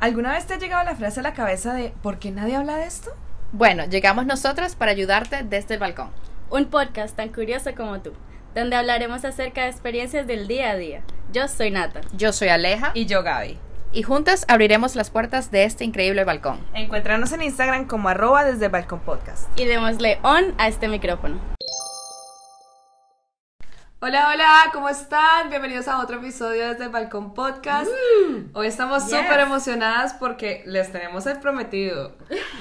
¿Alguna vez te ha llegado la frase a la cabeza de ¿por qué nadie habla de esto? Bueno, llegamos nosotras para ayudarte desde el balcón. Un podcast tan curioso como tú, donde hablaremos acerca de experiencias del día a día. Yo soy Nata. Yo soy Aleja Y yo, Gaby. y juntas abriremos las puertas de este increíble balcón. Encuéntranos en Instagram como arroba desde el balcón podcast. Y démosle on a este micrófono. Hola, hola, ¿cómo están? Bienvenidos a otro episodio desde el balcón podcast. Hoy estamos Yes. súper emocionadas porque les tenemos el prometido,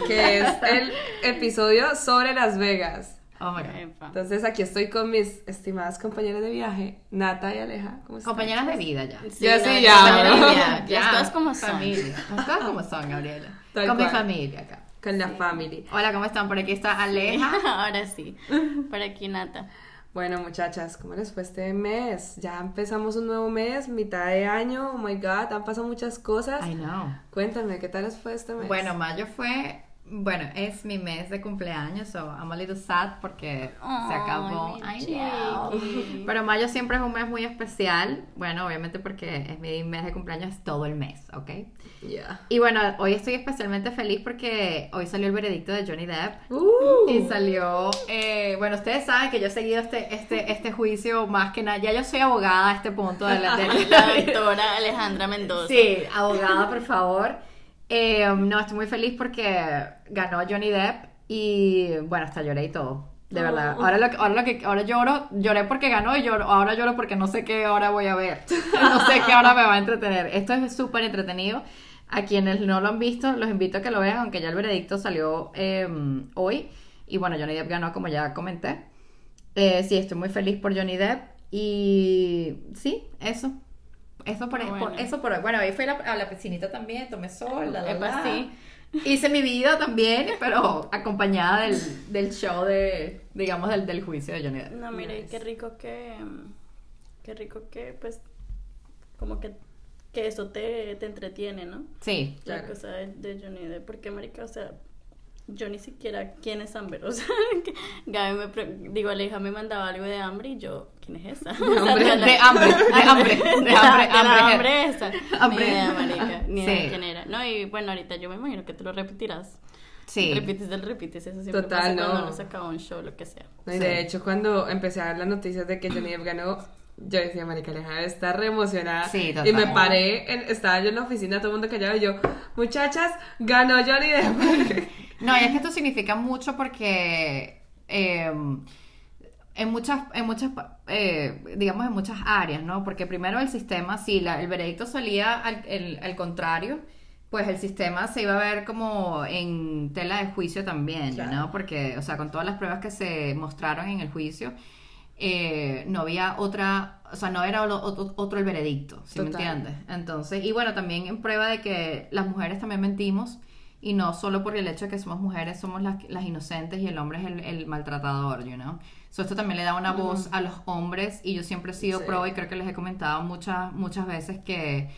que es el episodio sobre Las Vegas. Oh my God. Epa. Entonces aquí estoy con mis estimadas compañeras de viaje, Nata y Aleja. ¿Cómo están? Compañeras de vida ya. Ya no, sí, ya, no, ya, cosas como son. Familia. Cosas como son, Gabriela. Tal Con mi familia acá. Con la family. Hola, ¿cómo están? Por aquí está Aleja. Ahora sí. Por aquí Nata. Bueno, muchachas, ¿cómo les fue este mes? Ya empezamos un nuevo mes, mitad de año, oh my god, han pasado muchas cosas. I know. Cuéntame, ¿qué tal les fue este mes? Bueno, mayo fue, bueno, es mi mes de cumpleaños, so I'm a little sad porque se acabó. Ay. Pero mayo siempre es un mes muy especial, bueno, obviamente porque es mi mes de cumpleaños todo el mes, ¿ok? Ya. Y bueno, hoy estoy especialmente feliz porque hoy salió el veredicto de Johnny Depp. Uh, Y salió, eh, bueno, ustedes saben que yo he seguido este, este, este juicio más que nada, ya yo soy abogada a este punto de la, de La doctora Alejandra Mendoza. Sí, abogada, por favor. Eh, no, estoy muy feliz porque ganó Johnny Depp y bueno, hasta lloré y todo. De verdad. Oh. Ahora lo, ahora lo que ahora lloro, lloré porque ganó y lloro, ahora lloro porque no sé qué hora voy a ver. No sé qué hora me va a entretener. Esto es súper entretenido. A quienes no lo han visto, los invito a que lo vean, aunque ya el veredicto salió eh, hoy. Y bueno, Johnny Depp ganó, como ya comenté. Eh, sí, estoy muy feliz por Johnny Depp. Y sí, eso. Eso por, Bueno. por- eso por Bueno, ahí fui a la, a la piscinita también, tomé sol, la, la, Epa, la. sí. Hice mi vida también, pero acompañada del, del show de, digamos, del, del juicio de Johnny Depp. No, mire, Nice. qué rico que. Qué rico que, pues. Como que. Que eso te, te entretiene, ¿no? Sí. La Claro. cosa de, de Johnny Depp. Porque, marica, o sea. Yo ni siquiera. ¿Quién es Amber? O sea, que Gaby me. pre- Digo, Aleja me mandaba algo de hambre y yo. ¿Quién es esa? O sea, Hambre, la- De hambre, de hambre, de hambre, de hambre. hambre esa. Hambre. Ni idea, marica. Ni idea Sí. quién era. No, y bueno, ahorita yo me imagino que tú lo repetirás. Sí. Repites del repites. Eso siempre Total, pasa no. cuando uno sacaba un show, lo que sea. No, y de hecho, cuando empecé a ver las noticias de que Johnny Depp ganó, yo decía, Marica Aleja está re emocionada. Sí, total. Y me paré, en- estaba yo en la oficina, todo el mundo callado, y yo, muchachas, ganó Johnny Depp. No, y es que esto significa mucho porque eh, en muchas, en muchas, eh, digamos, en muchas áreas, ¿no? Porque primero el sistema, si la- el veredicto salía al, el- al contrario, pues el sistema se iba a ver como en tela de juicio también, Claro. ¿no? Porque, o sea, con todas las pruebas que se mostraron en el juicio, eh, no había otra, o sea, no era otro, otro el veredicto, ¿sí me entiendes? Entonces, y bueno, también en prueba de que las mujeres también mentimos y no solo por el hecho de que somos mujeres, somos las, las inocentes y el hombre es el, el maltratador, you know? So, esto también le da una voz a los hombres y yo siempre he sido Sí. pro y creo que les he comentado muchas, muchas veces que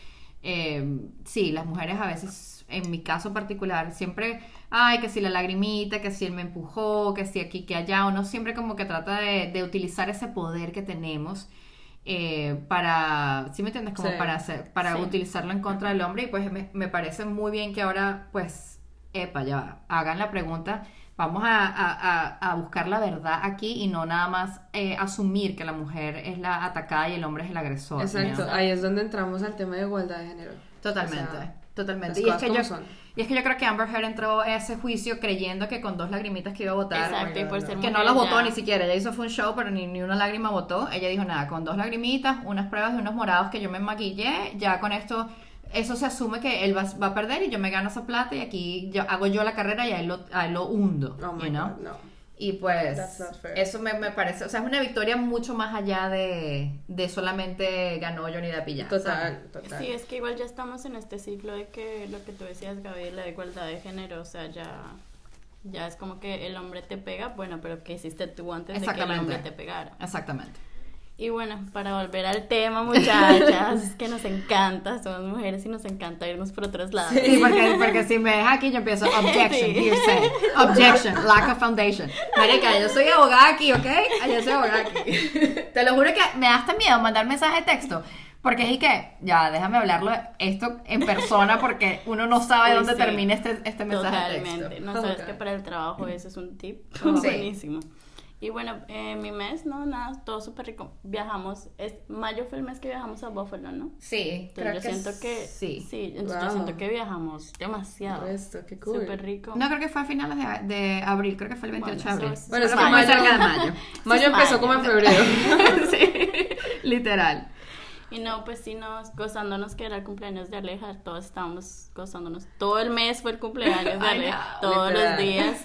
eh, sí, las mujeres a veces, en mi caso particular, siempre, ay, que si la lagrimita, que si él me empujó, que si aquí, que allá, uno siempre como que trata de, de utilizar ese poder que tenemos eh, para, ¿sí me entiendes? Como Sí. para hacer, para Sí. utilizarlo en contra del hombre y pues me, me parece muy bien que ahora, pues, epa, ya hagan la pregunta. Vamos a, a- a- buscar la verdad aquí y no nada más eh, asumir que la mujer es la atacada y el hombre es el agresor. Exacto, ¿no? ahí es donde entramos al tema de igualdad de género. Totalmente, O sea, totalmente. Y es, que yo, son. y es que yo creo que Amber Heard entró a ese juicio creyendo que con dos lagrimitas que iba a votar, Exacto, y por ser que mujer no las votó ni siquiera. Ella hizo fue un show, pero ni, ni una lágrima votó. Ella dijo nada, con dos lagrimitas, unas pruebas de unos morados que yo me maquillé, ya con esto, eso se asume que él va, va a perder y yo me gano esa plata y aquí yo hago yo la carrera y a él lo, a él lo hundo. Oh you know? God, no. Y pues eso me, me parece, o sea, es una victoria mucho más allá de, de solamente ganó Johnny Depp y ya, ¿sabes? Total, total. Sí, es que igual ya estamos en este ciclo de que lo que tú decías, Gaby, la igualdad de género, o sea, ya, ya es como que el hombre te pega, bueno, pero ¿qué hiciste tú antes de que el hombre te pegara? Exactamente. Y bueno, para volver al tema, muchachas, es que nos encanta, somos mujeres y nos encanta irnos por otros lados. Sí, porque, porque si me deja aquí yo empiezo objection, Sí. hearsay, objection, lack of foundation. Marica, yo soy abogada aquí, ¿ok? Ah, Yo soy abogada aquí. Te lo juro que me da hasta miedo mandar mensaje de texto. Porque es y que, ya, déjame hablarlo esto en persona porque uno no sabe dónde sí. termina este, este mensaje de Totalmente. texto. No sabes Ok. que para el trabajo ese es un tip Sí. buenísimo. Y bueno, eh, mi mes, no, nada, todo súper rico. Viajamos, es, mayo fue el mes que viajamos a Buffalo, ¿no? Sí, Entonces creo yo que siento que sí. sí, entonces yo siento que viajamos demasiado. Esto, qué cool. Súper rico. No, creo que fue a finales de, de abril, creo que fue el 28 Bueno, de abril. eso es- Bueno, es Pero que fue muy mayo- cerca de mayo. Mayo Sí, empezó mayo. como en febrero. sí, literal. Y no, pues sí, nos gozándonos que era el cumpleaños de Aleja, todos estábamos gozándonos. Todo el mes fue el cumpleaños de Aleja, todos literal. los días.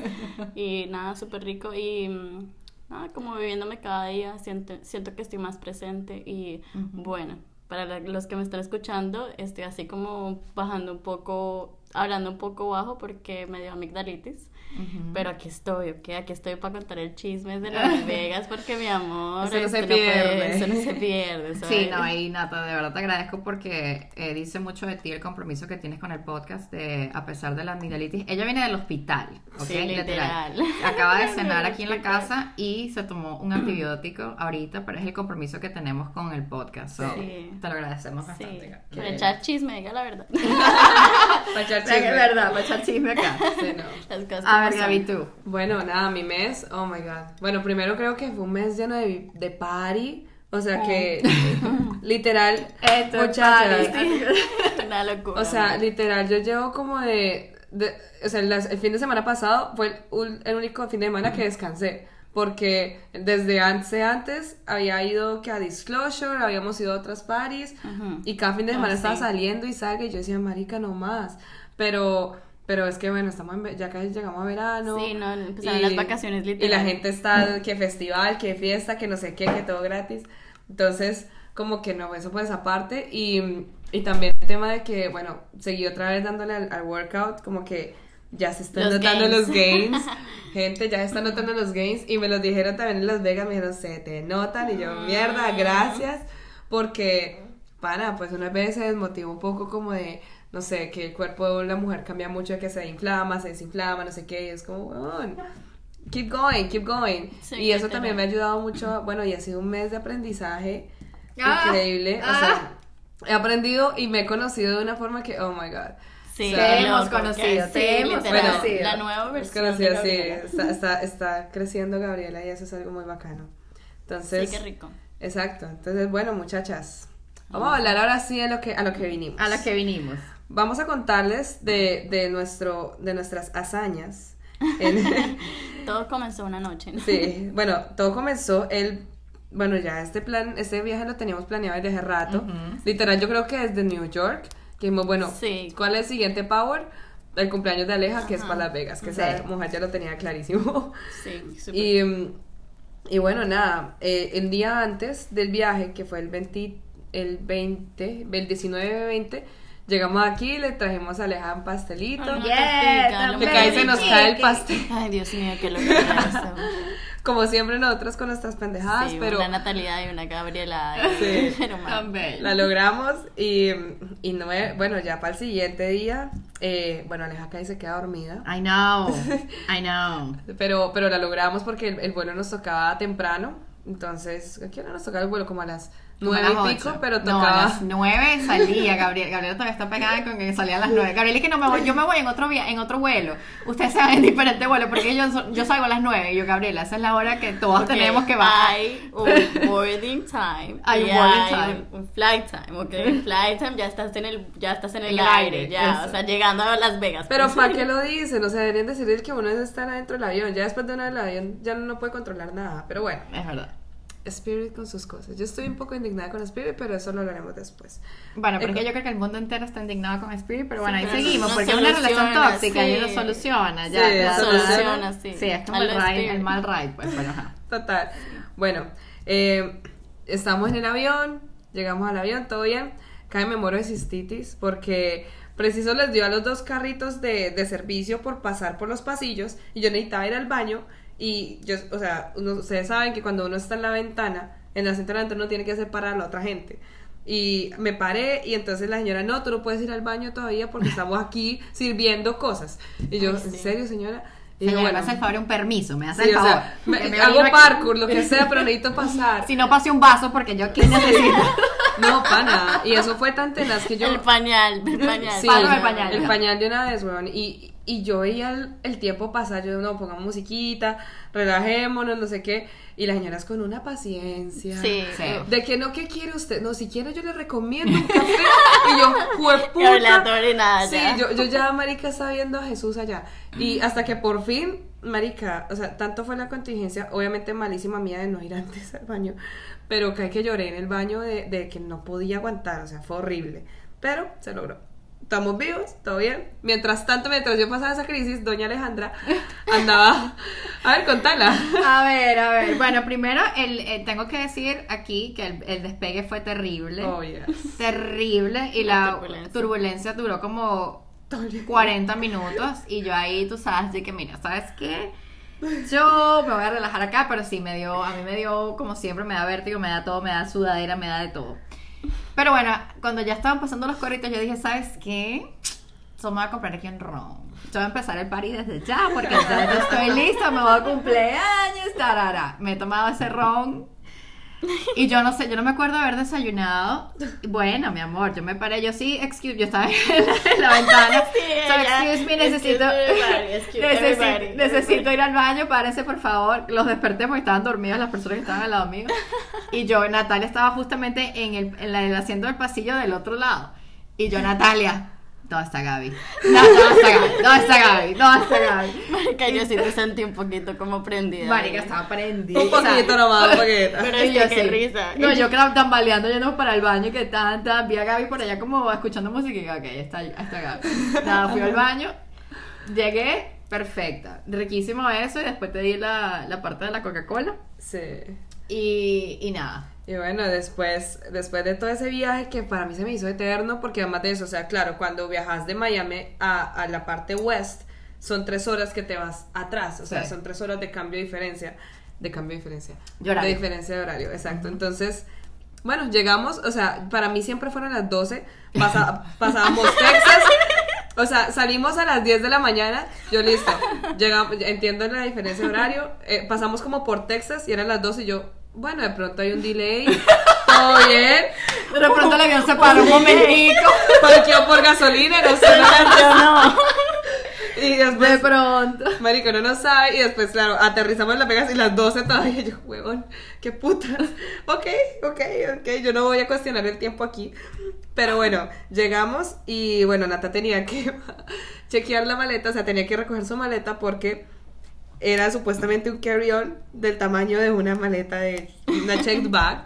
Y nada, súper rico. Y mm, nada, como viviéndome cada día, siento, siento que estoy más presente. Y bueno, para la- los que me están escuchando, estoy así como bajando un poco, hablando un poco bajo porque me dio amigdalitis. Pero aquí estoy, ¿ok? Aquí estoy para contar el chisme de Las Vegas porque mi amor, Eso no se esto puede- pierde. eso no se pierde. Sí, ¿sabes? no, y Nata, de verdad te agradezco porque eh, dice mucho de ti el compromiso que tienes con el podcast, de, a pesar de la amigdalitis. Ella viene del hospital, ¿ok? Sí, literal. Acaba de cenar aquí en la casa y se tomó un antibiótico ahorita, pero es el compromiso que tenemos con el podcast. so, Sí. Te lo agradecemos Sí, bastante. para echar chisme, diga la verdad. Para echar Sí, es chisme. verdad, para echar chisme acá. Sí, no. Las cosas A ver, Gaby, tú. Bueno, nada, mi mes, oh my god. Bueno, primero creo que fue un mes lleno de, de party. O sea que, literal, Esto es muchachas. party. Una locura. O sea, literal, yo llevo como de. de- o sea, las- el fin de semana pasado fue el, el único fin de semana que descansé. Porque desde antes, antes había ido que a Disclosure, habíamos ido a otras parties. Ujú. Y cada fin de semana estaba sí. saliendo y salga. Y yo decía, Marica, no más. Pero. Pero es que bueno, estamos en ya casi llegamos a verano. Sí, no, empezaron las vacaciones, Y la literal. gente está, que festival, que fiesta, que no sé qué, que todo gratis. Entonces, como que no, eso pues aparte. Y, y también el tema de que, bueno, seguí otra vez dándole al, al workout, como que ya se están Los notando gains. los gains. Gente, ya se están notando los gains. Y me los dijeron también en Las Vegas, me dijeron, se te notan. Y yo, mierda, gracias. Porque, para, pues una vez se desmotiva un poco como de, no sé, que el cuerpo de una mujer cambia mucho, que se inflama, se desinflama, no sé qué. Y es como, weón, keep going, keep going. Sí, y eso también me ha ayudado mucho, bueno, y ha sido un mes de aprendizaje Ah, increíble. O ah. sea, he aprendido y me he conocido de una forma que, oh my god. Sí, O sea, qué te hemos conocido, te sí, hemos literal, conocido. La nueva versión. de está, está, está creciendo Gabriela y eso es algo muy bacano. Entonces, Sí, qué rico. exacto. Entonces, bueno, muchachas, vamos a hablar ahora sí a lo que, a lo que vinimos. A lo que vinimos. Vamos a contarles de, de, nuestro, de nuestras hazañas. en- Todo comenzó una noche. ¿no? Sí, bueno, todo comenzó el bueno, ya este plan, este viaje lo teníamos planeado desde hace rato. Ujú. Literal, yo creo que desde New York, que dijimos, bueno, Sí. ¿cuál es el siguiente power? El cumpleaños de Aleja, que es para Las Vegas, que Sí. esa mujer ya lo tenía clarísimo. Sí, súper. Y, mm, y bueno, nada, eh, el día antes del viaje, que fue el 20, el 20, el 19-20, llegamos aquí, le trajimos a Aleja un pastelito. Ay, no. Yeah, que cae se nos cae el pastel. Ay, Dios mío, qué locura eso. Como siempre nosotros con nuestras pendejadas, Sí, pero una Natalia y una Gabriela. Sí. Pero la logramos y, y no me- bueno, ya para el siguiente día, eh, bueno, Aleja cae y se queda dormida. I know, I know. Pero, pero la logramos porque el, el vuelo nos tocaba temprano. Entonces, ¿a qué hora nos tocaba el vuelo? Como a las nueve y pico, ocho. pero No, a tocaba. las nueve salía Gabriela. Gabriela todavía está pegada con que salía a las nueve. Gabriela, es que no me voy, yo me voy en otro via- en otro vuelo. Ustedes se van en diferente vuelo porque yo, yo salgo a las nueve. Y yo, Gabriela, esa es la hora que todos tenemos que bajar. Hay un boarding time. Hay un boarding time. Un, un flight time, ok. Flight time ya estás en el, ya estás en el, aire, aire, ya, eso. o sea, llegando a Las Vegas. Pero. ¿para qué lo dicen? O sea, deberían decir que uno es estar adentro del avión. Ya después de una del avión ya no puede controlar nada. Pero bueno, Es verdad. Spirit con sus cosas. Yo estoy un poco indignada con Spirit, pero eso lo hablaremos después. Bueno, es Eh, yo creo que el mundo entero está indignado con Spirit, pero bueno, Sí, ahí pero seguimos, no porque es una relación tóxica y uno soluciona, ya. Sí, ya, soluciona, sí. Sí, es como el, ride, mal ride, pues, pero ajá. Total. Bueno, eh, estamos en el avión, llegamos al avión, todo bien. Cae me muero de cistitis porque preciso les dio a los dos carritos de, de servicio por pasar por los pasillos y yo necesitaba ir al baño y yo, o sea, uno- ustedes saben que cuando uno está en la ventana, en la central entonces uno tiene que hacer parar a la otra gente. Y me paré y entonces la señora, no, tú no puedes ir al baño todavía porque estamos aquí sirviendo cosas. Y yo, Ay, ¿en sí. serio, señora? Y Señora, yo, me hace el favor un permiso, me hace Sí, el o favor. sea, me- me hago parkour, lo que sea, pero necesito pasar. Si no pase un vaso, porque yo aquí necesito. No, pana. Y eso fue tan tenaz que yo. El pañal, el pañal. Sí, el, pañal. el pañal de una vez, weón. Y, y yo veía el, el tiempo pasar, yo no, pongamos musiquita, relajémonos, no sé qué. Y las señoras con una paciencia. Sí, Sí. De que no, ¿qué quiere usted? No, si quiere yo le recomiendo un café. y yo, jueputa. Nada, Sí, yo, yo ya, marica, estaba viendo a Jesús allá. Y hasta que por fin, marica, o sea, tanto fue la contingencia, obviamente malísima mía de no ir antes al baño, pero que que lloré en el baño de, de que no podía aguantar, o sea, fue horrible. Pero se logró. Estamos vivos, todo bien. Mientras tanto, mientras yo pasaba esa crisis, doña Alejandra andaba... A ver, contala. A ver, a ver. Bueno, primero el, eh, tengo que decir aquí que el, el despegue fue terrible. Oh, yes. Terrible. Y La la, turbulencia. turbulencia. duró como 40 minutos. Y yo ahí, tú sabes, de que mira, ¿sabes qué? Yo me voy a relajar acá, pero sí me dio, a mí me dio, como siempre, me da vértigo, me da todo, me da sudadera, me da de todo. Pero bueno, cuando ya estaban pasando los corritos, yo dije, ¿sabes qué? Yo me voy a comprar aquí un ron. Yo voy a empezar el party desde ya, porque ya estoy lista, me voy a cumpleaños, tarara. Me he tomado ese ron. Y yo no sé, yo no me acuerdo de haber desayunado. Bueno, mi amor, yo me paré, yo sí, excuse, yo estaba en la, en la ventana. Sí, So, excuse me, necesito, everybody, excuse necesito, everybody, necesito ir al baño, párese por favor. Los desperté porque estaban dormidas las personas que estaban al lado mío. Y yo, Natalia, estaba justamente en el, en la- el asiento del pasillo del otro lado. Y yo, Natalia, ¿dónde está Gaby? No, ¿Dónde está Gaby? ¿Dónde está Gaby? ¿Dónde está Gaby? Marica, yo sí te sentí un poquito como prendida. Marica, estaba prendida. Un poquito nomás, un poquito. Pero Y es yo que qué sí. risa. No, yo creo tambaleando yendo para el baño que tan, tan, vi a Gaby por allá como escuchando música y dije, ok, ahí está, está Gaby. Nada, fui al baño, llegué, perfecta. Riquísimo eso y después te di la, la parte de la Coca-Cola Sí. y, y nada. Y bueno, después, después de todo ese viaje que para mí se me hizo eterno, porque además de eso, o sea, claro, cuando viajas de Miami a, a la parte west, son tres horas que te vas atrás, o sea, Sí. son tres horas de cambio de diferencia, de cambio de diferencia, De diferencia de horario, exacto. Entonces, bueno, llegamos, o sea, para mí siempre fueron las 12, pasa- pasábamos Texas, o sea, salimos a las 10 de la mañana, yo listo, llegamos, entiendo la diferencia de horario, eh, pasamos como por Texas y eran las 12 y yo, bueno, de pronto hay un delay, todo bien, De pronto el avión se paró un momentico. parqueo por gasolina, no sé, no, y De después, pronto. marico, no nos sabe, y después, claro, aterrizamos en Las Vegas y las 12 todavía, yo, huevón, qué putas, ok, ok, ok, yo no voy a cuestionar el tiempo aquí, pero bueno, llegamos y bueno, Nata tenía que chequear la maleta, o sea, tenía que recoger su maleta porque era supuestamente un carry-on del tamaño de una maleta de una checked bag.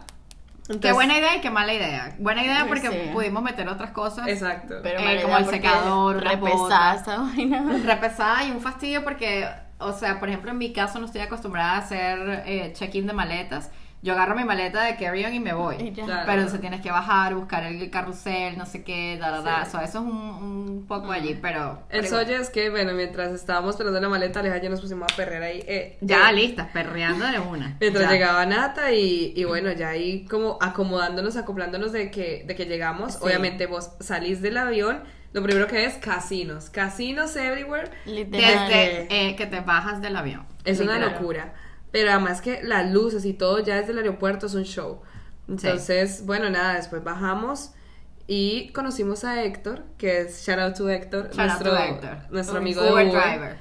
Qué Entonces- buena idea y qué mala idea. Buena idea Pues porque sí. pudimos meter otras cosas. Exacto. Pero Eh, como el secador, repesada esa vaina. repesada y un fastidio porque, o sea, por ejemplo, en mi caso no estoy acostumbrada a hacer eh, check-in de maletas. Yo agarro mi maleta de carry-on y me voy. Y ya. Claro. Pero entonces tienes que bajar, buscar el carrusel, no sé qué, da, da, da. Sí. So, eso es un, un poco allí, pero... El solle es que, bueno, mientras estábamos esperando la maleta, Aleja y yo nos pusimos a perrear ahí. eh, Ya eh, listas, perreando de una. Mientras Ya. llegaba Nata y, y bueno, ya ahí como acomodándonos, acoplándonos de que, de que llegamos. Sí. Obviamente vos salís del avión, lo primero que es casinos. Casinos everywhere. Literal. Desde eh, que te bajas del avión. Es una locura. Pero además que las luces y todo ya desde el aeropuerto es un show. Entonces, bueno, nada, después bajamos y conocimos a Héctor, que es shout out to Héctor, Shout out nuestro, to Héctor. nuestro Un amigo de Uber driver.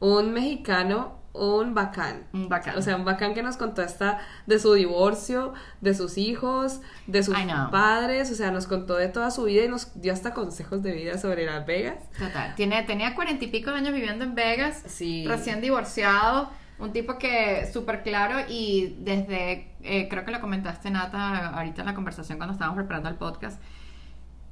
Un mexicano, un bacán. Un bacán. O sea, un bacán que nos contó hasta de su divorcio, de sus hijos, de sus padres, o sea, nos contó de toda su vida y nos dio hasta consejos de vida sobre Las Vegas. Total. Tiene, tenía cuarenta y pico de años viviendo en Vegas. Sí. Recién divorciado. Un tipo que súper claro y desde, eh, creo que lo comentaste Nata ahorita en la conversación cuando estábamos preparando el podcast,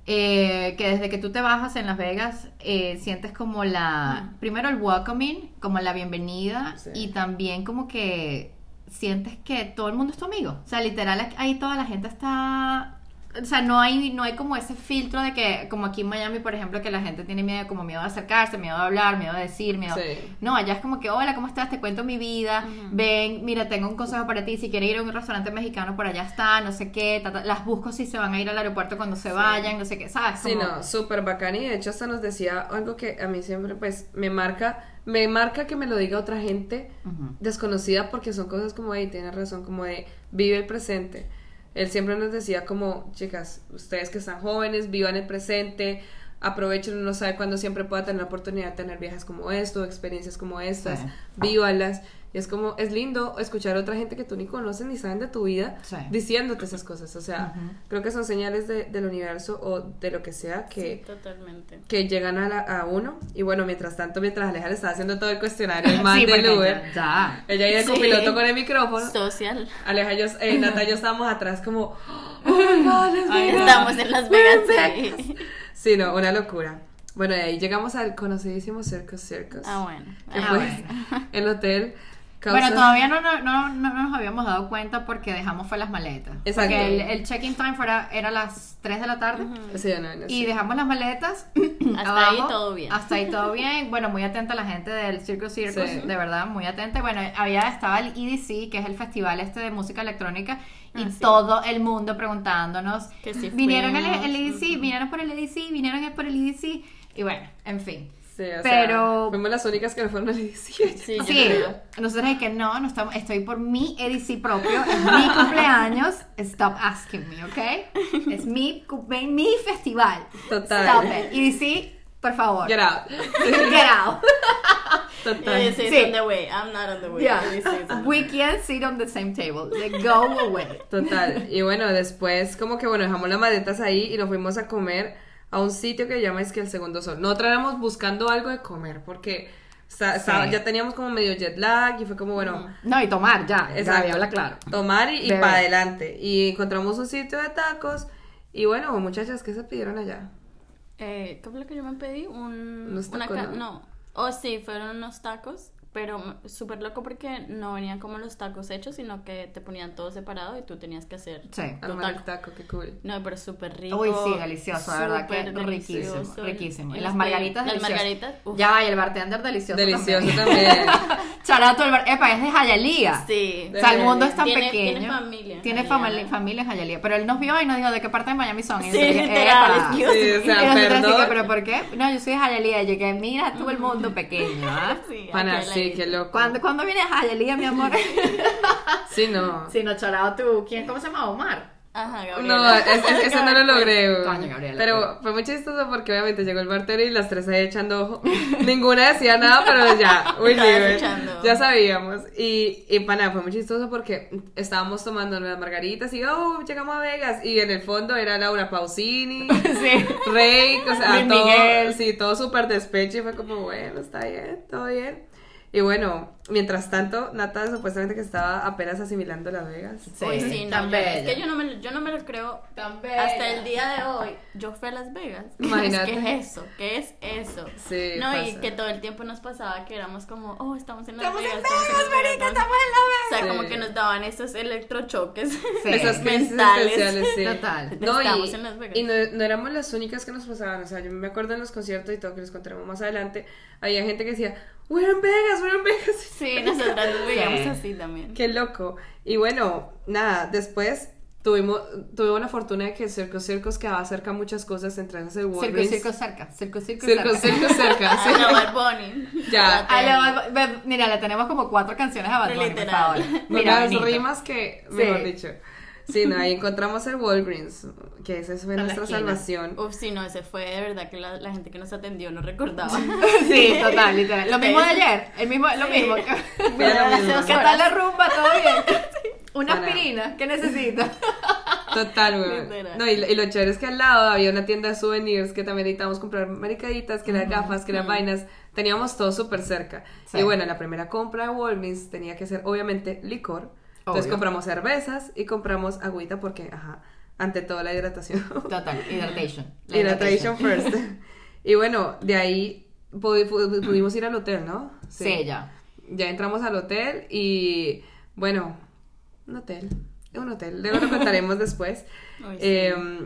eh, que desde que tú te bajas en Las Vegas eh, sientes como la, primero el welcoming, como la bienvenida Sí. y también como que sientes que todo el mundo es tu amigo. O sea, literal ahí toda la gente está... O sea, no hay, no hay como ese filtro de que, como aquí en Miami, por ejemplo, que la gente tiene miedo, como miedo de acercarse, miedo de hablar, miedo de decir, miedo... Sí. No, allá es como que, hola, ¿cómo estás? Te cuento mi vida. Ven, mira, tengo un consejo para ti. Si quieres ir a un restaurante mexicano, por allá está, no sé qué. ta, ta. Las busco si se van a ir al aeropuerto cuando se vayan, no sé qué, ¿sabes? Sí, Como- no, súper bacán y de hecho hasta nos decía algo que a mí siempre pues me marca, me marca que me lo diga otra gente desconocida porque son cosas como, ahí tienes razón, como de vive el presente. Él siempre nos decía como, chicas, ustedes que están jóvenes, vivan el presente, aprovechen, uno no sabe cuándo siempre pueda tener la oportunidad de tener viajes como esto, experiencias como estas, Sí. vívalas. Y es como, es lindo escuchar a otra gente que tú ni conoces ni saben de tu vida Sí. diciéndote esas cosas. O sea, creo que son señales de- del universo o de lo que sea que, Sí, totalmente. que llegan a, la- a uno. Y bueno, mientras tanto, mientras Aleja le estaba haciendo todo el cuestionario, el man Sí, del Uber, Ya. ella y el Sí. copiloto con el micrófono. Social. Aleja y yo, eh, Nata y yo estábamos atrás como, oh my God, Las Ahí Vegas". estamos en Las Vegas. sí. Sí, no, una locura. Bueno, y ahí llegamos al conocidísimo Circus Circus. Ah, bueno. que Ah, fue bueno. el hotel. Causa- Bueno, todavía no, no, no, no nos habíamos dado cuenta porque dejamos fue las maletas. Exacto. Porque el, el check-in time fuera, era las 3 de la tarde. Sí, no, no, Y sí. dejamos las maletas. Hasta ahí todo bien. Hasta ahí todo bien. Bueno, muy atenta la gente del Circus Circus, Sí. de verdad, muy atenta. Bueno, había estaba el EDC, que es el festival este de música electrónica, y Ah, sí. todo el mundo preguntándonos. Que si vinieron el, el EDC, vinieron por el EDC, vinieron por el EDC. Y bueno, en fin. Sí, o sea, pero- fuimos las únicas que no fueron al 18. Sí, Sí, nosotros es que no, no estamos, estoy por mi EDC propio, es mi cumpleaños, stop asking me, ¿ok? Es mi, mi, mi festival. Total. Stop it. EDC, por favor. Get out. Get out. Total. This is Sí. on the way. I'm not on the way. Yeah. On the We can't sit on the same table. Like, go away. Total. Y bueno, después como que bueno, dejamos las maletas ahí y nos fuimos a comer a un sitio que se llama es que el segundo sol. Nosotros éramos buscando algo de comer porque Sí. ya teníamos como medio jet lag y fue como bueno, No, y tomar, ya. Exacto. Ya, habla claro. tomar y, Beber. para adelante. Y encontramos un sitio de tacos y bueno, muchachas, ¿qué se pidieron allá? Eh, ¿Qué fue lo que yo me pedí? Un, Unos tacos, ca- ¿no? no. Oh, sí, fueron unos tacos, pero súper loco porque no venían como los tacos hechos, sino que te ponían todo separado y tú tenías que hacer Sí. tu Armar el taco. taco, qué cool. No, pero súper rico. Uy, sí, delicioso, la verdad que riquísimo, riquísimo. Y las margaritas Las deliciosas. margaritas, uf. Ya va, y el bartender delicioso Delicioso también. también. Charato, el bar... Epa, es de Jayalía. Sí. O sea, el mundo es tan Tiene- pequeño. tiene familia en Tiene Hialeah. famili- familia en Hialeah. Pero él nos vio y nos dijo de qué parte de Miami son. Y Sí, nosotros, literal, Sí, o sea, y nosotros así perdón. que, ¿pero por qué? No, yo soy de Hialeah. Y yo que, mira tú el mundo pequeño, ¿ah? Sí, Sí, qué loco. ¿Cuándo, ¿Cuándo vienes a mi amor? Sí, no. sí, no, chorado tú. ¿Quién? ¿Cómo se llama? Omar. Ajá, Gabriela. No, es- es- eso no lo logré. Coño, Gabriela, pero fue muy chistoso porque obviamente llegó el bartender y las tres ahí echando ojo. Ninguna decía nada, pero ya, uy, Estabas güey, echando. ya sabíamos. Y, y pana, fue muy chistoso porque estábamos tomando las margaritas y oh, llegamos a Vegas. Y en el fondo era Laura Pausini, Sí. Rey, o sea, Luis todo, Miguel. sí, todo súper despecho y fue como, bueno, está bien, todo bien. Y bueno, mientras tanto, Nata supuestamente que estaba apenas asimilando Las Vegas. Sí, Uy, sí, no, tan yo- bella. es que yo no, me, lo- yo no me lo creo Tan bella. hasta el día de hoy. Yo fui a Las Vegas. Imagínate. ¿Qué es eso? ¿Qué es eso? Sí, No, y que todo el tiempo nos pasaba que éramos como, oh, estamos en Las Estamos en Vegas. Vegas, estamos en Las Vegas, estamos en Las O sea, Vegas. como que nos daban esos electrochoques. Sí. Esas mentales. sí. Total. No, Estamos y, en Las Vegas. y no, no éramos las únicas que nos pasaban. O sea, yo me acuerdo en los conciertos y todo que les contaremos más adelante. Había gente que decía, we're in Vegas, we're in Vegas. Sí, nosotras nos veíamos Sí. así también. Qué loco. Y bueno, nada, después tuvimos, tuvimos la fortuna de que Circo Circos quedaba cerca de muchas cosas, entre esas el Circo, Walgreens. circo cerca. Circo, circo, Circo, cerca. circo cerca. sí. A la Bad Bunny. Ya. La A la. Bad- mira, le tenemos como cuatro canciones a Bad Bunny, por Literal. favor. Mira, Unas rimas que, mejor Sí. dicho. Sí, no, ahí encontramos el Walgreens, que ese fue la nuestra salvación. Uf, sí, no, ese fue de verdad que la, la gente que nos atendió no recordaba. Sí, total, literal. Lo mismo de ayer, el mismo, lo mismo. Mira lo mismo. ¿Qué tal la rumba? ¿Todo bien? Una Para. aspirina, ¿qué necesitas? Total, güey. Literal. No, y, y lo chévere es que al lado había una tienda de souvenirs que también necesitábamos comprar maricaditas, que las gafas, que las vainas. Teníamos todo súper cerca. Sí. Y bueno, la primera compra de Walgreens tenía que ser, obviamente, licor. Entonces Obvio. compramos cervezas y compramos agüita porque, ajá, ante todo la hidratación. Total, hidratation. La hidratation first. y bueno, de ahí pu- pu- pudimos ir al hotel, ¿no? Sí, ya. Ya entramos al hotel y, bueno, un hotel. Un hotel, luego lo contaremos después. Uy, sí.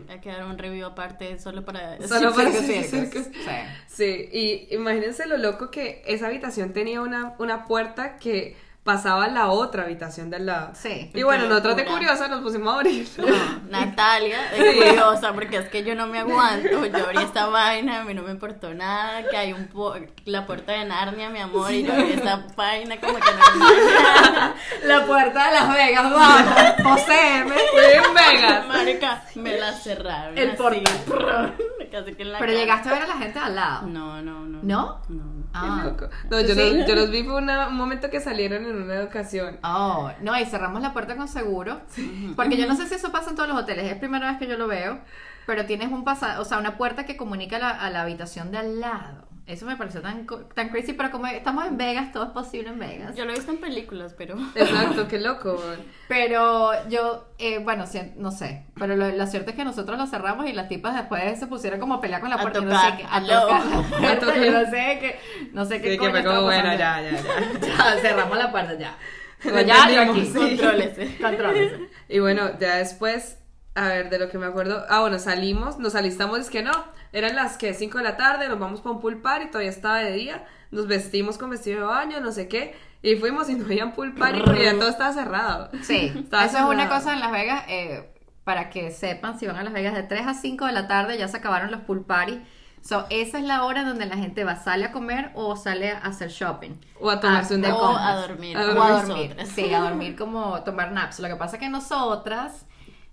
Hay que dar un review aparte solo para... Solo para circus. Sí. Sí, y imagínense lo loco que esa habitación tenía una, una puerta que pasaba a la otra habitación del lado. Sí. Y bueno, nosotros de curiosa nos pusimos a abrir. No, Natalia, es curiosa porque es que yo no me aguanto. Yo abrí esta vaina, a mí no me importó nada. Que hay un po- la puerta de Narnia, mi amor, y yo abrí esta vaina como que no La puerta de Las Vegas, vamos, poséeme. Fue en Vegas. Marica, me la cerraron. El así, portal. Casi que en la Pero cara. llegaste a ver a la gente al lado. No, no, no. ¿No? No. Ah. No, yo, ¿Sí? los, yo los vi fue una- un momento que salieron en una ocasión. Oh, no, y cerramos la puerta con seguro. Porque yo no sé si eso pasa en todos los hoteles, es primera vez que yo lo veo. Pero tienes un pasado, o sea, una puerta que comunica a la, a la habitación de al lado. Eso me pareció tan, co- tan crazy, pero como estamos en Vegas, todo es posible en Vegas. Yo lo he visto en películas, pero. Exacto, qué loco. Pero yo, eh, bueno, no sé. Pero lo, lo cierto es que nosotros lo cerramos y las tipas después se pusieron como a pelear con la A puerta. no tocar, sé qué, a tocar A tocar. yo no sé qué, no sé qué Sí, coño como, bueno, ya, ya, ya. Ya, cerramos la puerta ya. Lo Pues ya, yo aquí. sí. Contrólese. Contrólese. Y bueno, ya después, a ver, de lo que me acuerdo. Ah, bueno, salimos, nos alistamos, es que no. Eran las que 5 de la tarde, nos vamos para un pool party, todavía estaba de día. Nos vestimos con vestido de baño, no sé qué. Y fuimos y no había un pool party porque ya todo estaba cerrado. Sí, Estaba eso es una cosa en Las Vegas, eh, para que sepan, si van a Las Vegas de 3 a 5 de la tarde ya se acabaron los pool party. So, esa es la hora donde la gente va, sale a comer o sale a hacer shopping. O a tomarse Ah, un de O a dormir. A O a dormir. Sí, a dormir como tomar naps. Lo que pasa es que nosotras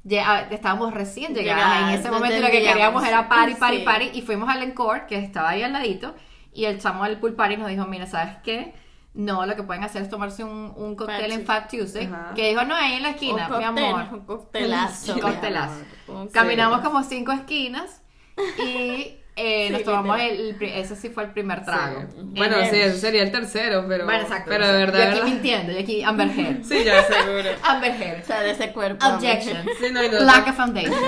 ya estábamos recién llegadas Llegadas, en ese momento y lo que queríamos era party, party, Sí. party. Y fuimos al Encore, que estaba ahí al ladito, y el chamo del pool party nos dijo, mira, ¿sabes qué? No, lo que pueden hacer es tomarse un, un cóctel en Fat Tuesday. Ajá. Que dijo, no, ahí en la Un esquina, mi cóctel, amor. Un coctelazo. Un coctelazo. Un Caminamos como cinco esquinas y eh, Sí, nos tomamos el, ese sí fue el primer trago. Sí. Bueno, En sí, ese sería el tercero, pero. Bueno, exacto. Pero de verdad. Yo aquí verdad- mintiendo, yo aquí Amber Heard. Sí, ya seguro. Amber Heard. O sea, de ese cuerpo. Objection. Sí, no, y Lack nosotros, of foundation.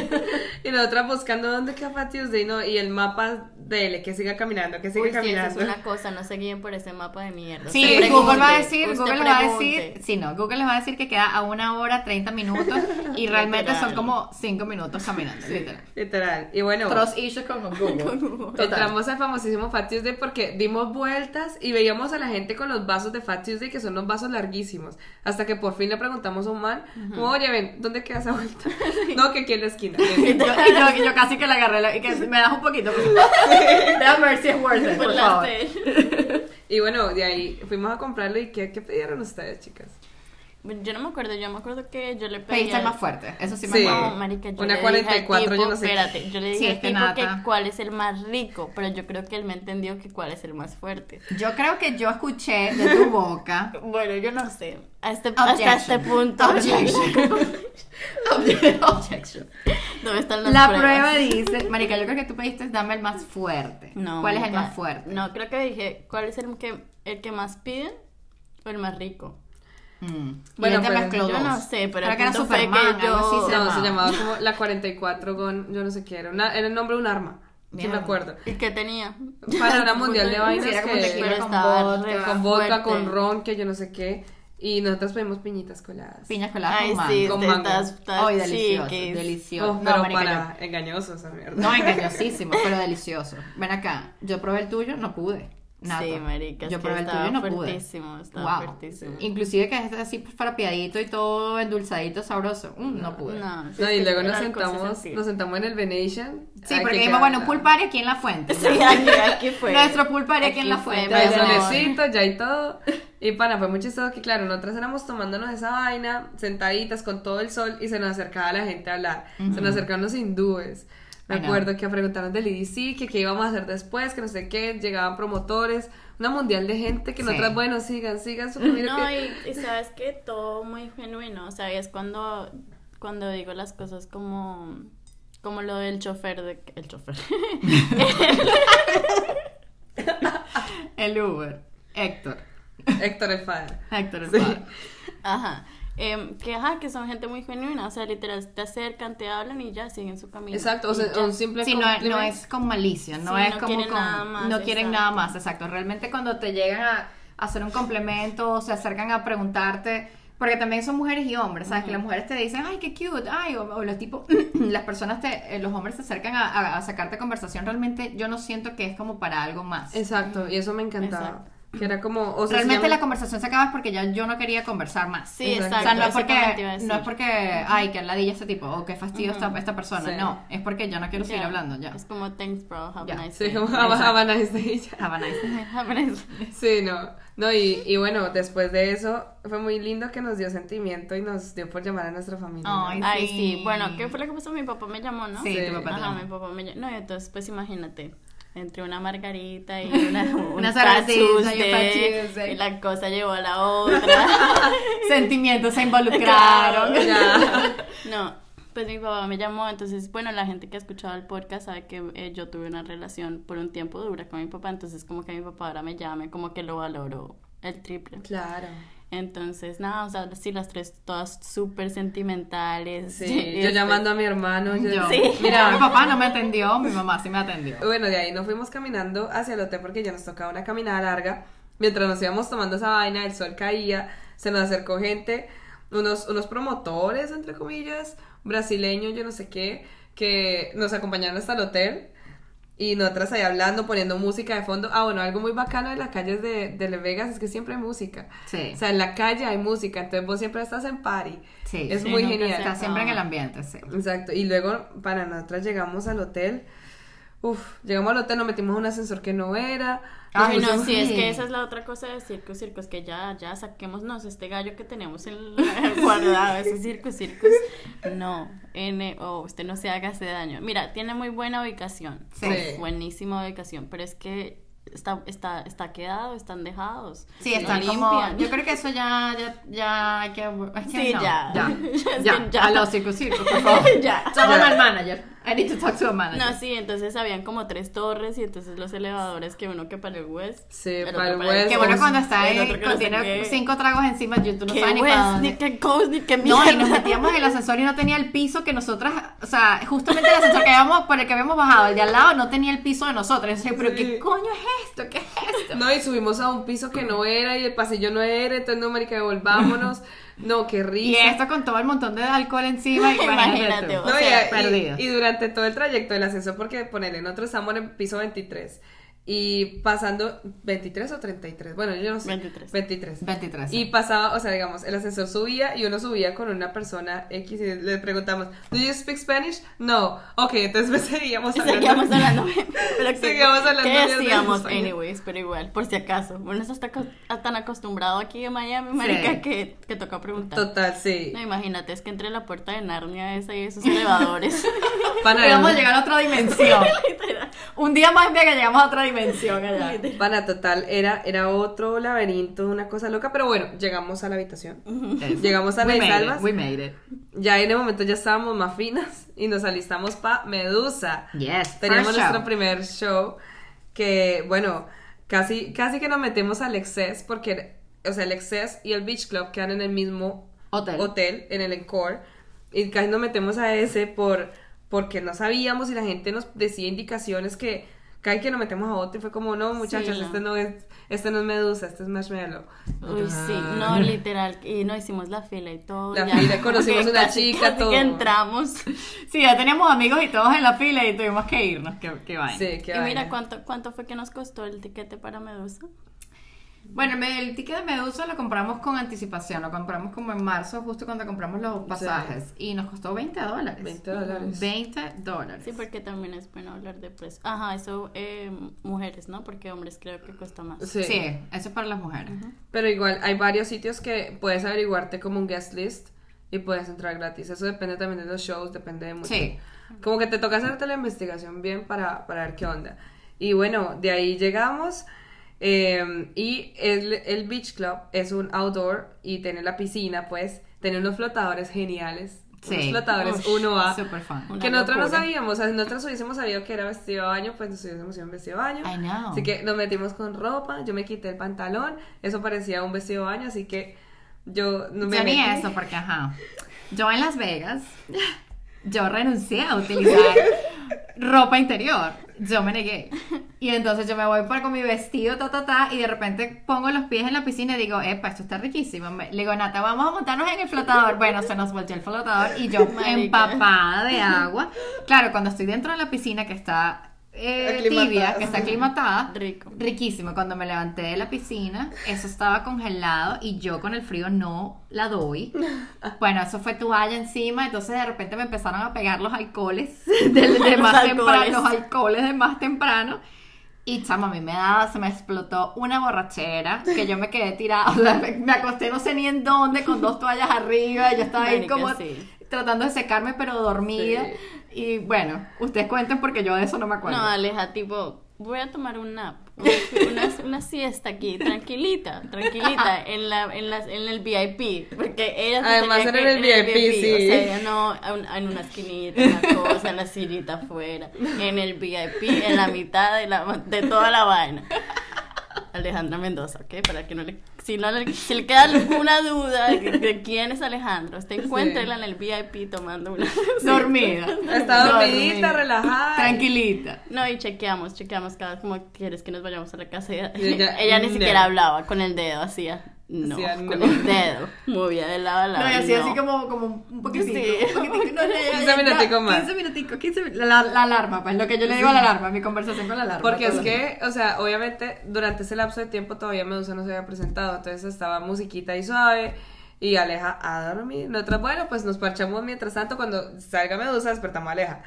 y nosotras buscando dónde queda Fat Tuesday, ¿no? Y el mapa de él, que siga caminando, que siga Uy, sí, esa caminando. es una cosa, no se guíen por ese mapa de mierda. Sí, Usted Google va a decir, Google les va a decir, sí, no, Google les va a decir que queda a una hora 30 minutos y realmente son como 5 minutos caminando, literal. Literal. Y bueno. Trust issues con Google. Total. Entramos al famosísimo Fat Tuesday porque dimos vueltas y veíamos a la gente con los vasos de Fat Tuesday, que son unos vasos larguísimos. Hasta que por fin le preguntamos a un man, como, oye, ven, ¿dónde queda esa vuelta? no, que aquí en la esquina. Y yo, y yo- yo casi que la agarré la- y que me das un poquito. Déjame ver si es worth it, Por favor. y bueno, de ahí fuimos a comprarlo y ¿qué, qué pidieron ustedes, chicas? Yo no me acuerdo, yo me acuerdo que yo le pedí. Pediste el al- más fuerte, eso sí me Sí. acuerdo. No, marica, yo Una le 44, dije al yo tipo, no sé. Espérate, yo le dije Sí, al tipo nata. que cuál es el más rico, pero yo creo que él me entendió que cuál es el más fuerte. Yo creo que yo escuché de tu boca. Bueno, yo no sé. A este, hasta este punto. Objection. Obje- Objection. ¿Dónde están las La pruebas? prueba dice, Marica, yo creo que tú pediste dame el más fuerte. No, ¿Cuál es el marica, más fuerte? No, creo que dije, ¿cuál es el que, el que más piden o el más rico? Mm. Bueno, pero- mezcló yo dos. no sé, pero Creo el que era fue que Superman, algo así yo- se No, llamaba. se llamaba como la 44 con, yo no sé qué era, una, era el nombre de un arma, sí me acuerdo. ¿Y qué tenía? Para una mundial de vainas Sí, era como que- Pero con vodka. con vodka, con ron, que yo no sé qué, y nosotros pedimos piñitas coladas. Piñas coladas Ay, con mango. sí, Con te mango. estás, estás Ay, delicioso, delicioso. Oh, No, pero marica, para engañoso esa mierda. No, engañosísimo, pero delicioso. Ven acá, yo probé el tuyo, no pude. Nada. Sí, marica, es Yo que probé el tuyo y no pude. fuertísimo, estaba Wow. fuertísimo. Inclusive que es así frapeadito y todo endulzadito, sabroso. Mm, no pude. No, sí, No, y luego nos sentamos, nos sentamos en el Venetian. Sí, porque que dijimos, bueno, party aquí en la fuente. Sí, aquí, aquí fue. Nuestro pool party aquí, en la Aquí fue, fuente. Amor. solecito, ya y todo. Y pana, fue muy chistoso que, claro, nosotras éramos tomándonos esa vaina, sentaditas con todo el sol, y se nos acercaba la gente a hablar. Se nos acercaban los hindúes. Me acuerdo que a preguntarnos del EDC, que qué íbamos a hacer después, que no sé qué, llegaban promotores, una mundial de gente que Sí. nosotras, bueno, sigan, sigan su camino. No, que- y, y sabes que todo muy genuino, o sea, es cuando, cuando digo las cosas como, como lo del chofer de, el chofer, El Uber. Héctor. Héctor el Fader. Héctor el Sí. padre. ajá, em, que ajá, que son gente muy genuina, o sea, literal, te acercan, te hablan y ya siguen su camino. Exacto, o sea, un simple Sí, no, es- no compliment. es con malicia, no Sí, es no como quieren con- nada más, no quieren exacto. nada más, exacto. Realmente cuando te llegan a hacer un complemento o se acercan a preguntarte, porque también son mujeres y hombres, ¿sabes? Que las mujeres te dicen, ay, qué cute, ay, o, o los tipos, las personas, te, eh, los hombres se acercan a, a- a sacarte conversación, realmente yo no siento que es como para algo más. Exacto, y eso me encantaba. Exacto. Que era como... O sea, se Realmente llama- la conversación se acaba es porque ya yo no quería conversar más. Sí, Exacto. exacto. O sea, no es porque, no es porque, ay, que ladilla este tipo, o que fastidio esta, esta persona. Sí. No, es porque ya no quiero seguir hablando, ya. Es como, thanks, bro. Have Ya. a nice Sí, day". como Exacto. Have a nice day. Have a nice day. Have a nice day. Sí, no. No, y, y bueno, después de eso, fue muy lindo que nos dio sentimiento y nos dio por llamar a nuestra familia. Ay, Ay, Sí. sí. Bueno, ¿qué fue lo que pasó? Mi papá me llamó, ¿no? Sí, Sí. tu papá Ajá, mi papá me llamó. No, y entonces, pues imagínate. Entre una margarita y una, un Una y la cosa llevó a la otra. Sentimientos se involucraron. Ya. No, pues mi papá me llamó, entonces, bueno, la gente que ha escuchado el podcast sabe que eh, yo tuve una relación por un tiempo dura con mi papá, entonces como que mi papá ahora me llame, como que lo valoro el triple. Claro. Entonces, nada, o sea, sí, las tres todas súper sentimentales. Sí, yo este- llamando a mi hermano. yo- Yo. Sí. Mira, mi papá no me atendió, mi mamá sí me atendió. Bueno, de ahí nos fuimos caminando hacia el hotel porque ya nos tocaba una caminada larga. Mientras nos íbamos tomando esa vaina, el sol caía, se nos acercó gente, unos, unos promotores, entre comillas, brasileños, yo no sé qué, que nos acompañaron hasta el hotel. Y nosotras ahí hablando, poniendo música de fondo. Ah, bueno, algo muy bacano de las calles de, de Las Vegas es que siempre hay música. Sí. O sea, en la calle hay música, entonces vos siempre estás en party. Sí, es sí, muy genial. se Está siempre en el ambiente, sí. Exacto. Y luego, para nosotras llegamos al hotel. Uf, llegamos al hotel, nos metimos en un ascensor que no era. Ay, no, sí, es que esa es la otra cosa de circus, circus, que ya, ya saquémonos este gallo que tenemos en la- guardado, ese circus, circus. No, N, o usted no se haga ese daño. Mira, tiene muy buena ubicación. Sí. Buenísima ubicación, pero es que está, está, está quedado, están dejados. Sí, no están como. limpian. Yo creo que eso ya, ya, ya hay que. que Sí, no, ya. Ya. Ya. que ya. A los circus circus, por favor. Ya. Llaman al manager. I need to talk to a manager. No, sí, entonces habían como tres torres y entonces los elevadores que uno que para el West. Sí, el para el West. Qué bueno cuando está ahí, que cuando no tiene cinco tragos encima, yo tú no Qué sabes ni para West, dónde. ni qué Coast, ni qué No, y nos metíamos en el ascensor y no tenía el piso que nosotras, o sea, justamente el ascensor que habíamos, por el que habíamos bajado, el de al lado no tenía el piso de nosotros. Entonces, pero Sí. ¿qué coño es esto? ¿Qué es esto? No, y subimos a un piso que no era y el pasillo no era, entonces no, marica, devolvámonos. No, qué Y risa. esto con todo el montón de alcohol encima, imagínate, Imagínate, o No, y- sea, y, perdido. y durante todo el trayecto del ascensor, porque ponerle, nosotros estamos en el piso 23 y pasando 23 o 33, bueno, yo no sé. 23. 23. 23. Y pasaba, o sea, digamos, el ascensor subía y uno subía con una persona X y le preguntamos, ¿Do you speak Spanish? No. Ok, entonces pues, seguíamos hablando. Seguíamos hablando. Pero que, Seguíamos hablando ¿Qué decíamos? español. Anyways, pero igual, por si acaso. Bueno, eso está co- tan acostumbrado aquí en Miami, marica, Sí. que, que toca preguntar. Total, sí. No, imagínate, es que entre la puerta de Narnia esa y esos elevadores. Vamos a llegar a otra dimensión. Un día más bien que llegamos a otra dimensión allá. Pana, total, era, era otro laberinto, una cosa loca, pero bueno, llegamos a la habitación. Llegamos a We la Salvas. We made it. Ya en el momento ya estábamos más finas y nos alistamos pa Medusa. Yes, Teníamos nuestro show. primer show que, bueno, casi, casi que nos metemos al Excess porque, o sea, el Excess y el Beach Club quedan en el mismo Hotel. hotel en el Encore y casi nos metemos a ese por porque no sabíamos y la gente nos decía indicaciones que cada que nos metemos a otro y fue como no muchachos Sí. este no es este no es Medusa este es Marshmallow Uy, sí, no, literal. Y no hicimos la fila y todo. La ya, fila, conocimos una casi- chica, casi todo. que entramos. Sí, ya teníamos amigos y todos en la fila y tuvimos que irnos. Qué, qué vaina. sí qué y mira vaina. cuánto, cuánto fue que nos costó el tiquete para Medusa. Bueno, me- el ticket de Medusa lo compramos con anticipación, lo compramos como en marzo, justo cuando compramos los pasajes, y nos costó 20 dólares. 20 dólares 20 dólares. Sí, porque también es bueno hablar de precio. Ajá, eso eh, mujeres, ¿no? Porque hombres creo que cuesta más. sí. Sí, eso es para las mujeres. Pero igual hay varios sitios que puedes averiguarte como un guest list y puedes entrar gratis. Eso depende también de los shows, depende de mucho. Sí. Como que te toca hacerte la investigación bien para, para ver qué onda. Y bueno, de ahí llegamos. Eh, y el, el Beach Club es un outdoor y tiene la piscina, pues, tiene unos flotadores geniales. Unos Sí. flotadores Ush, 1A. Super fun. Una Que nosotros no sabíamos, o sea, si nosotros hubiésemos sabido que era vestido de baño, pues nos hubiésemos ido en vestido de baño. I know. Así que nos metimos con ropa, yo me quité el pantalón, eso parecía un vestido de baño, así que yo no me Yo ni metí. eso, porque ajá. Yo en Las Vegas, yo renuncié a utilizar ropa interior. Yo me negué. Y entonces yo me voy para con mi vestido, ta, ta, ta, y de repente pongo los pies en la piscina y digo, epa, esto está riquísimo. Le digo, Nata, vamos a montarnos en el flotador. Bueno, se nos volteó el flotador y yo Marica. empapada de agua. Claro, cuando estoy dentro de la piscina que está eh, tibia, que está aclimatada. Rico. Riquísimo. Cuando me levanté de la piscina, eso estaba congelado y yo con el frío no la doy. Bueno, eso fue toalla encima, entonces de repente me empezaron a pegar los alcoholes de, de más Los temprano, alcoholes. los alcoholes de más temprano. Y chama, a mí me daba, se me explotó una borrachera que yo me quedé tirada, o sea, me, me acosté no sé ni en dónde, con dos toallas arriba, y yo estaba ahí Marica, como sí. tratando de secarme, pero dormida. Y bueno, ustedes cuenten porque yo de eso no me acuerdo. No, Aleja, tipo, voy a tomar un nap, una, una siesta aquí, tranquilita, tranquilita, en, la, en, las, en el VIP, porque ella Además, era en el VIP, sí. O sea, ella no en, en una esquinita, una cosa, en la sillita afuera, en el VIP, en la mitad de, la, de toda la vaina. Alejandra Mendoza, ¿ok? Para que no le... Si, no le, si le queda alguna duda de, de quién es Alejandra, usted encuéntrela en el VIP tomando una... Dormida. Está dormidita, Dormida. relajada. Tranquilita. No, y chequeamos, chequeamos cada vez como quieres que nos vayamos a la casa. Ella, Y ella, ella ni no. siquiera hablaba con el dedo, hacía. No, Hacía con no. el dedo. Movía de lado a lado. No, y así, no. así como, como un poquitico. Sí. Un poquitico. No, no, ya, 15 ya, minuticos ya, más. 15 minuticos, 15 minuticos. La, la alarma, pues lo que yo le digo a la alarma, mi conversación con la alarma. Porque es que, o sea, obviamente durante ese lapso de tiempo todavía Medusa no se había presentado, entonces estaba musiquita y suave y Aleja a dormir. Nosotros, bueno, pues nos parchamos mientras tanto, cuando salga Medusa despertamos a Aleja.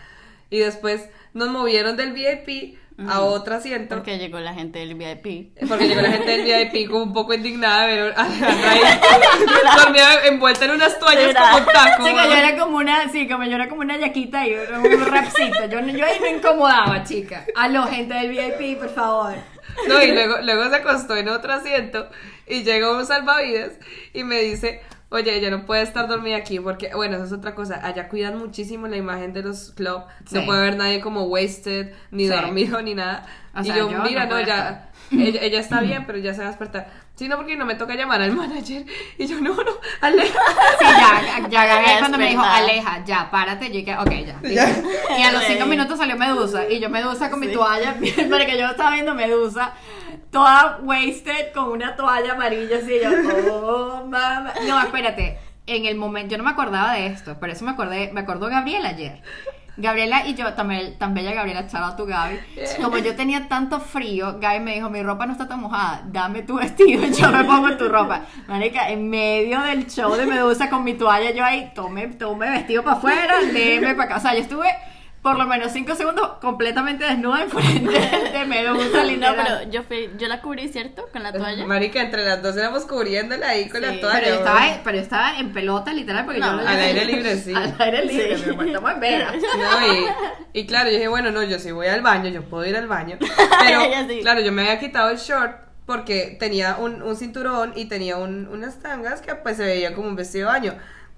Y después nos movieron del VIP a otro asiento. Porque llegó la gente del VIP. Porque llegó la gente del VIP como un poco indignada de ver a envuelta en unas toallas como taco. Sí, que yo era como una, sí, como yo era como una yaquita y un rapcito. Yo, yo ahí me incomodaba, chica. Aló, gente del VIP, por favor. No, y luego, luego se acostó en otro asiento y llegó un salvavidas y me dice, oye, ella no puede estar dormida aquí porque, bueno, eso es otra cosa, allá cuidan muchísimo la imagen de los clubs, Sí. no puede ver nadie como wasted, ni Sí. dormido, ni nada. O y sea, yo, mira, no, puedo ella, ella, ella está bien, pero ya se va a despertar. Sí, no, porque no me toca llamar al manager. Y yo, no, no, Aleja. Sí, ya, ya cuando me dijo. Aleja, ya, párate. Yo dije, ok, ya. Ya. Y a los cinco minutos salió Medusa. Y yo Medusa con mi toalla, para que yo estaba viendo Medusa, toda wasted, con una toalla amarilla así. Yo, oh, mamá. No, espérate. En el momento, yo no me acordaba de esto, pero eso me acordé, me acordó Gabriela ayer. Gabriela y yo, también, tan bella Gabriela, out to Gaby. Como yo tenía tanto frío, Gaby me dijo, mi ropa no está tan mojada, dame tu vestido y yo me pongo tu ropa. Marica, en medio del show de Medusa con mi toalla, yo ahí, tome, tome vestido para afuera, léeme para acá. O sea, yo estuve por lo menos cinco segundos completamente desnuda enfrente de Medusa, No, literal. pero yo, fui- yo la cubrí, ¿cierto? Con la toalla. Marica, entre las dos éramos cubriéndola ahí con Sí, la toalla. Pero yo, estaba, en- pero yo estaba en pelota, literal, porque No, yo... al aire libre, sí. Al aire libre, Sí. mi amor, estamos en Vera. No, y, y claro, yo dije, bueno, no, yo sí voy al baño, yo puedo ir al baño. Pero, sí. claro, yo me había quitado el short porque tenía un, un cinturón y tenía un- unas tangas que pues se veía como un vestido de baño.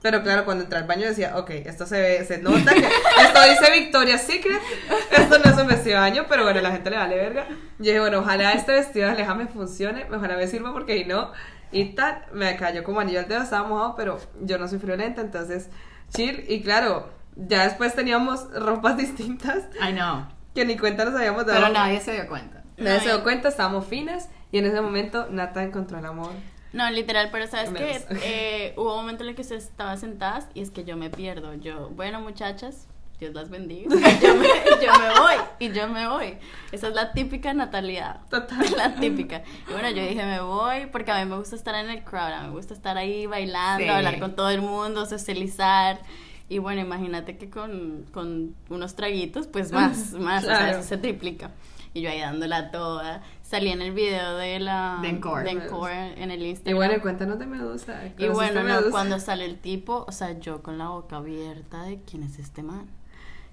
Pero claro, cuando entré al baño decía, ok, esto se ve, se nota que esto dice Victoria's Secret, esto no es un vestido de baño, pero bueno, la gente le vale verga. Yo dije, bueno, ojalá este vestido de Aleja me funcione, ojalá me sirva porque si no, y tal, me cayó como anillo al dedo, estaba mojado, pero yo no soy friolenta, entonces chill. Y claro, ya después teníamos ropas distintas Ay, no. que ni cuenta nos habíamos dado. Pero nadie se dio cuenta. Nadie se dio cuenta, estábamos finas y en ese momento Nata encontró el amor. No, literal, pero sabes que eh, hubo un momento en el que ustedes estaban sentadas y es que yo me pierdo. Yo, bueno, muchachas, Dios las bendiga. Yo me, yo me voy y yo me voy. Esa es la típica natalidad. Total. La típica. Y bueno, yo dije, me voy porque a mí me gusta estar en el crowd, a mí me gusta estar ahí bailando, Sí. hablar con todo el mundo, socializar. Y bueno, imagínate que con, con unos traguitos, pues más, más, o sea, eso se triplica. Y yo ahí dándola toda. Salí en el video de la De Encore. de Encore en el Y Instagram. bueno, cuéntanos de Medusa. Y ¿Conociste bueno, no, Medusa? cuando sale el tipo, o sea, yo con la boca abierta de quién es este man.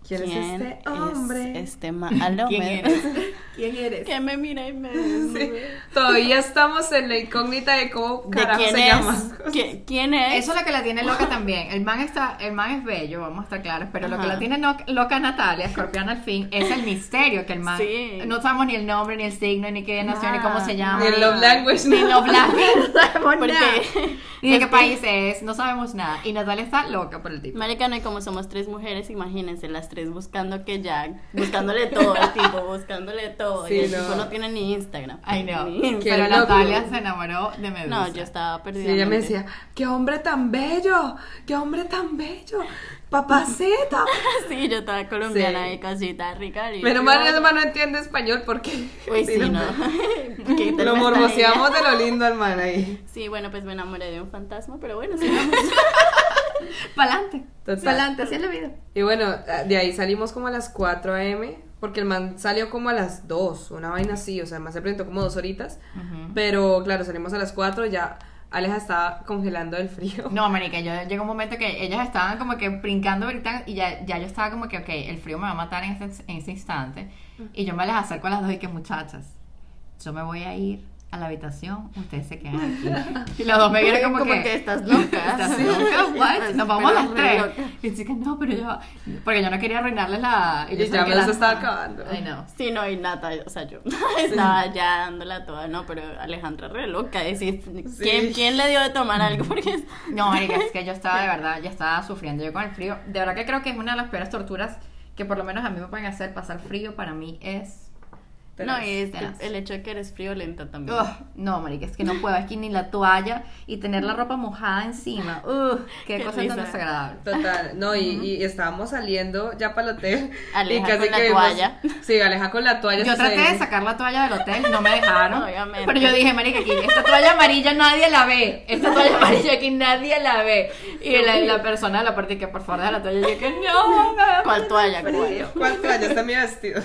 ¿Quién es este hombre? este man? Aló, ¿Quién eres? ¿Quién eres? Que me mira y me Sí, todavía estamos en la incógnita de cómo ¿De carajo quién se es? llama. ¿Qui- ¿Quién es? Eso es lo que la tiene loca también. El man está, el man es bello, vamos a estar claros, pero lo que Ajá. la tiene no- loca Natalia, escorpiana al fin, es el misterio que el man. Sí. No sabemos ni el nombre, ni el signo, ni qué nación, ni cómo se llama. Ni el love language, Ni no. love language, no sabemos Porque- nada. Ni de qué es país es, no sabemos nada. Y Natalia está loca por el tipo. Maricano, y como somos tres mujeres, imagínense, las tres buscando que ya, buscándole todo al tipo, buscándole todo. Sí, y el no. tipo no tiene ni Instagram. Ay, no. Qué Pero. Natalia se enamoró de Medusa. No, yo estaba Sí, perdida. ella me decía, qué hombre tan bello, qué hombre tan bello. papaceta. Sí, yo estaba colombiana Sí. y cosita rica. y- Menos mal hermano no entiende español porque Uy, sí, no. Tal lo morboseamos de lo lindo al man ahí. Sí, bueno, pues me enamoré de un fantasma, pero bueno, sí. Pa'lante. Pa'lante, así es la vida. Y bueno, de ahí salimos como a las 4 a.m. Porque el man salió como a las 2, una vaina así, o sea, el man se presentó como dos horitas. Pero claro, salimos a las 4, ya Aleja estaba congelando del frío. No, marica, yo llegó un momento que ellas estaban como que brincando, brincando, y ya, ya yo estaba como que, ok, el frío me va a matar en ese, en ese instante. Y yo me las acerco a las dos y que, muchachas, yo me voy a ir a la habitación, ustedes se quedan aquí. Y las dos me vieron como, Como que, que estás loca. ¿Estás loca? What? Estás Nos vamos a las tres. re loca. Y dice que no, pero yo, porque yo no quería arruinarles la... Y yo ya me que las la- estaba acabando. Ay, no. Sí, no, y Nata, o sea, yo estaba ya dándola toda, no, pero Alejandra re loca, decir, ¿quién, ¿quién le dio de tomar algo? Porque No, es que yo estaba de verdad, ya estaba sufriendo yo con el frío. De verdad que creo que es una de las peores torturas que por lo menos a mí me pueden hacer. Pasar frío para mí es... No, y es el hecho de que eres friolenta también. Ugh, no, marica, es que no puedo, es que ni la toalla y tener la ropa mojada encima. Ugh, qué, Qué cosa tan desagradable. Total, no, y, y estábamos saliendo ya para el hotel. Aleja y casi con la que vimos- toalla. Sí, Aleja con la toalla. Yo traté de sacar la toalla del hotel, no me dejaron. Obviamente. Pero yo dije, marica, aquí esta toalla amarilla nadie la ve. Esta toalla amarilla aquí nadie la ve. Y la, la persona de la parte que por favor deja la toalla, y yo que no. ¿Cuál toalla? frío". ¿Cuál toalla está mi vestido?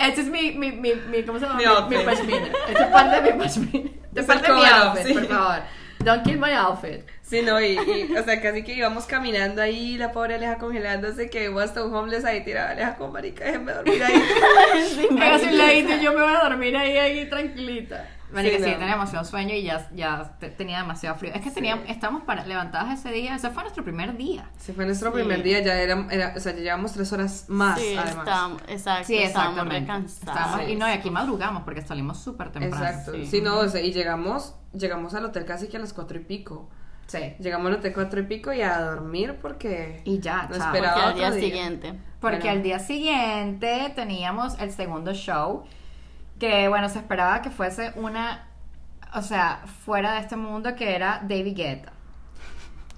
Este es mi, mi, mi, mi ¿cómo se llama? Mi Mi, pashmina. Este es parte de mi pashmina. Es parte de mi outfit, sí. por favor. Don't kill my outfit. Sí, no, y, y, o sea, casi que íbamos caminando ahí, la pobre Aleja congelándose, que vimos hasta un homeless ahí tirado, Aleja con marica, déjenme dormir ahí. Marica. le dice, yo me voy a dormir ahí, ahí tranquilita. Marica, Sí, sí, no. tenía demasiado sueño y ya, ya te- tenía demasiado frío. Es que teníamos, estábamos para, levantadas ese día, ese fue nuestro primer día. Ese fue nuestro Sí. primer día, ya era, era, o sea, ya llevamos tres horas más, Sí, además. estábamos, exacto, Sí, estábamos exactamente. recansados. Y no, y aquí madrugamos porque salimos súper temprano. Exacto, Sí. sí. no, o sea, y llegamos, llegamos al hotel casi que a las cuatro y pico. Sí. Llegamos al hotel cuatro y pico y a dormir porque Y ya, no esperaba Porque al día día. siguiente. Porque Bueno. al día siguiente teníamos el segundo show, que bueno, se esperaba que fuese una, o sea, fuera de este mundo, que era David Guetta.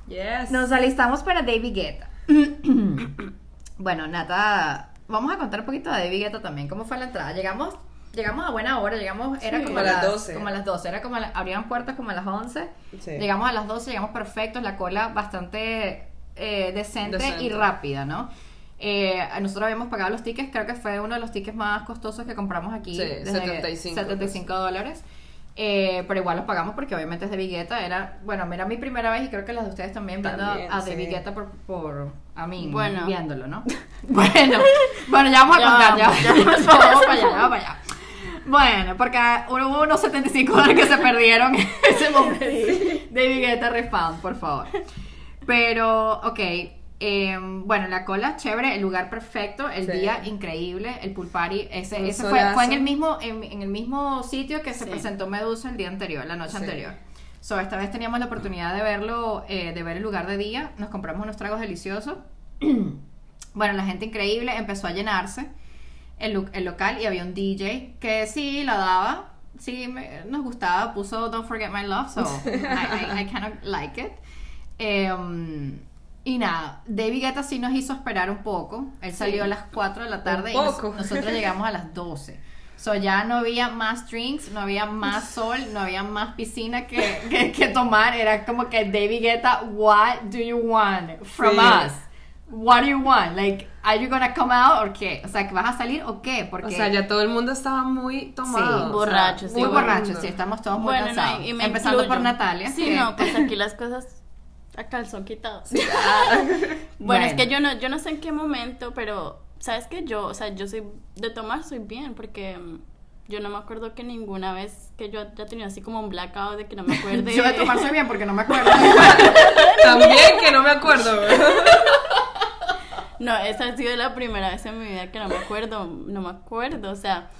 Yes. Nos alistamos para David Guetta. bueno, Nata, vamos a contar un poquito de David Guetta también. ¿Cómo fue la entrada? Llegamos, llegamos a buena hora, llegamos, era Sí, como a las 12. Como a las 12, era como, a la- abrían puertas como a las 11. Sí. Llegamos a las 12, llegamos perfectos, la cola bastante eh, decente, y Decente. rápida, ¿no? Eh, nosotros habíamos pagado los tickets, creo que fue uno de los tickets más costosos que compramos aquí. Sí, 75, 75 dólares. Eh, pero igual los pagamos porque obviamente es de Guetta. Era, bueno, era mi primera vez y creo que las de ustedes también viendo También, a sí. David Guetta por, por a mí, Bueno. viéndolo, ¿no? bueno, bueno, ya vamos a Ya contar, ya, vamos, ya, vamos para allá, vamos para allá. Bueno, porque hubo unos 75 dólares que se perdieron en ese momento. David Guetta Refound, por favor. Pero, ok. Eh, bueno, la cola, chévere, el lugar perfecto, el Sí. día increíble, el pool party, ese, fue, en el mismo, en, en el mismo sitio que se Sí. presentó Medusa el día anterior, la noche Sí. anterior. So, esta vez teníamos la oportunidad de verlo, eh, de ver el lugar de día, nos compramos unos tragos deliciosos. bueno, la gente increíble, empezó a llenarse el, el local y había un DJ que sí la daba, sí me- nos gustaba, puso Don't Forget My Love, so I, I, I kind of like it. Em, y nada, David Guetta sí nos hizo esperar un poco. Él salió a las 4 de la tarde y nos- nosotros llegamos a las 12. So ya no había más drinks, no había más sol, no había más piscina que, que, que tomar. Era como que David Guetta, what do you want from Sí. us? What do you want? Like, are you gonna come out or qué? O sea, que vas a salir o qué? Porque O sea, ya todo el mundo estaba muy tomado. Sí, o sea, muy mundo. sí, estamos todos muy Bueno, cansados. no, y me Empezando incluyo. por Natalia. Sí, que- no, pues aquí las cosas a calzón quitado. bueno, Bueno. es que yo no, yo no sé en qué momento, pero sabes que yo, o sea, yo soy de tomar soy bien, porque mm, yo no me acuerdo que ninguna vez que yo haya tenido así como un blackout de que no me acuerde. Yo de tomarse bien porque no me acuerdo. También que no me acuerdo. No, esa ha sido la primera vez en mi vida que no me acuerdo, no me acuerdo, o sea,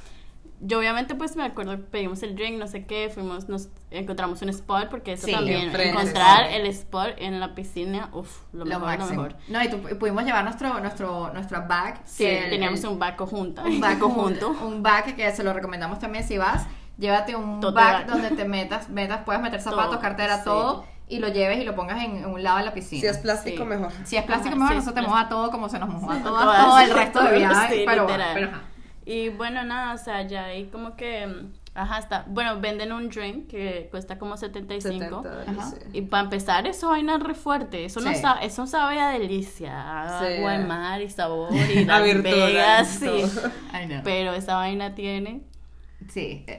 yo obviamente pues me acuerdo, pedimos el drink, no sé qué, fuimos, nos encontramos un spot, porque eso Sí, también, encontrar sí. el spot en la piscina, uff, lo, lo mejor, lo mejor. No, y, tu- y pudimos llevar nuestro, nuestro, nuestra bag. Sí, el- teníamos el- un bag baco junto. Un bag que se lo recomendamos también si vas. Llévate un bag donde te metas, metas, puedes meter zapatos, Todo, cartera, sí. todo. y lo lleves y lo pongas en, en un lado de la piscina. Si es plástico, Sí. mejor. Si es plástico, Ajá, mejor sí, no se te moja todo como se nos mojó a todas, Todas, todo el resto de viaje. sí, pero, pero ajá. Y bueno, nada, o sea, ya ahí como que, mm, ajá, está, bueno, venden un drink que cuesta como 75. 70 dólares, Ajá. sí. Y para empezar, eso vaina es re fuerte. Eso, no Sí. sabe, eso sabe a delicia. Sí. Agua de mar y sabor y Las Vegas, sí. No. Pero esa vaina tiene. Sí.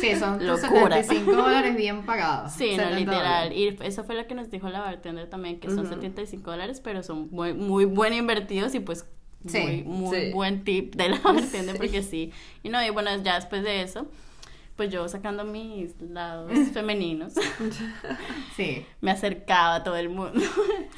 Sí, son Locura. 75 dólares bien pagados. Sí, no, 70 literal. dólares. Y eso fue lo que nos dijo la bartender también, que son Ujú. 75 dólares, pero son muy, muy buen invertidos y pues Sí, muy, muy sí. buen tip de la bartender, porque sí. Y no, y bueno, ya después de eso, pues yo sacando mis lados femeninos, Sí. me acercaba a todo el mundo.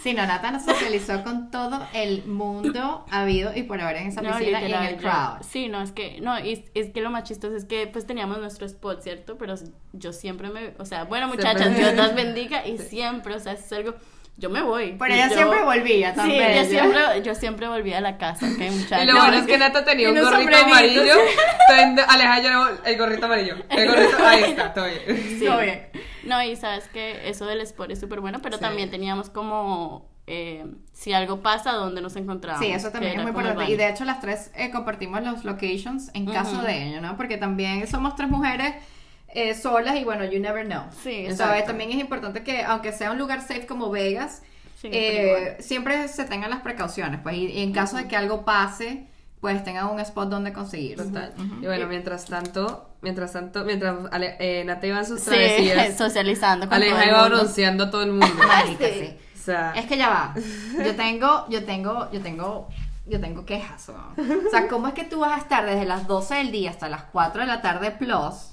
Sí, no, Nata nos socializó con todo el mundo habido y por haber en esa No, piscina y en literal, el yo- crowd. Sí, no, es que, no, y es, que lo más chistoso es que pues teníamos nuestro spot, ¿cierto? Pero yo siempre me, o sea, bueno muchachas, Siempre. Dios las bendiga y siempre, o sea, es algo, yo me voy. Pero ella yo- siempre volvía Sí, también. yo siempre, yo siempre volvía a la casa, ¿ok, muchachos? Y lo bueno es que Nata tenía un gorrito amarillo. Entonces, Aleja yo no, el gorrito amarillo. El gorrito, ahí está, todo bien. Sí. Todo bien. No, y sabes que eso del sport es súper bueno, pero Sí. también teníamos como, eh, si algo pasa, ¿dónde nos encontramos? Sí, eso también es muy importante. Y de hecho las tres eh, compartimos los locations en caso de ello, ¿no? Porque también somos tres mujeres eh, solas y bueno, you never know. Sí, ¿Sabes? También es importante que aunque sea un lugar safe como Vegas, Sí, eh, siempre se tengan las precauciones. Pues y, y en caso de que algo pase, pues tengan un spot donde conseguir. Total. Ujú. Y bueno, mientras tanto, mientras tanto, mientras Ale- eh, Nata iba en sus Sí, socializando con todo Aleja el iba mundo. bronceando a todo el mundo. Marica, Sí. sí. O sea, Es que ya va. Yo tengo, yo tengo, yo tengo, yo tengo quejas. ¿no? O sea, ¿cómo es que tú vas a estar desde las 12 del día hasta las 4 de la tarde plus?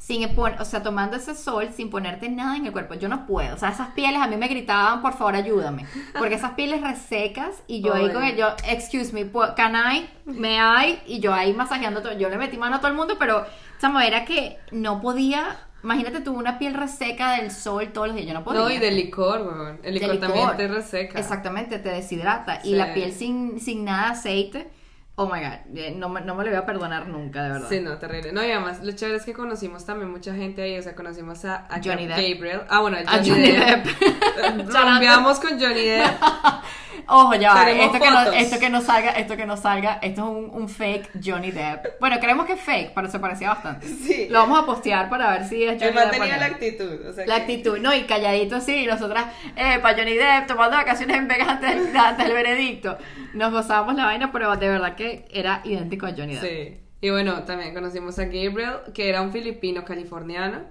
Sin o sea, tomando ese sol sin ponerte nada en el cuerpo. Yo no puedo. O sea, esas pieles a mí me gritaban, por favor, ayúdame. Porque esas pieles resecas y yo ahí con el, yo, excuse me, can I, me I, y yo ahí masajeando todo. Yo le metí mano a todo el mundo, pero, chamo, era que no podía. Imagínate tú una piel reseca del sol todos los días. Yo no podía. no, y del licor, weón. El licor, De también te reseca. Exactamente, te deshidrata. Sí. Y la piel sin, sin nada aceite, oh my god, eh, no, me- no me lo voy a perdonar nunca, de verdad. Sí, no, terrible. No, y además, lo chévere es que conocimos también mucha gente ahí. O sea, conocimos a, a Johnny Depp. Gabriel. Ah, bueno, a Johnny, Johnny Depp. Depp. Con Johnny Depp. Ojo, ya va, esto que, no, esto que no salga, esto que no salga, esto es un, un fake Johnny Depp. Bueno, creemos que es fake, pero se parecía bastante. Sí. Lo vamos a postear para ver si es Johnny El Depp. o tenía la actitud. O sea, La que- actitud, ¿no? Y calladito así, y nosotras, eh, para Johnny Depp, tomando vacaciones en Vegas antes del, antes del veredicto. Nos gozábamos la vaina, pero de verdad que era idéntico a Johnny Depp. Sí. Y bueno, también conocimos a Gabriel, que era un filipino californiano,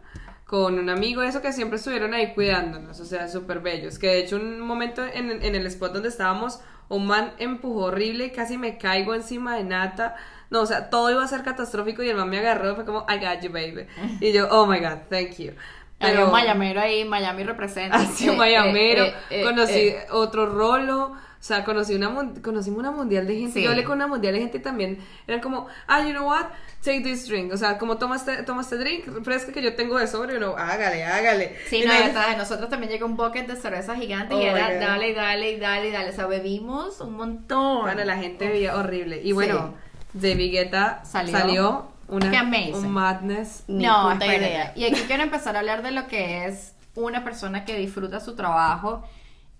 con un amigo, eso que siempre estuvieron ahí cuidándonos, o sea, súper bellos. Que de hecho, un momento en, en el spot donde estábamos, un man empujó horrible y casi me caigo encima de Nata. No, o sea, todo iba a ser catastrófico y el man me agarró, fue como, I got you, baby. Y yo, oh my god, thank you. Había un mayamero ahí, Miami representa. Así Eh, un mayamero, eh, eh, eh, conocí eh. otro rolo, o sea, conocí una conocimos una mundial de gente, Sí. yo hablé con una mundial de gente y también eran como, ah, you know what, take this drink, o sea, como toma este, toma este drink fresco que yo tengo de sobre, y no, hágale, hágale. Sí, Y no, de nosotros también llegó un bucket de cerveza gigante Oh, y era dale, dale, dale, dale. O sea, bebimos un montón. Bueno, la gente veía horrible. Y bueno, David Guetta Salió. salió, una, un madness. No, puta idea. Y aquí quiero empezar a hablar de lo que es una persona que disfruta su trabajo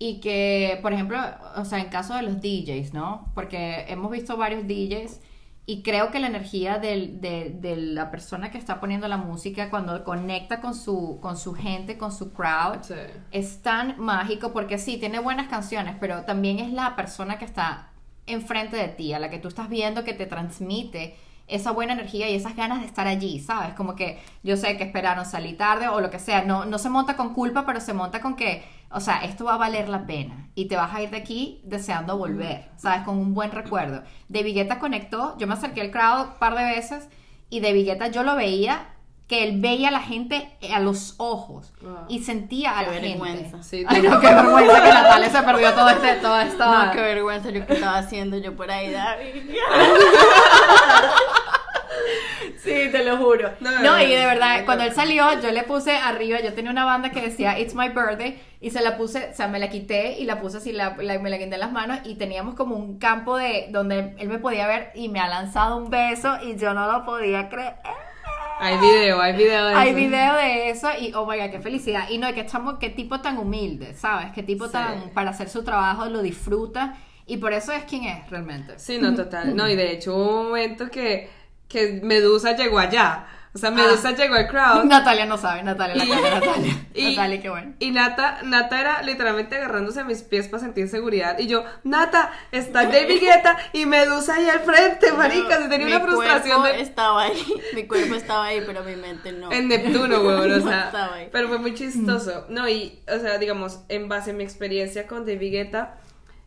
y que, por ejemplo, o sea, en caso de los DJs, ¿no? Porque hemos visto varios DJs y creo que la energía del- de, de la persona que está poniendo la música cuando conecta con su, con su gente, con su crowd, Sí. es tan mágico porque sí, tiene buenas canciones, pero también es la persona que está enfrente de ti, a la que tú estás viendo que te transmite esa buena energía y esas ganas de estar allí, ¿sabes? Como que yo sé que esperaron salir tarde o lo que sea, no, no se monta con culpa, pero se monta con que, o sea, esto va a valer la pena y te vas a ir de aquí deseando volver, ¿sabes? Con un buen recuerdo. De Vigueta conectó, yo me acerqué al crowd un par de veces y de Vigueta yo lo veía que él veía a la gente a los ojos Wow. y sentía a Qué la vergüenza. gente. Sí, Ay, no, qué vergüenza que Natalia se perdió todo este, toda esta... No, qué vergüenza yo que estaba haciendo yo por ahí, David. Sí, te lo juro. No, No, no, y de verdad, no, cuando él salió, yo le puse arriba, yo tenía una banda que decía It's my birthday, y se la puse, o sea, me la quité y la puse así, la, la- me la quité en las manos, y teníamos como un campo de donde él me podía ver y me ha lanzado un beso y yo no lo podía creer. Hay video, hay video de Hay eso. video de eso y, oh my god, qué felicidad. Y no, que chamo, qué tipo tan humilde, ¿sabes? Qué tipo Sí. tan, para hacer su trabajo lo disfruta. Y por eso es quien es realmente. Sí, no, total. No, y de hecho hubo un momento que, que Medusa llegó allá. O sea, Medusa llegó al crowd. Natalia no sabe, Natalia, la Y- cara de Natalia. y- Natalia, qué bueno. Y Nata, Nata era literalmente agarrándose a mis pies para sentir seguridad. Y yo, Nata, está David Guetta y Medusa ahí al frente, marica. Se tenía mi una frustración cuerpo de- estaba ahí, mi cuerpo estaba ahí, pero mi mente no. en Neptuno, weón. O sea, ahí. pero fue muy chistoso. No, y, o sea, digamos, en base a mi experiencia con David Guetta,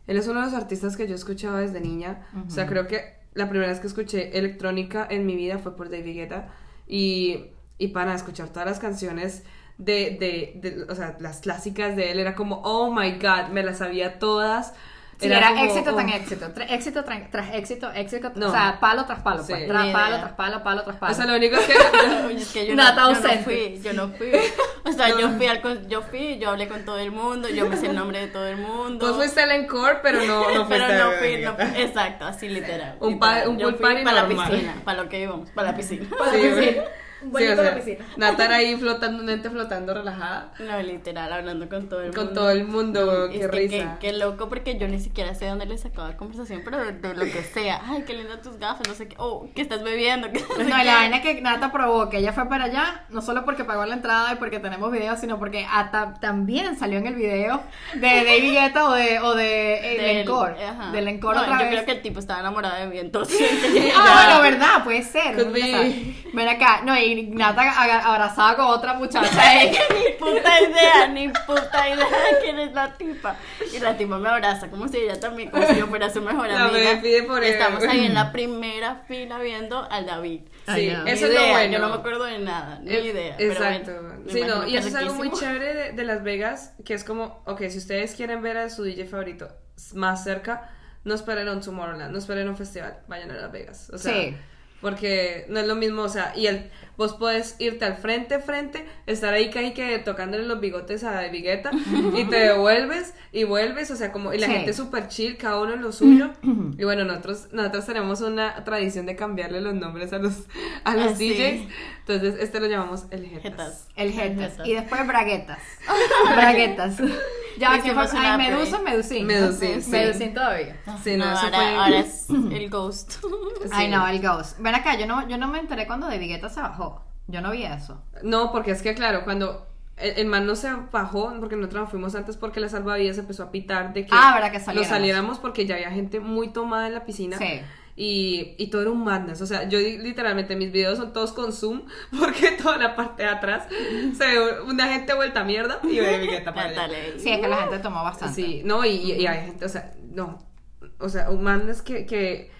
él es uno de los artistas que yo he escuchado desde niña. O sea, creo que la primera vez que escuché electrónica en mi vida fue por David Guetta. Y, y para escuchar todas las canciones de, de, de- o sea, las clásicas de él, era como, oh my god, me las sabía todas. Sí, era, como, éxito oh. tras éxito, tra- éxito tras, tras éxito, éxito, No. o sea, palo tras palo, Sí. pues, tra- palo tras palo, palo tras palo. O sea, lo único es que... Es que yo, Nata no, yo no ausente. fui, yo no fui. O sea, yo fui al con- yo fui, yo hablé con todo el mundo, yo me sé el nombre de todo el mundo. Vos fuiste al encore, pero no, no fuiste pero no fui, no fui- exacto, así literal. Un pa- literal. un Yo pool fui party para la normal. piscina, para lo que íbamos, para la piscina. Sí, piscina. Un Sí, o sea, en la piscina. Natar ahí flotando, un ente flotando relajada. No, literal, hablando con todo el mundo. Con todo el mundo, Es qué que- risa. Qué, qué loco, porque yo ni siquiera sé dónde le sacaba la conversación, pero de, de lo que sea. Ay, qué linda tus gafas, no sé qué. Oh, ¿qué estás bebiendo? ¿Qué no sé No, la vaina que Nata probó, que ella fue para allá, no solo porque pagó la entrada y porque tenemos videos, sino porque hasta también salió en el video de David Guetta o de, o de eh, Del- Encore. ajá. Del Encore No, otra yo vez. creo que el tipo estaba enamorado de mí, entonces. Ah, bueno, verdad, puede ser. Could be. Ven acá, no, y Nata abrazada con otra muchacha. ahí. ni puta idea, ni puta idea de quién es la tipa. Y la tipa me abraza como si ella también, como si yo fuera su mejor amiga. me pide por él. Estamos ahí en la primera fila viendo al David. Ay, Sí, no. Ni eso es lo idea, bueno. Yo no me acuerdo de nada, ni Eh, idea. pero Exacto. bueno, me sí, no, y eso es algo muy chévere de, de Las Vegas, que es como, ok, si ustedes quieren ver a su DJ favorito más cerca, no esperen un Tomorrowland, no esperen un festival, vayan a Las Vegas. O sea, Sí. Porque no es lo mismo, o sea, y el, vos podés irte al frente, frente, estar ahí que que tocándole los bigotes a David Guetta, y te devuelves y vuelves, o sea, como, y la Sí. gente súper chill, cada uno en lo suyo. y bueno, nosotros, nosotros tenemos una tradición de cambiarle los nombres a los, a los Ah, sí. DJs, entonces este lo llamamos el Jetas. Jetas. El jetas. Jetas. Y después braguetas. braguetas. Ya, que fue. Una Ay, Medusa, pre. Medusín. Medusín, sí. Medusín todavía. Sí, no, No, eso ahora, fue- ahora es el ghost. Ay, Sí. no, el Ghost. Ven acá, yo no, yo no me enteré cuando de Vigueta se bajó. Yo no vi eso. No, porque es que claro, cuando el, el man no se bajó, porque nosotros nos fuimos antes porque la salvavidas empezó a pitar de que, Ah, ¿verdad que lo saliéramos? saliéramos porque ya había gente muy tomada en la piscina. Sí. Y, y todo era un madness. O sea, yo literalmente mis videos son todos con zoom porque toda la parte de atrás se ve una gente vuelta a mierda y ve allá. Dale. Sí, es que la gente tomó bastante. Sí, no, y, y hay gente, o sea, no. O sea, un madness que, que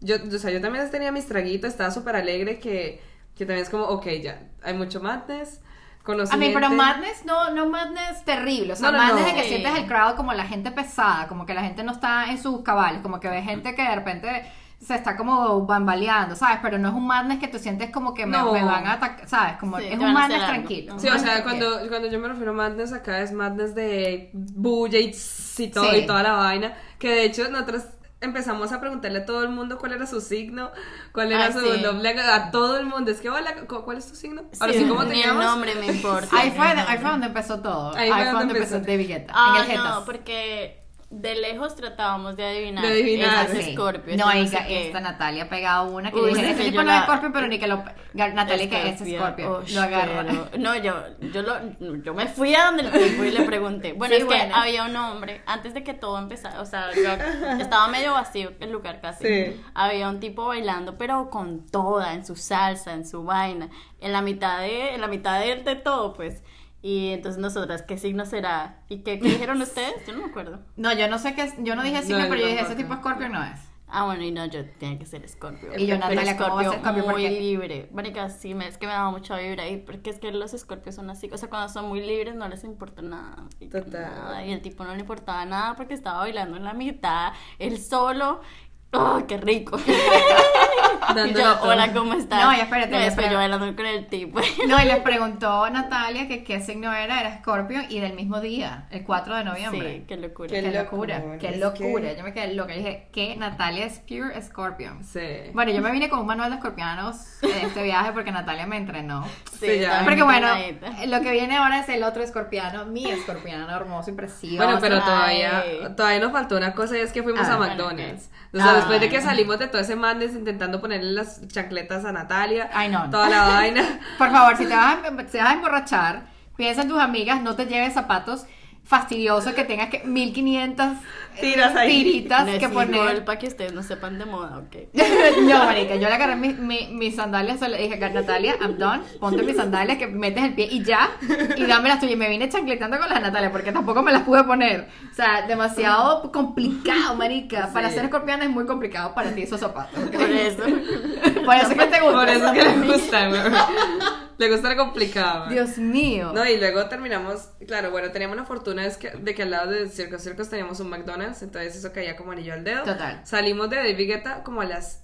yo, o sea, yo también tenía mis traguitos, estaba súper alegre que, que también es como, ok, ya, hay mucho madness, conocí A mí, pero madness no, no madness terrible, o sea, No, no, madness no. de que Sí. sientes el crowd como la gente pesada, como que la gente no está en sus cabales, como que ve gente que de repente se está como bambaleando, ¿sabes? Pero no es un madness que tú sientes como que me, No. me van a atacar, ¿sabes? Como Sí, es un madness tranquilo. Sí, o sea, cuando, cuando yo me refiero a madness acá es madness de bulla y, y todo Sí. y toda la vaina, que de hecho nosotros empezamos a preguntarle a todo el mundo cuál era su signo, cuál era Ah, su sí. language, a todo el mundo, es que hola, cu- ¿cuál es tu signo? Ahora sí, Sí, ¿cómo te ni el nombre me importa. Ahí fue, ahí fue donde empezó todo. Ahí, fue donde empezó, David Guetta, Ah, en el no, porque de lejos tratábamos de adivinar. De adivinar, Ese Sí. Scorpio. No, ese esta Natalia ha pegado una que Uy, dije, sí, este que tipo no es Scorpio, pero ni que lo... Natalia que es Scorpio, lo agarra. pero- No, yo, yo, lo, yo me fui a donde el tipo y le pregunté. Bueno, Sí, es que había un hombre, antes de que todo empezara, o sea, yo- estaba medio vacío el lugar casi. Sí. Había un tipo bailando, pero con toda, en su salsa, en su vaina, en la mitad de, en la mitad de, de todo, pues. Y entonces nosotras, ¿qué signo será? ¿Y qué, qué dijeron ustedes? Yo no me acuerdo. No, yo no sé qué, yo no dije signo, No, pero yo dije, ese tipo Scorpio no es. Ah, bueno, y no, yo tenía que ser Scorpio. Y yo, Natalia, ¿cómo va a ser Scorpio? Muy Porque- libre. Marica, sí, me, es que me daba mucha vibra. Y porque es que los Scorpios son así. O sea, cuando son muy libres no les importa nada. Total. nada, Y el tipo no le importaba nada porque estaba bailando en la mitad, él solo. ¡Oh, qué rico! y yo, hola, ¿cómo estás? No, y espérate, No, después yo bailando con el tipo. No, y les preguntó Natalia que qué signo era, era Scorpio y del mismo día, el 4 de noviembre. Sí, qué locura. Qué Qué locura, locura, qué locura. que- Yo me quedé loca. Dije que Natalia es pure Scorpio. Sí. Bueno, yo me vine con un manual de escorpianos en este viaje porque Natalia me entrenó. Sí, ya. estaba Porque bueno, lo que viene ahora es el otro escorpiano, mi escorpiano hermoso y precioso. Bueno, pero todavía, todavía nos faltó una cosa y es que fuimos Ah, a bueno, McDonald's. ok. Después de que salimos de todo ese madness intentando ponerle las chancletas a Natalia, Ay, no. toda la vaina. Por favor, si te vas a, si vas a emborrachar, piensa en tus amigas, no te lleves zapatos fastidiosos que tengas que 1500 Tiras ahí. tiritas Les que poner. para que ustedes no sepan de moda, ¿ok? no, marica, yo le agarré mi- mi- mis sandalias, le dije, Natalia, I'm done, ponte mis sandalias que metes el pie y ya, y dame las tuyas. Y me vine chancletando con las Natalia porque tampoco me las pude poner. O sea, demasiado complicado, marica. Para Sí. ser escorpiana es muy complicado para ti esos zapatos. ¿ok? Por eso. Por eso es que te gusta. Por eso es que le gusta, güey. Le gusta lo complicado. Dios mío. No, y luego terminamos, claro, bueno, teníamos la fortuna es que, de que al lado de Circos Circos teníamos un McDonald's, entonces eso caía como anillo al dedo. Total. Salimos de David Guetta como a las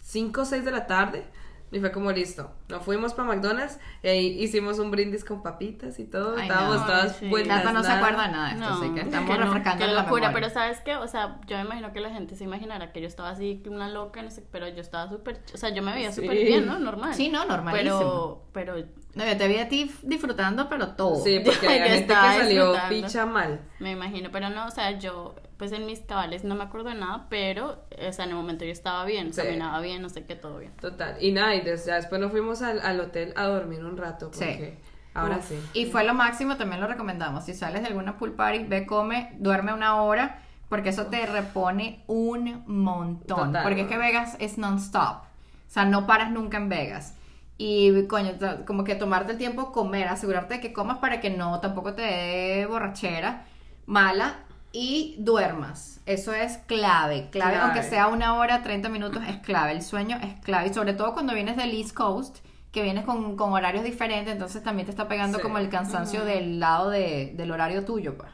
5 o 6 de la tarde y fue como listo. Nos fuimos para McDonald's y ahí hicimos un brindis con papitas y todo. Ay, Estábamos no. todas sí. buenas. Nata no se acuerda nada de esto, así que estamos no, refrescando la locura, memoria. pero ¿sabes qué? O sea, yo me imagino que la gente se imaginará que yo estaba así, una loca, no sé, pero yo estaba súper, o sea, yo me veía Sí. súper bien, ¿no? Normal. Sí, no, normalísimo. Pero, pero No, yo te vi a ti disfrutando, pero todo. Sí, porque Yo gente que salió picha mal. me imagino, pero no, o sea, yo, pues en mis cabales no me acuerdo de nada, pero, o sea, en el momento yo estaba bien, Sí. caminaba bien, no sé qué, todo bien. Total. Y nada, y después nos fuimos al, al hotel a dormir un rato. Sí. Porque ahora Uf. sí. Y fue lo máximo, también lo recomendamos. Si sales de alguna pool party, ve, come, duerme una hora, porque eso te repone un montón. Total. Porque es que Vegas es non-stop. O sea, no paras nunca en Vegas. Y coño, como que tomarte el tiempo, comer, asegurarte de que comas para que no tampoco te dé borrachera mala y duermas. Eso es clave, clave, Clave. aunque sea una hora, 30 minutos, es clave. El sueño es clave. Y sobre todo cuando vienes del East Coast, que vienes con, con horarios diferentes, entonces también te está pegando Sí. como el cansancio del lado de- del horario tuyo, pues.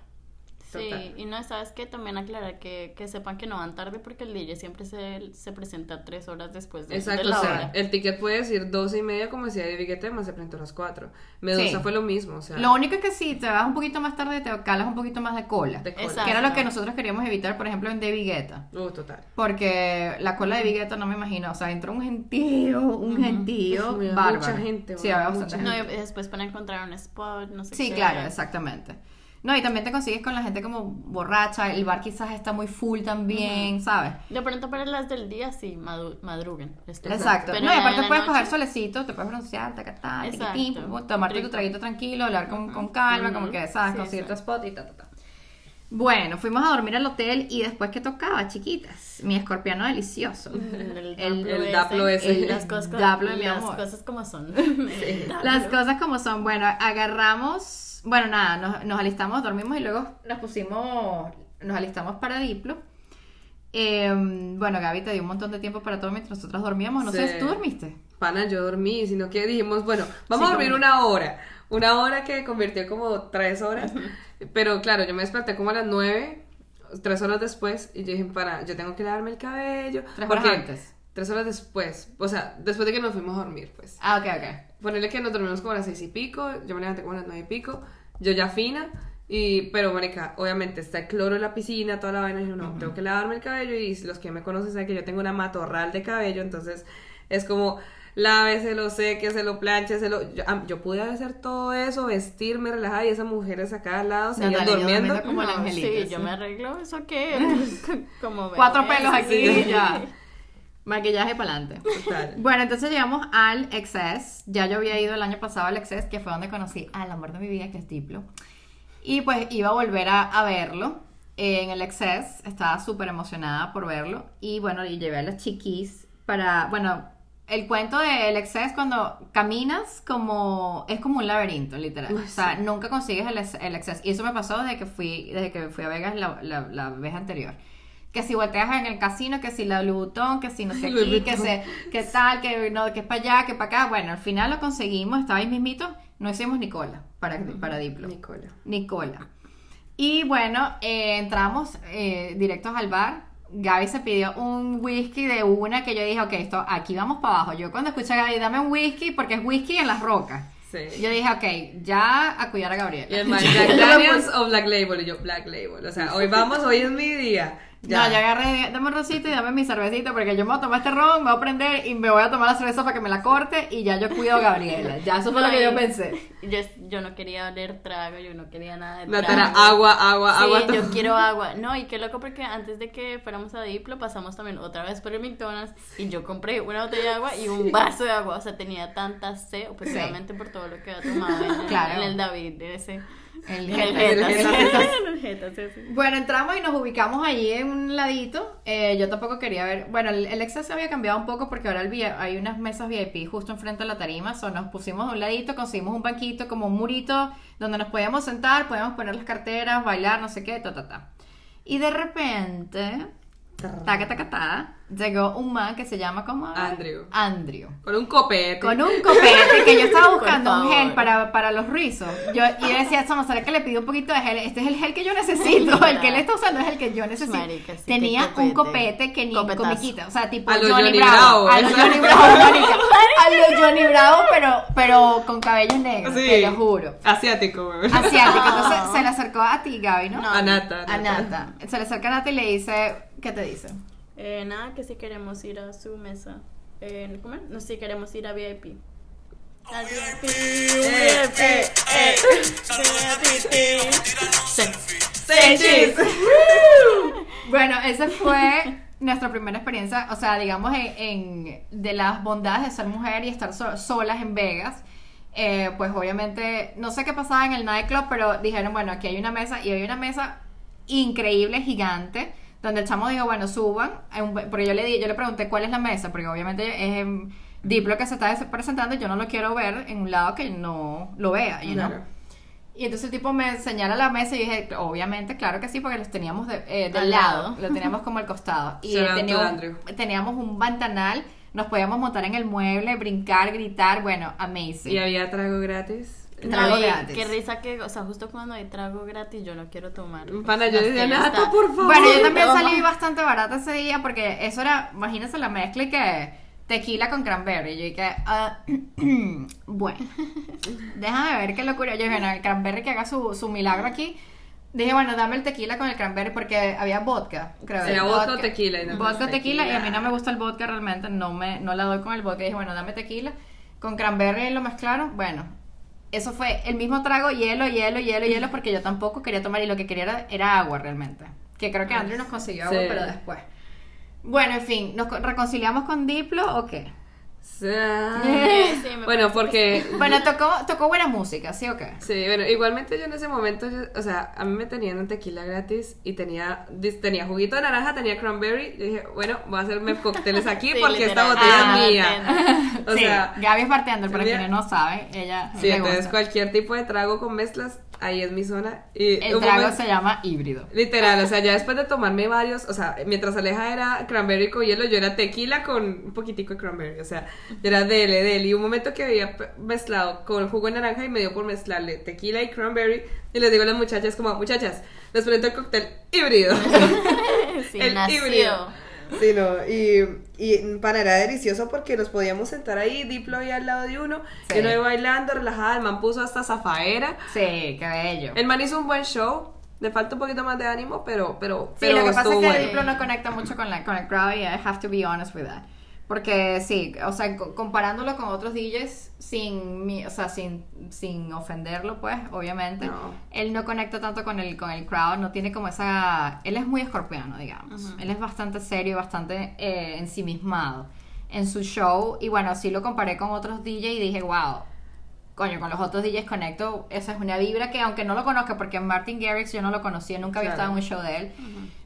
Sí, Total. y no, sabes que también aclarar que, que sepan que no van tarde porque el DJ siempre se, se presenta tres horas después de, de Exacto, la o sea, hora. el ticket puede decir 12 y media, como decía David Guetta, más se presentó a las 4. Medusa Sí. fue lo mismo, o sea. Lo único es que si te vas un poquito más tarde, te calas un poquito más de cola. de cola. Exacto. Que era lo que nosotros queríamos evitar, por ejemplo, en David Guetta. Uh, total. Porque la cola de David Guetta no me imagino. O sea, entró un gentío, un gentío Uf, había bárbaro. mucha gente, Sí, había bastante No, gente. y después para encontrar un spot, no sé Sí, qué. claro, exactamente. No, y también te consigues con la gente como borracha, el bar quizás está muy full también, ¿sabes? De pronto para las del día sí, madruguen. Exacto. Pero no, y aparte puedes coger solecito, te puedes broncear, tacatá, Exacto. tiquitín, tomarte tu traguito tranquilo, hablar con, con calma, como que, ¿sabes? Sí, Conseguir tu spot y ta, ta, ta. Bueno, fuimos a dormir al hotel y después que tocaba, chiquitas, mi escorpiano delicioso. El, El- Daplo el Daplo ese. Las cosas, Daplo de mi las amor. cosas como son. El. Las cosas como son. Bueno, agarramos, bueno, nada, nos, nos alistamos, dormimos y luego nos pusimos, nos alistamos para Diplo. Eh, bueno, Gaby te dio un montón de tiempo para todo mientras nosotros dormíamos. No sé, Sí. ¿tú dormiste? Pana, yo dormí, sino que dijimos, bueno, vamos Sí, a dormir como- una hora. Una hora que convirtió como tres horas. Pero claro, yo me desperté como a las nueve, tres horas después, y yo dije, para, yo tengo que lavarme el cabello. Tres horas antes. Tres horas después. O sea, después de que nos fuimos a dormir, pues. Ah, ok, ok. Ponerle que nos dormimos como a las seis y pico, yo me levanté como a las nueve y pico, yo ya fina, y, pero marica, obviamente está el cloro en la piscina, toda la vaina, y yo no, tengo que lavarme el cabello, y los que me conocen saben que yo tengo una matorral de cabello, entonces es como, láveselo, séqueselo, plancheselo, yo, ah, yo pude hacer todo eso, vestirme, relajada, y esas mujeres acá al lado seguían Natalia, yo durmiendo, durmiendo como la No, angelita, Sí, sí. yo me arreglo, ¿eso qué? como Cuatro pelos aquí sí. y ya. Maquillaje para adelante. Bueno, entonces llegamos al Excess. Ya yo había ido el año pasado al Excess, que fue donde conocí al amor de mi vida, que es Diplo. Y pues iba a volver a, a verlo en el Excess. Estaba súper emocionada por verlo. Y bueno, y llevé a las chiquis para. Bueno, el cuento del Excess cuando caminas como. Es como un laberinto, literal. O sea, nunca consigues el, ex- el Excess. Y eso me pasó desde que fui, desde que fui a Vegas la, la- la vez anterior. Que si volteas en el casino, que si la Louis Vuitton, que si no sé aquí, que, Vuitton. se, que tal, que no, que es para allá, que para acá. Bueno, al final lo conseguimos, estaba ahí mismito. No hicimos ni cola para, para Diplo. Nicola. Nicola. Y bueno, eh, entramos eh, directos al bar. Gaby se pidió un whisky de una que yo dije, ok, esto, aquí vamos para abajo. Yo cuando escuché a Gaby, dame un whisky porque es whisky en las rocas. Sí. Yo dije, ok, ya a cuidar a Y Gabriela. el man, Jack Daniels o Black Label. Y yo, Black Label. O sea, hoy vamos, hoy es mi día. Ya. No, yo agarré, dame un rosito y dame mi cervecita porque yo me voy a tomar este ron, me voy a prender y me voy a tomar la cerveza para que me la corte y ya yo cuido a Gabriela. Ya eso fue lo que yo pensé. Yo, yo no quería oler trago, yo no quería nada de No, trago. era agua, agua, Sí, agua. yo todo. quiero agua. No, y qué loco porque antes de que fuéramos a Diplo pasamos también otra vez por el McDonald's y yo compré una botella de agua y un vaso de agua. O sea, tenía tanta sed, pues Sí. obviamente por todo lo que había tomado en, el- Claro. en el David, ese. El. Bueno, entramos y nos ubicamos allí en un ladito. Eh, yo tampoco quería ver. Bueno, el, el Excel se había cambiado un poco porque ahora el hay unas mesas VIP justo enfrente de la tarima. So, nos pusimos a un ladito, conseguimos un banquito, como un murito, donde nos podíamos sentar, podíamos poner las carteras, bailar, no sé qué, ta, ta, ta. Y de repente, taca, taca, ta, llegó un man que se llama como Andrew. Andrew. Con un copete. Con un copete que yo estaba buscando un gel para, para los rizos. Yo, y yo decía, Chamo, ¿será que le pido un poquito de gel? Este es el gel que yo necesito. El que él está usando es el que yo necesito. Marica, sí, Tenía un copete. que ni Copetazo. comiquita. O sea, tipo A lo Johnny, Johnny Bravo. Bravo, A lo eso. Johnny Bravo, marica. A lo Johnny Bravo, pero, pero con cabellos negros, Sí. te lo juro. Asiático, güey. Asiático. Entonces se le acercó a ti, Gaby, ¿no? No. A Nata. A Nata. Se le acerca a Nata y le dice, ¿qué te dice? Eh, nada, que si queremos ir a su mesa. Eh. No, si queremos ir a VIP. Al VIP, VIP, VIP. Bueno, esa fue nuestra primera experiencia, o sea, digamos, en, en- de las bondades de ser mujer y estar so- solas en Vegas. Eh, pues obviamente, no sé qué pasaba en el nightclub, pero dijeron, bueno, aquí hay una mesa, y hay una mesa increíble, gigante, donde el chamo dijo, bueno, suban, porque yo le, di, yo le pregunté cuál es la mesa, porque obviamente es Diplo que se está presentando, y yo no lo quiero ver en un lado que no lo vea, you know? Claro. Y entonces el tipo me señala la mesa y dije, obviamente, claro que sí, porque los teníamos de, eh, del lado, lado. lo teníamos como al costado. Y teníamos un ventanal, nos podíamos montar en el mueble, brincar, gritar, bueno, amazing. Y había trago gratis. Trago No, y gratis. Qué risa que, o sea, justo cuando hay trago gratis, yo no quiero tomar. Pana, yo decía, por favor. Bueno, yo también salí bastante barata ese día porque eso era, imagínense la mezcla y que tequila con cranberry. Yo dije, ah, bueno, déjame ver qué locura. Yo dije, bueno, el cranberry que haga su, su milagro aquí. Dije, bueno, dame el tequila con el cranberry porque había vodka, creo. Era vodka o tequila, y no, Vodka, pues, tequila, y a mí tequila. no me gusta el vodka realmente, no me no la doy con el vodka. dije, bueno, dame tequila. Con cranberry lo mezclaron, bueno. Eso fue el mismo trago, hielo, hielo, hielo, hielo, porque yo tampoco quería tomar y lo que quería era, era agua realmente. Que creo que Andrew nos consiguió agua, Sí. pero después. Bueno, en fin, ¿nos co- reconciliamos con Diplo o qué? Sí, sí, me bueno, porque Bueno, tocó, tocó buena música, ¿sí o qué? Sí, bueno, igualmente yo en ese momento, yo- o sea, a mí me tenían un tequila gratis y tenía, tenía juguito de naranja, tenía cranberry. Yo dije, bueno, voy a hacerme cócteles aquí Sí, porque esta botella Ah, es mía. O sí, sea, Gaby es bartender, para quienes no saben, ella sí, entonces gusta. cualquier tipo de trago con mezclas, ahí es mi zona. Y El trago momento- se llama híbrido. Literal, o sea, ya después de tomarme varios, o sea, mientras Aleja era cranberry con hielo, yo era tequila con un poquitico de cranberry, o sea, yo era dele, dele, y un momento que había mezclado con jugo de naranja y me dio por mezclarle tequila y cranberry, y les digo a las muchachas como, muchachas, les presento el cóctel híbrido. Sí, el nació. híbrido. Sí, no, y, y para era delicioso porque nos podíamos sentar ahí, Diplo ahí al lado de uno, Sí. y uno iba bailando, relajada, el man puso hasta zafaera, Sí, qué bello. el man hizo un buen show, le falta un poquito más de ánimo, pero, pero, Sí, pero lo que pasa es que. Diplo no conecta mucho con, la, con el crowd y I have to be honest with that. Porque sí, o sea, co- comparándolo con otros DJs, sin, o sea, sin, sin ofenderlo, pues, obviamente, No. él no conecta tanto con el, con el crowd, no tiene como esa... Él es muy escorpiano, digamos. Él es bastante serio, bastante eh, ensimismado en su show. Y bueno, sí lo comparé con otros DJs y dije, wow, coño, con los otros DJs conecto, esa es una vibra que aunque no lo conozca, porque Martin Garrix yo no lo conocía, nunca había Claro. estado en un show de él.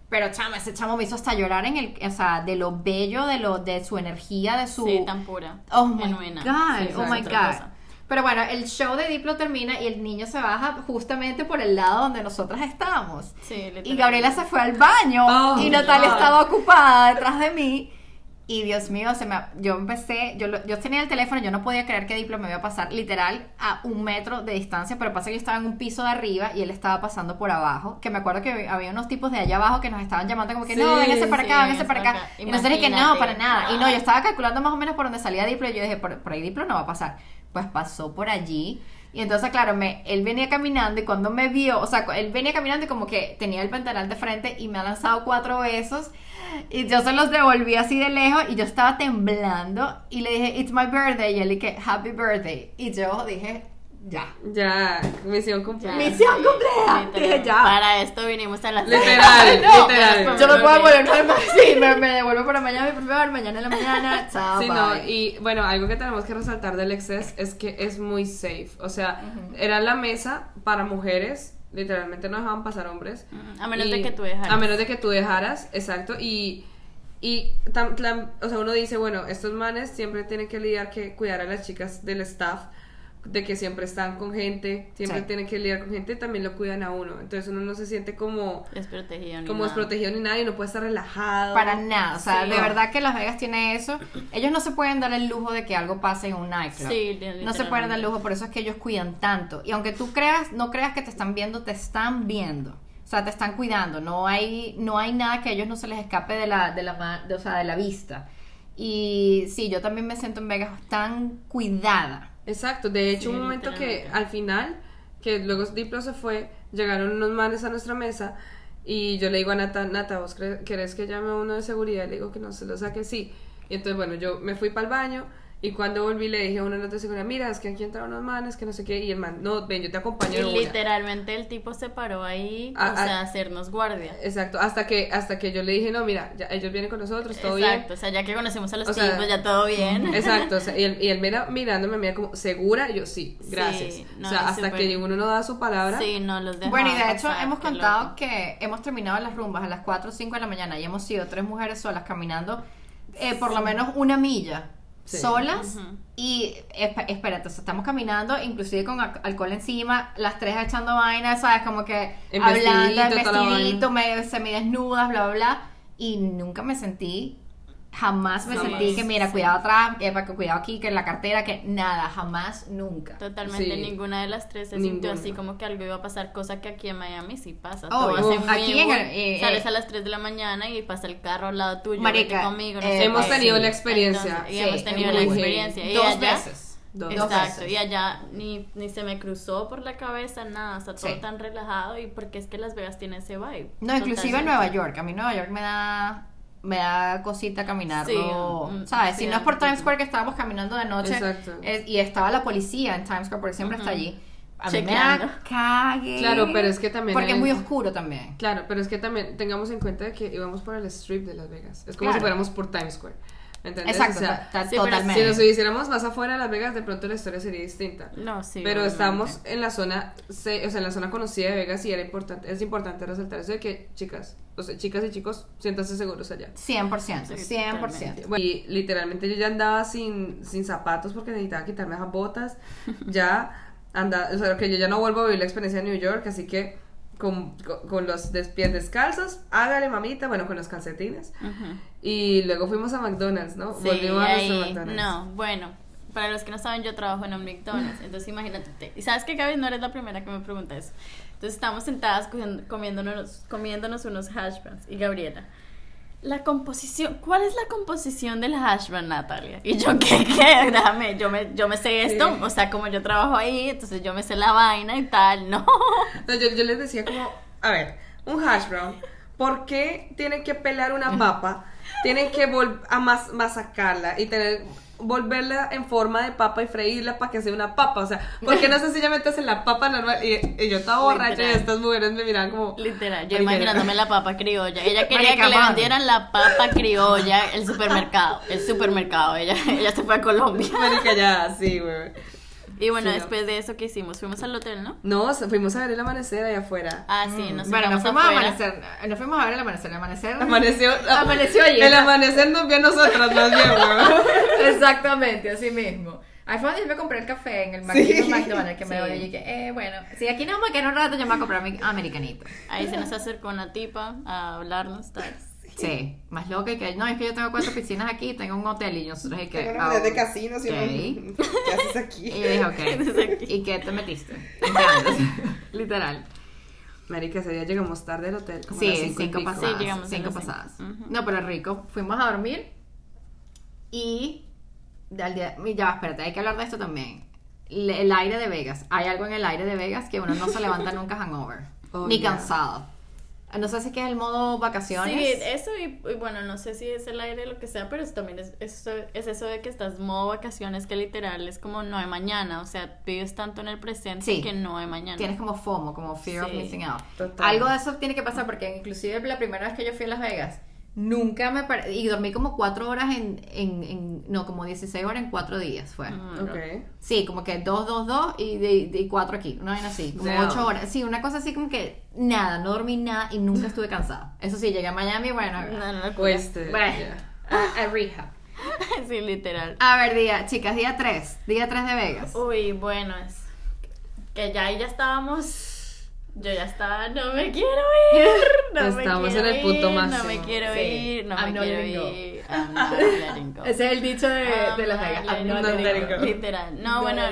Pero chamo, ese chamo me hizo hasta llorar en el, o sea, de lo bello, de lo, de su energía, de su Sí, tan pura. Oh my genuina. god, Sí, oh my god. cosa. Pero bueno, el show de Diplo termina y el niño se baja justamente por el lado donde nosotras estábamos. Sí, Y. Gabriela se fue al baño Oh, y Natalia estaba ocupada detrás de mí. Y Dios mío, se me, yo empecé, yo, yo tenía el teléfono, yo no podía creer que Diplo me iba a pasar literal a un metro de distancia, pero pasa que yo estaba en un piso de arriba y él estaba pasando por abajo, que me acuerdo que había unos tipos de allá abajo que nos estaban llamando como que Sí, no, véngase para sí, acá, véngase para acá. acá. Y nosotros dije que no, para nada. Y no, yo estaba calculando más o menos por donde salía Diplo y yo dije, por, por ahí Diplo no va a pasar. Pues pasó por allí. Y entonces, claro, me, él venía caminando y cuando me vio, o sea, él venía caminando y como que tenía el ventanal de frente y me ha lanzado cuatro besos. Y yo se los devolví así de lejos y yo estaba temblando y le dije, it's my birthday. Y él dije, happy birthday. Y yo dije, ya. Ya, misión cumplida. Misión cumplida. Literal. Dije, ya. Para esto vinimos a las Literal, No, literal. Yo me puedo volver Sí, me, me devuelvo para mañana, por favor, mañana en la mañana. Chao, Sí, no, bye. y bueno, algo que tenemos que resaltar del Excess es que es muy safe. O sea, era la mesa para mujeres, literalmente no dejaban pasar hombres. Ujú, a menos Y- de que tú dejaras. A menos de que tú dejaras, exacto. Y, y tam- tam- o sea, uno dice, bueno, estos manes siempre tienen que lidiar que cuidar a las chicas del staff, de que siempre están con gente, siempre Sí. tienen que lidiar con gente, también lo cuidan a uno. Entonces uno no se siente como, Desprotegido ni como nada. desprotegido ni nada y no puede estar relajado. Para nada, o sea, Sí. de verdad que Las Vegas tiene eso. Ellos no se pueden dar el lujo de que algo pase en un nightclub. Sí, no se pueden dar el lujo, por eso es que ellos cuidan tanto. Y aunque tú creas, no creas que te están viendo, te están viendo. O sea, te están cuidando. No hay, no hay nada que a ellos no se les escape de la, de la, de, o sea, de la vista. Y sí, yo también me siento en Vegas tan cuidada. Exacto, de hecho, Sí, un momento que al final, que luego Diplo se fue, llegaron unos manes a nuestra mesa y yo le digo a Nata, Nata, ¿vos querés que llame a uno de seguridad? Le digo que no se lo saque, sí. Y entonces, bueno, yo me fui para el baño y cuando volví le dije a uno de los de seguridad, mira, es que aquí entraron unos manes, que no sé qué, y el man, no, ven, yo te acompaño. Y de una". literalmente el tipo se paró ahí, Ah, o sea, a hacernos guardia. Exacto, hasta que, hasta que yo le dije, no, mira, ya, ellos vienen con nosotros, todo Exacto, o sea, ya que conocemos a los O sea, tipos, ya todo bien. bien. Exacto, o sea, y él, y él mira, mirándome, mira como, ¿segura? Y yo, sí, gracias. Sí, no, o sea, hasta que uno no da su palabra. Sí, no los Bueno, y de hecho pasar, hemos contado loco. que hemos terminado las rumbas a las 4 o 5 de la mañana y hemos sido tres mujeres solas caminando eh, por lo menos una milla Sí. solas Ujú. y esp- espérate, o sea, estamos caminando inclusive con al- alcohol encima, las tres echando vainas, ¿sabes? Como que En hablando, vestidito, la vestidito, me, semidesnudas, bla, bla, bla y nunca me sentí Jamás me Jamás. sentí que, mira, cuidado atrás, eh, para que cuidado aquí, que la cartera, que nada, jamás, nunca. Totalmente, Sí. ninguna de las tres se Ninguna. sintió así como que algo iba a pasar, cosa que aquí en Miami sí pasa. Oh, Todo aquí en el- eh, sales eh. a las 3 de la mañana y pasa el carro al lado tuyo, Marica, conmigo, no eh, sé Hemos tenido sí. la experiencia. Entonces, y Sí, hemos tenido la experiencia. Y Dos allá, veces. Dos. Exacto, veces. y allá ni, ni se me cruzó por la cabeza nada, está todo Sí. tan relajado y porque es que Las Vegas tiene ese vibe. No, inclusive en. Nueva York. A mí Nueva York me da me da cosita caminarlo, Sí, ¿sabes? sí, si no es por. Times Square que estábamos caminando de noche Exacto. eh, y estaba la policía en Times Square porque siempre está Ujú. allí. A mí me da cague. Claro, pero es que también Porque es muy oscuro también. Claro, pero es que también tengamos en cuenta que íbamos por el strip de Las Vegas. Es como Claro. si fuéramos por Times Square. ¿Me entiendes? Exacto, O sea, ta- sí, pero totalmente. si nos hiciéramos más afuera de Las Vegas, de pronto la historia sería distinta. No, sí. pero obviamente. estamos en la zona, o sea, en la zona conocida de Vegas y era importante, es importante resaltar eso de que chicas, o sea, chicas y chicos, siéntanse seguros allá. 100%, Sí, 100%. Bueno, y literalmente yo ya andaba sin, sin zapatos porque necesitaba quitarme esas botas. Ya anda, o sea, que yo ya no vuelvo a vivir la experiencia de New York, así que con, con, los pies descalzos, hágale mamita, bueno, con los calcetines. Ujú. Y luego fuimos a McDonald's, ¿no? Sí, Volvimos a nuestro ahí, McDonald's. no, bueno, para los que no saben, yo trabajo en un McDonald's, entonces imagínate, y sabes que Gaby no eres la primera que me pregunta eso. Entonces estamos sentadas comiéndonos, comiéndonos unos hash browns y Gabriela, la composición, ¿cuál es la composición del hash brown, Natalia? Y yo, ¿qué, qué? Déjame, yo me, yo me sé esto, Sí. o sea, como yo trabajo ahí, entonces yo me sé la vaina y tal, no. No, yo, yo les decía como, a ver, un hash brown, ¿por qué tienen que pelar una papa? Tienen que vol a mas masacarla y tener volverla en forma de papa y freírla para que sea una papa, o sea, ¿por qué no sencillamente hacen la papa normal? Y, y yo estaba borracha y estas mujeres me miraban como Literal, yo imaginándome la papa criolla. Ella quería Marica, que le vendieran la papa criolla, el supermercado, el supermercado. Ella, ella se fue a Colombia. Marica, ya, sí, güey. Y bueno, Sí, no. después de eso, ¿qué hicimos? Fuimos al hotel, ¿no? No, fuimos a ver el amanecer allá afuera. Ah, sí, nos Mm. bueno, nos fuimos a afuera. amanecer, nos fuimos a ver el amanecer, el amanecer. Amaneció, Amaneció ayer. El amanecer nos vio a nosotras más bien, güey. Exactamente, así mismo. Ahí fue donde yo me compré el café en el Sí. McDonald's que me Sí. doy y que, eh, bueno, si aquí no me quedo un rato, yo me voy a comprar mi americanito. Ahí se nos acercó una tipa a hablarnos, tal. Sí, más loca y que no, es que yo tengo cuatro piscinas aquí, tengo un hotel y nosotros y que Tengo una unidad de ah, casinos y ok. uno, ¿qué haces aquí? Y yo dije, ok, ¿y qué te metiste? Literal. Marica, ese día llegamos tarde al hotel. Como Sí, las cinco y cinco pasadas. Sí, llegamos cinco pasadas. No, pero rico. Fuimos a dormir y al día, ya, espérate, hay que hablar de esto también. Le- El aire de Vegas. Hay algo en el aire de Vegas que uno no se levanta nunca hangover. Oh, ni cansado. No sé si es que es el modo vacaciones. Sí, eso y, y bueno, no sé si es el aire lo que sea, pero eso también es, eso, es eso de que estás modo vacaciones que literal es como no hay mañana, o sea, vives tanto en el presente Sí. que no hay mañana. Tienes como FOMO, como fear of missing out. Total. Algo de eso tiene que pasar porque inclusive la primera vez que yo fui a Las Vegas, nunca me pare- y dormí como cuatro horas en, en, en- no, como 16 horas en cuatro días fue. Mm, Ok. Sí, como que dos, dos, dos y de, de cuatro aquí, una vez así, como Damn. ocho horas. Sí, una cosa así como que nada, no dormí nada y nunca estuve cansada. Eso sí, llegué a Miami, bueno, No, no, Pues, eh, bueno, ya. a, a rehab. sí, literal. A ver, día, chicas, día 3, día 3 de Vegas. Uy, bueno, es que ya ahí ya estábamos. Yo ya estaba, no me quiero ir. No me Estamos quiero en el punto ir, No me quiero Sí. ir, no I'm me not quiero go. ir. I'm not letting go. Ese es el dicho de, I'm de Las not Vegas. I'm not go. letting go. go. Literal. No, No bueno.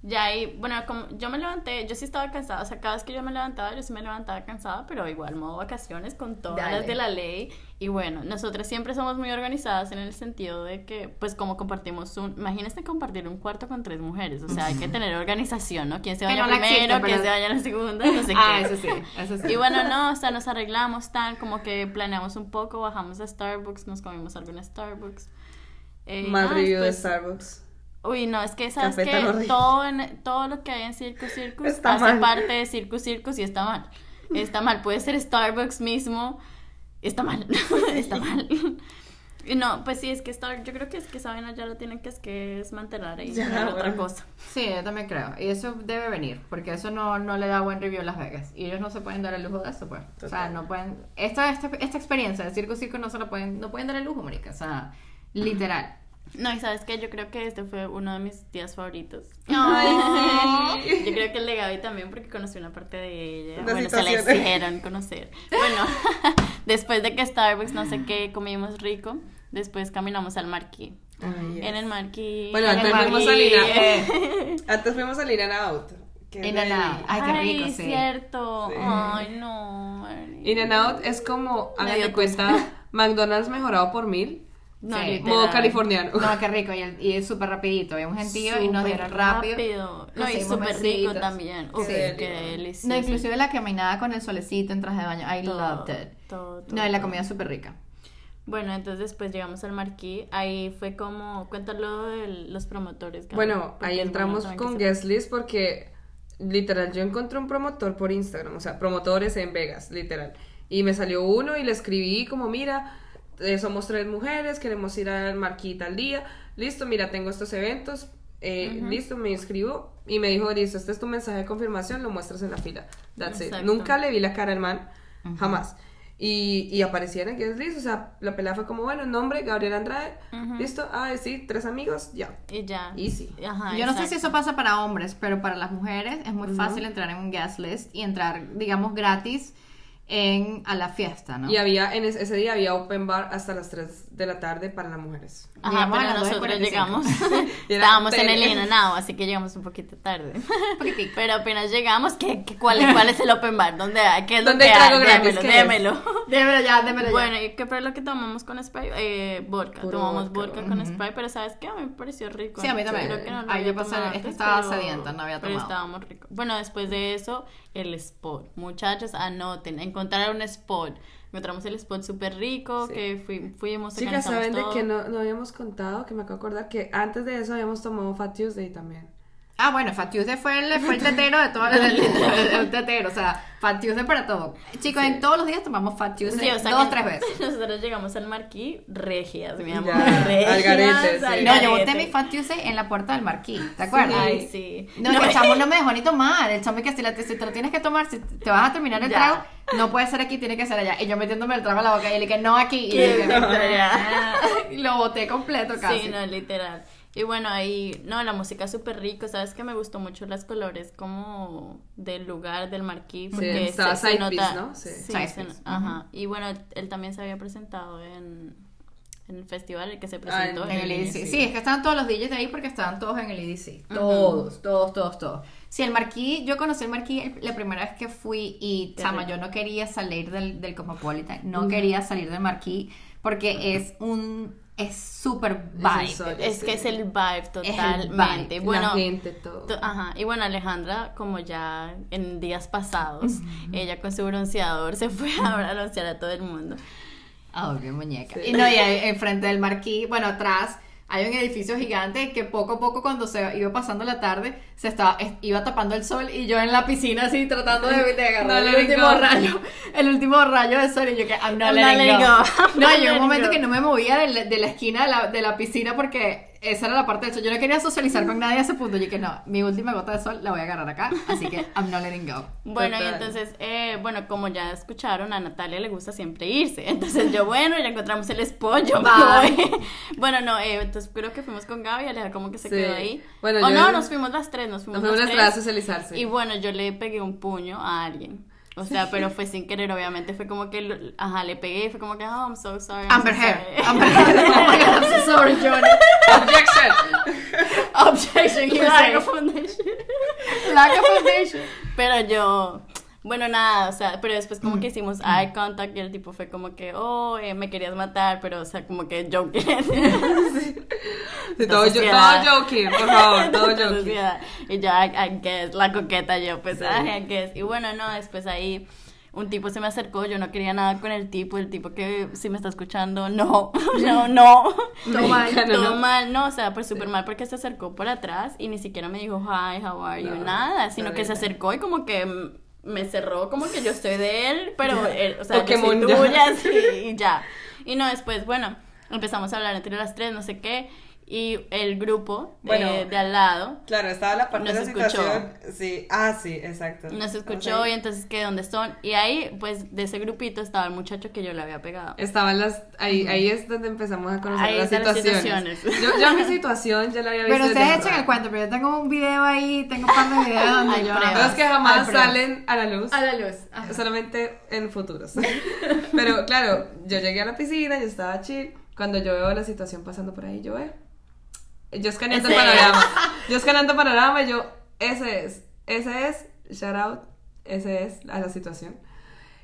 Ya ahí, bueno, como yo me levanté, yo sí estaba cansada, o sea, cada vez que yo me levantaba, yo sí me levantaba cansada, pero igual modo vacaciones con todas Dale. las de la ley. Y bueno, nosotras siempre somos muy organizadas en el sentido de que, pues como compartimos un, imagínense compartir un cuarto con tres mujeres, o sea, hay que tener organización, ¿no? ¿Quién se vaya primero? existe, ¿Quién pero- se vaya la segunda? No sé Ah, qué. eso sí, eso sí. Y bueno, no, o sea, nos arreglamos tan como que planeamos un poco, bajamos a Starbucks, nos comimos algo en Starbucks. Eh, review de Starbucks. Uy, no, es que sabes que todo, en- todo lo que hay en Circus Circus Está hace mal. parte de Circus Circus y está mal. Está mal, puede ser Starbucks mismo, está mal, está mal. Y no, pues sí, es que Star, yo creo que es que esa vaina ya lo tienen que es que desmantelar y Ya, poner otra cosa. Sí, yo también creo. Y eso debe venir, porque eso no, no le da buen review a Las Vegas. Y ellos no se pueden dar el lujo de eso, pues. O sea, no pueden... Esta, esta, esta experiencia de Circo Circo no se la pueden... No pueden dar el lujo, marica. O sea, literal. No, y sabes que yo creo que este fue uno de mis días favoritos. Ay, sí. Yo creo que el de Gaby también porque conocí una parte de ella. Una bueno, se la hicieron conocer. Bueno, después de que Starbucks no sé qué comimos rico, después caminamos al yes. En el Marquis. Bueno, en antes fuimos Marquis. al Ina- Antes fuimos al In and Out. In and. Out. Ay, qué rico, Ay, sí. cierto. Sí. Ay, no. In and Out es como, dio cuenta, McDonald's mejorado por mil. No, Sí. Modo californiano. No, qué rico. Y, el- y es súper rapidito. Había un gentío y nos dieron rápido. No, y súper rico también. Uf, qué delicioso. No, inclusive la caminada con el solecito en traje de baño. I Todo, loved it. todo, todo, No, y la comida súper rica. Bueno, entonces después llegamos al Marquis. Ahí fue como, cuéntalo de los promotores. Bueno, ahí entramos con guest list porque literal yo encontré un promotor por Instagram, o sea, promotores en Vegas, literal. Y me salió uno y le escribí como, mira, eh, somos tres mujeres, queremos ir al Marquita al día, listo, mira, tengo estos eventos, eh, listo, me inscribo y me dijo, listo, este es tu mensaje de confirmación, lo muestras en la fila. That's it. Nunca le vi la cara al man, jamás. Y, y aparecía en el guest list, o sea, la pelada fue como, bueno, nombre, Gabriel Andrade, listo, ah, sí, tres amigos, ya. Y ya. Easy. Ajá, Yo no sé si eso pasa para hombres, pero para las mujeres es muy fácil entrar en un guest list y entrar, digamos, gratis en, a la fiesta, ¿no? Y había, en ese, ese día había open bar hasta las 3 de la tarde para las mujeres. Ajá, Llegamos a pero las nosotros 2:45. llegamos, estábamos en el tele. In and Out, así que llegamos un poquito tarde. Pero apenas llegamos, ¿qué, qué, cuál, es- ¿cuál es el open bar? ¿Dónde hay? ¿Qué es lo ¿Dónde que hay? Démelo, démelo. Démelo ya, démelo ya. Bueno, ¿y qué fue lo que tomamos con Sprite? Eh, vodka. Puro Tomamos vodka. con Sprite, pero ¿sabes qué? A mí me pareció rico. Sí, a mí también. Creo que no lo Ay, había yo pasé- antes, estaba pero- sedienta, no había Pero tomado. estábamos ricos. Bueno, después de eso, el spot. Muchachos, anoten. Encontrar un spot. Encontramos el spot súper rico, Sí. que fui- fuimos, Chicas, ¿saben de todo. que no, no habíamos contado? Que me acabo de acordar que antes de eso habíamos tomado Fat Tuesday también. Ah, bueno, Fat Tuesday fue el, fue el tetero de todo el, el- el tetero, o sea, Fat Tuesday para todo. Chicos, en todos los días tomamos Fat Tuesday Sí, o sea dos, tres veces. Nosotros llegamos al Marquis regias, mi amor. Ya, regias, al garete, sí. al No, yo boté mi Fat Tuesday en la puerta del marquís, ¿te acuerdas? Ay, sí. No, el chamo no me dejó ni tomar. El chamo que si, la, si te lo tienes que tomar, si te vas a terminar el Ya. trago, no puede ser aquí, tiene que ser allá. Y yo metiéndome el trago a la boca y él que no aquí. Y, ¿Qué? yo, Ya. y lo boté completo casi. Sí, no, literal. Y bueno, ahí, no, la música es súper rico, ¿sabes que Me gustó mucho los colores como del lugar, del marquí, porque estaba se, se side nota... piece, ¿no? Sí. Sí, se- ajá. Y bueno, él también se había presentado en, en el festival, el que se presentó. en En el EDC. EDC. Sí, es que estaban todos los DJs de ahí porque estaban todos en el EDC. Todos, todos, todos, todos. Sí, el Marquí, yo conocí el Marquí la primera vez que fui y, chama, yo no quería salir del, del Cosmopolitan, no quería salir del Marquí porque es un, es súper vibe. sol. Es que es el vibe el totalmente. vibe, bueno, la gente, todo. To- Ajá, y bueno, Alejandra, como ya en días pasados, ella con su bronceador se fue a broncear a todo el mundo. Oh, qué muñeca. Sí. Y no, y enfrente del marquí, bueno, atrás hay un edificio gigante que poco a poco cuando se iba pasando la tarde se estaba es- iba tapando el sol y yo en la piscina así tratando de, de agarrar No el último go. rayo, el último rayo de sol y yo que I'm not I'm not letting letting go. go. I'm No, yo un momento go. que no me movía de la, de la esquina de la, de la piscina porque esa era la parte del sol. Yo no quería socializar con nadie a ese punto. Yo que no, mi última gota de sol la voy a agarrar acá, así que I'm not letting go. Bueno, y entonces, eh, bueno, como ya escucharon, a Natalia le gusta siempre irse. Entonces yo, bueno, ya encontramos el espollo. bueno, no, eh, entonces creo que fuimos con Gaby, Aleja como que se Sí. quedó ahí. Bueno, o yo- no, nos fuimos las tres, nos fuimos, Nos fuimos las nuestra a tres. socializarse. Y bueno, yo le pegué un puño a alguien. O sea, pero fue sin querer, obviamente. Fue como que, ajá, le pegué y fue como que, oh, I'm so sorry. I'm Amber so Heard. Amber Heard. Oh my god, I'm so sorry, Johnny. Objection. Objection, Lack of foundation. Lack of foundation. Pero yo, bueno, nada, o sea, pero después Mm. como que hicimos eye contact y el tipo fue como que, oh, eh, me querías matar, pero, o sea, como que joke. Sí, todo, yo, todo joking, por favor, todo joking. Y yo, I, I guess, la coqueta yo, pues, Sí. ay, I guess. Y bueno, no, después ahí un tipo se me acercó, yo no quería nada con el tipo, el tipo que si me está escuchando, no, no, no. Todo mal, Todo ¿no? mal, no, o sea, pues súper mal porque se acercó por atrás y ni siquiera me dijo, hi, how are you, No, nada, sino que se acercó y como que mm, me cerró como que yo soy de él, pero, él, o sea, yo Pokémon, soy ya. tuya, sí, y ya. Y no, después, bueno, empezamos a hablar entre las tres, no sé qué, y el grupo eh, Bueno. de al lado Claro, estaba la parte Nos de la escuchó. situación. Sí, ah, sí, exacto. nos escuchó y entonces que dónde son, y ahí, pues, de ese grupito estaba el muchacho que yo le había pegado. Estaban las. Ahí, ahí es donde empezamos a conocer Ahí las situaciones. situaciones. Yo, yo mi situación ya la había visto. Pero ustedes echen el cuento, pero yo tengo un video ahí, tengo un par de videos donde Hay yo... Pero es que jamás Hay pruebas. salen a la luz. A la luz. Ajá. Solamente en futuros. Pero claro, yo llegué a la piscina, yo estaba chill. Cuando yo veo la situación pasando por ahí, yo veo. Yo escaneando el panorama. Yo escaneando el panorama, y yo, ese es, ese es, shout out, ese es a la situación.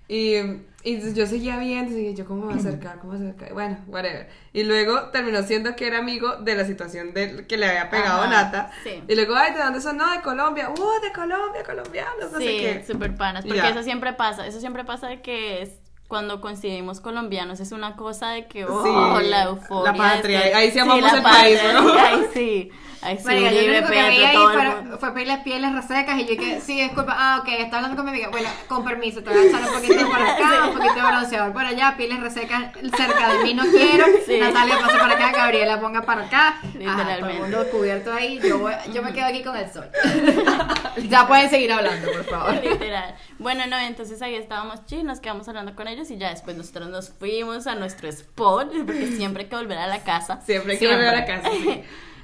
Y, y yo seguía viendo, y yo, ¿cómo me voy a acercar? ¿Cómo me voy a acercar? Bueno, whatever. Y luego terminó siendo que era amigo de la situación del que le había pegado Ajá, Nata. sí. Y luego, ay, ¿de dónde son? No, de Colombia. ¡Uh, de Colombia, colombianos! No sé Sí, qué. súper panas, porque Ya. eso siempre pasa, eso siempre pasa de que es cuando coincidimos colombianos, es una cosa de que, oh, Sí, la euforia. la patria, de- ahí sí amamos la el país, patria, ¿no? sí, Ahí sí, ahí sí, Marica, yo lo único que vi ahí el fue, pedirle pieles resecas y yo que, sí, disculpa, ah, ok, está hablando con mi amiga. Bueno, con permiso, te voy a echar un poquito por acá, un poquito de bronceador por allá, pieles resecas cerca de mí no quiero. Sí. Natalia pase para acá, Gabriela ponga para acá. Ajá, todo el Literalmente. mundo cubierto ahí, yo, voy- yo me quedo aquí con el sol. ya pueden seguir hablando, por favor. Literal. Bueno, no, entonces ahí estábamos chill, nos quedamos hablando con ellos y ya después nosotros nos fuimos a nuestro spot, porque siempre hay que volver a la casa. Siempre hay que volver a la casa.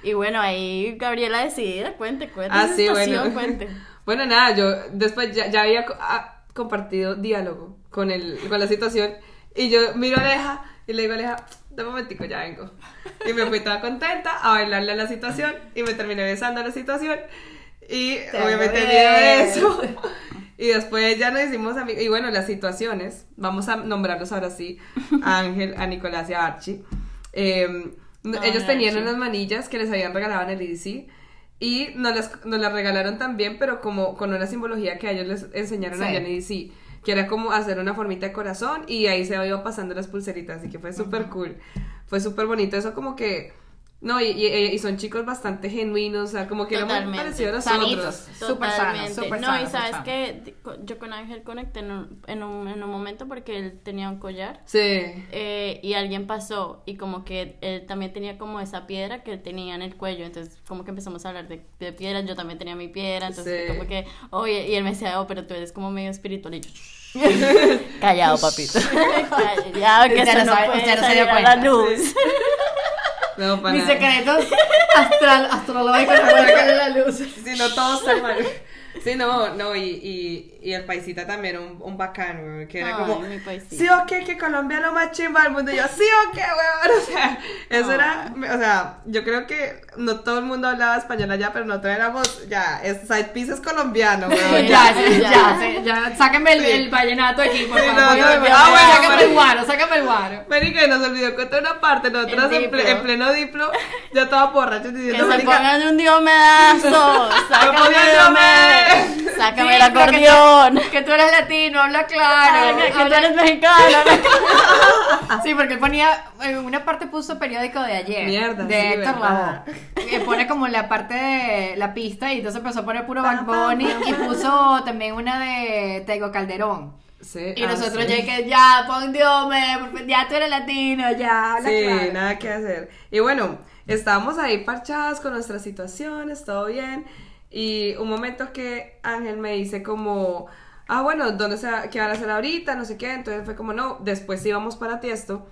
Y bueno, ahí Gabriela decidida, cuente, cuente. Ah, sí, bueno. cuente. Bueno, nada, yo después ya, ya había ah, compartido diálogo con, el, con la situación y yo miro a Aleja y le digo a Aleja, de momentico, ya vengo. Y me fui toda contenta a bailarle a la situación y me terminé besando a la situación y obviamente ves. video de eso. Y después ya nos hicimos amigos. Y bueno, las situaciones, vamos a nombrarlos ahora sí, a Ángel, a Nicolás y a Archie. Eh, Ah, ellos tenían unas manillas que les habían regalado en el EDC y nos las, nos las regalaron también, pero como con una simbología que a ellos les enseñaron Sí. allá en EDC, que era como hacer una formita de corazón y ahí se iba pasando las pulseritas, así que fue súper cool. Fue súper bonito, eso como que... No, y, y- y son chicos bastante genuinos, o sea, como que era muy Totalmente. parecido a nosotros. Súper sano, Totalmente. súper No, sano, y sabes sano. que yo con Ángel conecté en un, en un, en un momento porque él tenía un collar. Sí. eh, y alguien pasó y como que él también tenía como esa piedra que él tenía en el cuello, entonces como que empezamos a hablar de, de piedras, yo también tenía mi piedra, entonces Sí. como que, oye, y él me decía, oh, pero tú eres como medio espiritual y yo, Callado, papito. Callado, que Usted eso no no sabe- puede usted no se dio a la cuenta. luz. No, para Mis nada. secretos astral, astrológicos no pueden sacar a la luz. Si no, todo está mal. Sí, no, no, y, y, y el paisita también, un, un bacán, güey, que era Ay, como, mi sí o qué, que Colombia es lo más chimba del mundo, y yo, sí o qué, weón, o sea, eso era, o sea, yo creo que no todo el mundo hablaba español allá, pero nosotros éramos, ya, es side piece es colombiano, weón, Ya, ya, ya. ya, sí, ya, sáquenme el, Sí. el vallenato aquí, por Sí, favor. no, no, Ah, no, bueno, no, no. el guaro, sácame el guaro. Marica, nos olvidó contar una parte, nosotros en, ple- en pleno diplo, todas borrachos Que diciendo, se marica, pongan un diomedazo. Sácame Poniéndome. Sácame Sí, el pero que tú- acordeón. Que tú eres latino, habla claro. Que tú habla- eres mexicano. Sí, porque él ponía, en una parte puso periódico de ayer. Mierda, De sí, Héctor. Lavoe. Que pone como la parte de la pista y entonces empezó a poner puro pam, Bunny y puso también una de Tego Calderón. Sí, Y ah, nosotros sí. ya que ya, pon Dios, me, ya tú eres latino, ya, habla Sí, claro. nada que hacer. Y bueno, estábamos ahí parchadas con nuestras situaciones, todo bien. Y un momento que Ángel me dice como, ah, bueno, ¿dónde se va- qué van a hacer ahorita? No sé qué. Entonces fue como, no, después íbamos para Tiesto.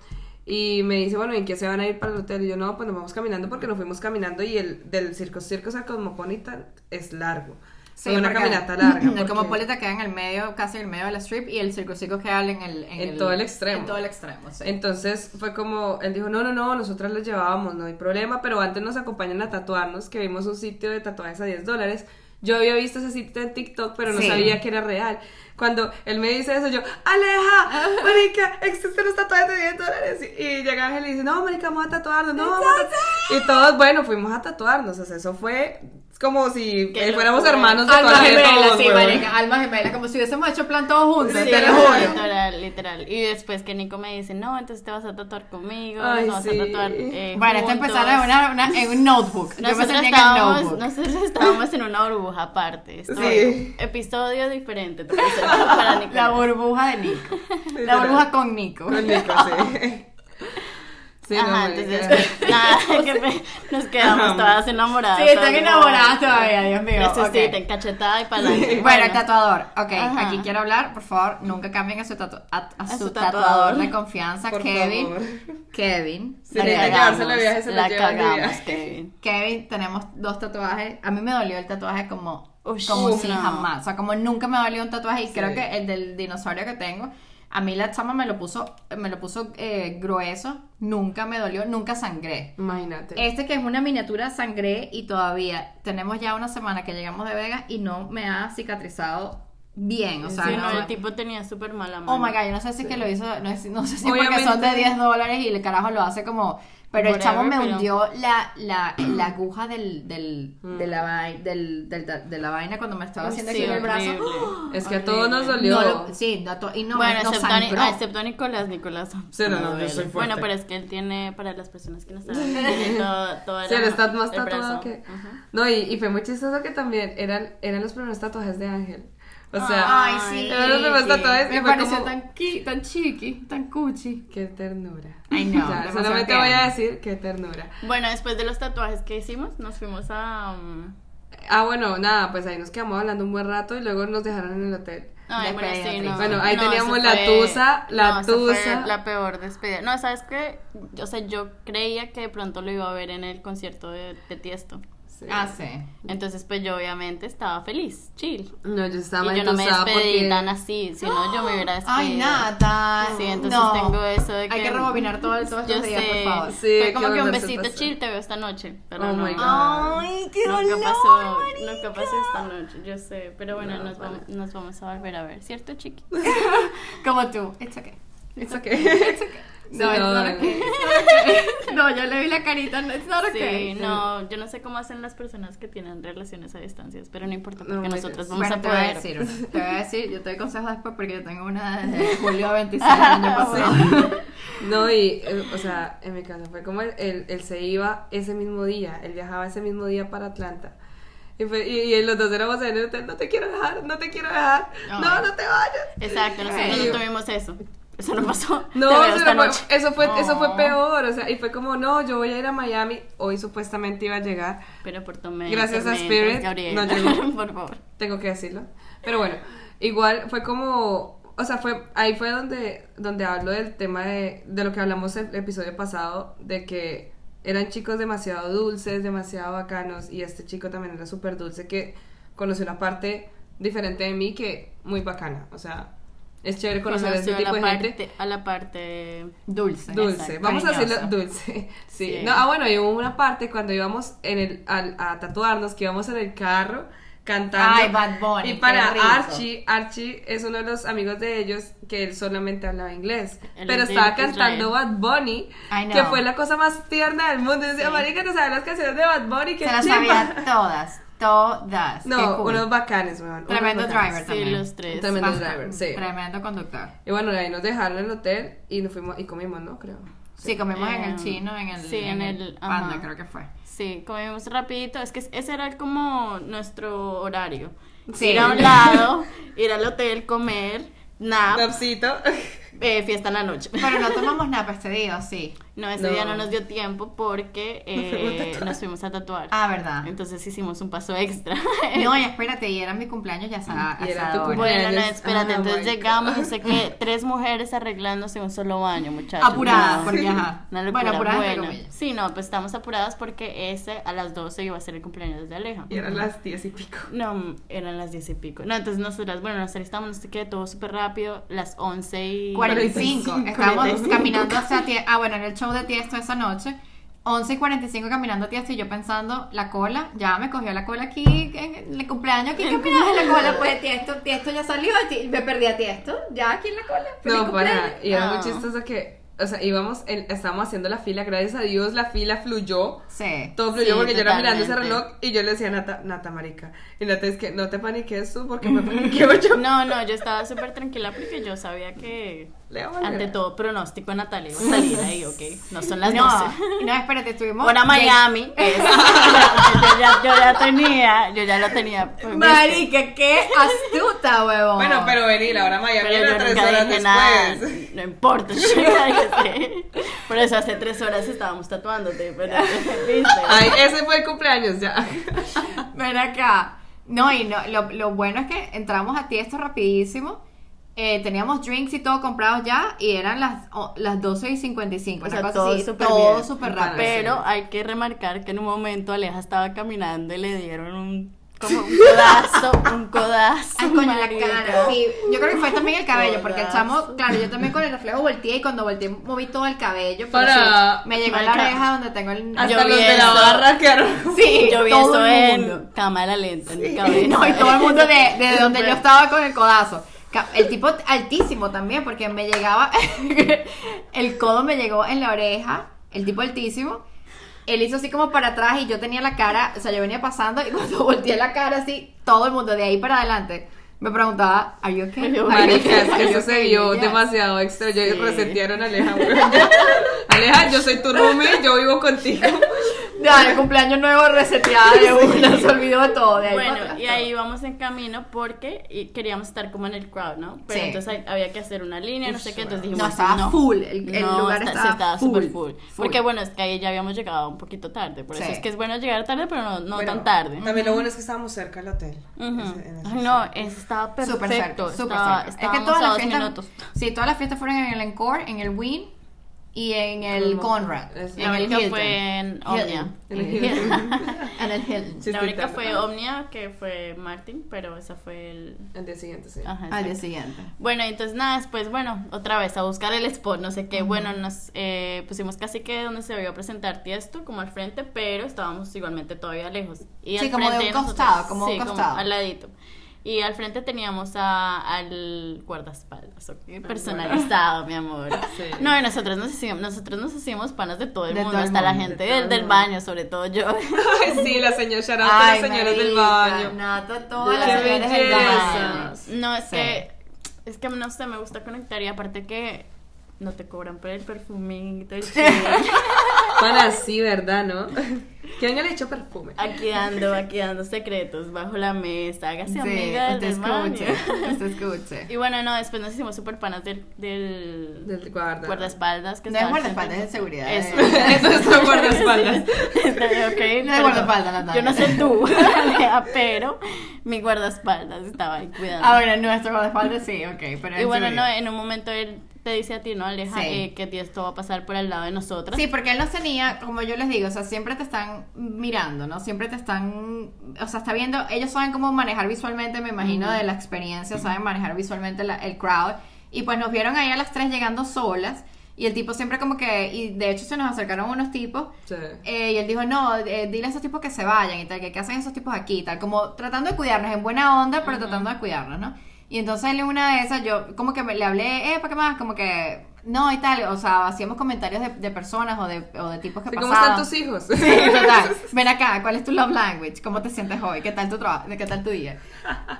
Y me dice, bueno, ¿en qué se van a ir para el hotel? Y yo, no, pues nos vamos caminando porque nos fuimos caminando y el del Circo Circus al Cosmopolitan es largo. Sí, una caminata larga. El porque- Cosmopolitan queda en el medio, casi en el medio de la strip, y el Circo Circo queda en el... En todo el extremo. En todo el extremo, sí. Entonces fue como, él dijo, no, no, no, nosotras les llevábamos, no hay problema, pero antes nos acompañan a tatuarnos, que vimos un sitio de tatuajes a 10 dólares. Yo había visto ese sitio en TikTok, pero no Sí. sabía que era real. Cuando él me dice eso, yo, Aleja, marica, existen los tatuajes de 10 dólares. Y, y llega Ángel y dice, no, marica, vamos a tatuarnos, no, vamos a tatuarnos. Y todos, bueno, fuimos a tatuarnos, o sea, eso fue como si eh, fuéramos hermanos de Alma gemela, sí, marica, alma gemela, como si hubiésemos hecho plan todos juntos, Sí, te lo no, juro. Literal, literal. Y después que Nico me dice, no, entonces te vas a tatuar conmigo, Ay, nos sí. a tatuar. eh, Bueno, esto empezaron en, una, una- en un notebook. Yo Nosotros el estábamos, notebook. nosotros estábamos en una burbuja aparte. Sí. Episodio diferente. La burbuja de Nico. La burbuja con Nico. Con Nico, sí. Sí, no, Ajá, marica. entonces, nada, que me- nos quedamos todas enamoradas. Sí, están enamoradas todavía, Dios mío. Resuciten, ok. cachetada y para adelante. Bueno, el tatuador. Ok, Ajá. aquí quiero hablar, por favor, nunca cambien a su, tatu- a, a A su su tatuador. tatuador. de confianza, Por Kevin. favor. Kevin. Sí, la necesita cagamos, de viaje, se la cagamos. Kevin. Kevin, tenemos dos tatuajes. A mí me dolió el tatuaje como, Ush, como uf, si no. jamás. O sea, como nunca me dolió un tatuaje. Y Sí. creo que el del dinosaurio que tengo, a mí la chama me lo puso, me lo puso eh, grueso. Nunca me dolió, nunca sangré. Imagínate. Este que es una miniatura sangré y todavía tenemos ya una semana que llegamos de Vegas y no me ha cicatrizado bien. O sea, Sí, no, no, el tipo tenía súper mala mano. Oh my god, yo no sé si es que lo hizo, no, sé- no sé si Obviamente. porque son de 10 dólares y el carajo lo hace como. Pero el chavo me pero- hundió la, la, la aguja del, del, de, la, vai- del, del- de la vaina cuando me estaba haciendo sí, aquí en el brazo. Es que a todos nos dolió. No lo- sí, to- y no, bueno, no excepto, sangró. ah, excepto a Nicolás, Nicolás. Sí, no, no, yo duele. soy fuerte. Bueno, pero es que él tiene, para las personas que no tiene todo, todo Sí, él la- está más el tatuado que... No, y, y fue muy chistoso que también eran, eran los primeros tatuajes de Ángel. O sea, Ay, sí. Me pareció como... tan, qui- tan chiqui, tan cuchi. Qué ternura. Ay, no, Ya, demasiado solamente voy a decir qué ternura. Bueno, después de los tatuajes que hicimos, nos fuimos a... um, Ah, bueno, nada, pues ahí nos quedamos hablando un buen rato y luego nos dejaron en el hotel. Ay, bueno, sí, no. Bueno, ahí No, teníamos la fue- tusa, la no, eso fue tusa. la peor despedida. No, ¿sabes qué? O sea, yo creía que de pronto lo iba a ver en el concierto de, de Tiesto. Sí. Ah, sí. Entonces, pues yo obviamente estaba feliz, chill. No, yo estaba y yo no me despedí porque... tan así, si no yo me hubiera despedido. Ay, nada. Sí, entonces No. tengo eso de que... Hay que rebobinar todo, todos Yo estos días, sé, por favor. Sí, fue como que un besito pasar. chill, te veo esta noche, pero Oh no. my God. Ay, qué Nunca dolor, pasó, marica. nunca pasó esta noche, yo sé, pero bueno, No, nos, vale. vamos, nos vamos a volver a ver, ¿cierto, chiqui? Como tú. It's okay. It's okay. No, Sí, it's no, not no. okay. No, yo le vi la carita. no, It's not okay. Sí, no, yo no sé cómo hacen las personas que tienen relaciones a distancias, pero no importa No, porque my nosotros God. vamos Bueno, a te voy a poder. decir una. Te voy a decir, yo te doy consejos después porque yo tengo una de julio 26 del año pasado. No, y, eh, o sea, en mi caso fue como él, él, él se iba ese mismo día, él viajaba ese mismo día para Atlanta. Y, fue- y, y los dos éramos en el hotel, no te quiero dejar, no te quiero dejar, Ay. no, no te vayas. Exacto, nosotros no tuvimos eso. Eso no pasó. No, esta no fue, noche. eso, fue, eso fue Oh. peor, o sea, y fue como, no, yo voy a ir a Miami, hoy supuestamente iba a llegar, Pero por tomé. Gracias a Spirit, Gabriel. no llegó. por favor. tengo que decirlo. Pero bueno, igual fue como, o sea, fue ahí fue donde, donde hablo del tema de, de lo que hablamos el episodio pasado, de que eran chicos demasiado dulces, demasiado bacanos, y este chico también era súper dulce, que conoció una parte diferente de mí que muy bacana, o sea, es chévere conocer a este Conoció tipo de gente. a la parte Dulce. Dulce, Exacto. vamos a decirlo dulce. Sí. Sí. No, ah, bueno, y hubo una parte cuando íbamos en el, al- a, tatuarnos, que íbamos en el carro cantando. Ay, Bad Bunny, Y para. Archie, Archie es uno de los amigos de ellos que él solamente hablaba inglés. Pero estaba Israel. cantando Bad Bunny, que fue la cosa más tierna del mundo. Y decía, Sí. marica, ¿te sabes las canciones de Bad Bunny? ¡Qué Se las chimba!" sabía todas. Todas. No, cool. unos bacanes, weón. Tremendo bacanes. driver Sí, también. los tres. Tremendo Bastante. driver, sí. Tremendo conductor. Y bueno, ahí nos dejaron en el hotel y nos fuimos y comimos, ¿no? Creo. Sí, comimos en el Em, chino, en el, sí, en el- Panda, ajá. creo que fue. Sí, comimos rapidito. Es que ese era como nuestro horario. Sí. Ir a un lado, ir al hotel, comer, nap, Napsito. Eh, fiesta en la noche. Pero no tomamos nada este día, ¿o sí. No, ese No. día no nos dio tiempo porque eh, nos fuimos a tatuar. Ah, verdad. Entonces hicimos un paso extra. No, y espérate, y era mi cumpleaños ya cumpleaños. Bueno, no, espérate, Ah, entonces my llegamos, God. no sé qué, tres mujeres arreglándose un solo baño, muchachos. Apuradas, No. porque ajá. Una locura, Bueno, apuradas bueno. Sí, no, pues estamos apuradas porque ese a las 12 iba a ser el cumpleaños de Aleja. Y eran las diez y pico. No, eran las 10 y pico. No, entonces nosotras, bueno, nos alistamos, no sé qué, todo súper rápido, las 11 y... 45. 45. Estábamos 45. caminando hacia Tiesto. Ah, bueno, en el show de Tiesto esa noche. 11 y 45 caminando a Tiesto y yo pensando, la cola, ya me cogió la cola aquí en el cumpleaños. ¿Quién caminaba en la cola? Pues Tiesto, Tiesto ya salió, me perdí a Tiesto, ya aquí en la cola. No, para. Y era muy No. chistoso que, o sea, íbamos, en- estábamos haciendo la fila, gracias a Dios la fila fluyó. Sí. Todo fluyó Sí, porque yo era mirando ese totalmente. reloj y yo le decía a Nata, Nata, marica. Y Nata es que no te paniques tú porque me paniqueo yo. No, no, yo estaba súper tranquila porque yo sabía que Le vamos a ante ver. todo pronóstico Natalia iba a salir ahí, ok. No son las no, 12. no, espérate, estuvimos. Ahora Miami. es- yo, ya, yo ya tenía, yo ya lo tenía. pues, Marica, qué astuta, huevón. Bueno, pero venir ahora Miami Pero era tres horas después. nada. No importa. Por eso hace tres horas estábamos tatuándote. Pero. Ay, ese fue el cumpleaños ya. Ven acá. No, y no, lo, lo bueno es que entramos a Tiesto rapidísimo. Eh, teníamos drinks y todo comprados ya y eran las, o- las 12 y 55. O sea, cosa todo así, súper todo bien. súper Para rápido. Pero hay que remarcar que en un momento Aleja estaba caminando y le dieron un, como un codazo, un codazo. Ay, coño, la cara. Sí, yo creo que fue también el cabello, porque el chamo, claro, yo también con el reflejo volteé y cuando volteé moví todo el cabello. Para- sí, me llegó a la oreja donde tengo el. Hasta Yo los vi de la barra quedaron. Sí, Yo vi todo eso el en mundo. cámara lenta, en mi cabeza. No, y todo el mundo de, de donde yo estaba con el codazo. El tipo altísimo también, porque me llegaba, el codo me llegó en la oreja, el tipo altísimo. Él hizo así como para atrás y yo tenía la cara, o sea, yo venía pasando y cuando volteé la cara así, todo el mundo de ahí para adelante me preguntaba, ¿Are you okay? Marica, es que eso se okay?" vio Yes. demasiado extra. Yo Sí. resentieron a Aleja. Aleja, yo soy tu roomie, yo vivo contigo. Ya, el cumpleaños nuevo reseteada de una, se olvidó de todo. De ahí Bueno, y ahí íbamos en camino porque queríamos estar como en el crowd, ¿no? Pero Sí. entonces hay- había que hacer una línea, no Uf, sé qué, entonces No, dijimos estaba full, el- el No, lugar está- estaba sí, estaba full, súper full. full. Porque bueno, es que ahí ya habíamos llegado un poquito tarde, por eso Sí. es que es bueno llegar tarde, pero no, no Bueno, tan tarde. También lo bueno es que estábamos cerca del hotel. Ese- en ese Ay, no, estaba perfecto. Súper cerca, súper cerca. Es que todas a las fiestas, minutos. sí, todas las fiestas fueron en el Encore, en el Wynn y en el Como- Conrad. es- en La única fue en Omnia. En el Hilton. En el Hilton. Sí, La única fue Omnia, que fue Martin, pero esa fue el... El día siguiente, sí. Ajá, Al día siguiente. Bueno, entonces nada, después, bueno, otra vez a buscar el spot, no sé qué. Bueno, nos eh, pusimos casi que donde se iba a presentar Tiesto, como al frente, pero estábamos igualmente todavía lejos. Y Sí, al como de frente un costado, como un sí, costado. al ladito. Y al frente teníamos a, al guardaespaldas, personalizado, mi amor. Sí. No, y nosotros nos hicimos, nosotros nos hicimos panas de todo el De mundo, todo el hasta la gente de del, baño, sobre todo yo. Ay, sí, la señora, Ay, las señoras del baño. Nata, todas las señoras del baño. No, es Sí. que, es que no sé, me gusta conectar y aparte que no te cobran por el perfumito, el chile. Para sí, ¿verdad, no? ¿Quién le echó perfume? Aquí ando, aquí ando secretos bajo la mesa, hágase Sí, amiga del escuche, escuche. Y bueno, no, después nos hicimos súper panas del, del, Del guarda. guardaespaldas. Que No es guardaespaldas, es de seguridad. Eso. Eso es un guardaespaldas. Está bien, ok, No es guardaespaldas, Natalia. Yo no sé tú. pero mi guardaespaldas estaba ahí cuidando. Ah, bueno, nuestro guardaespaldas sí, ok. Pero y bueno, no, en un momento él te dice a ti, ¿no, Aleja? Sí. Eh, que esto va a pasar por al lado de nosotras. Sí, porque él nos tenía, como yo les digo, o sea, siempre te están mirando, ¿no? Siempre te están, o sea, está viendo, ellos saben cómo manejar visualmente, me imagino, de la experiencia, saben manejar visualmente la- el crowd. Y pues nos vieron ahí a las tres llegando solas. Y el tipo siempre como que, y de hecho se nos acercaron unos tipos Sí. eh, y él dijo, no, eh, dile a esos tipos que se vayan y tal, que qué hacen esos tipos aquí y tal, como tratando de cuidarnos en buena onda, pero tratando de cuidarnos, ¿no? Y entonces él en una de esas, yo como que me- le hablé, eh, ¿para qué más? Como que, no y tal, o sea, hacíamos comentarios de, de personas o de, o de tipos que Sí, ¿Cómo pasaban. están tus hijos? Sí, total. Ven acá, ¿cuál es tu love language? ¿Cómo te sientes hoy? ¿Qué tal tu trabajo? ¿Qué tal tu día?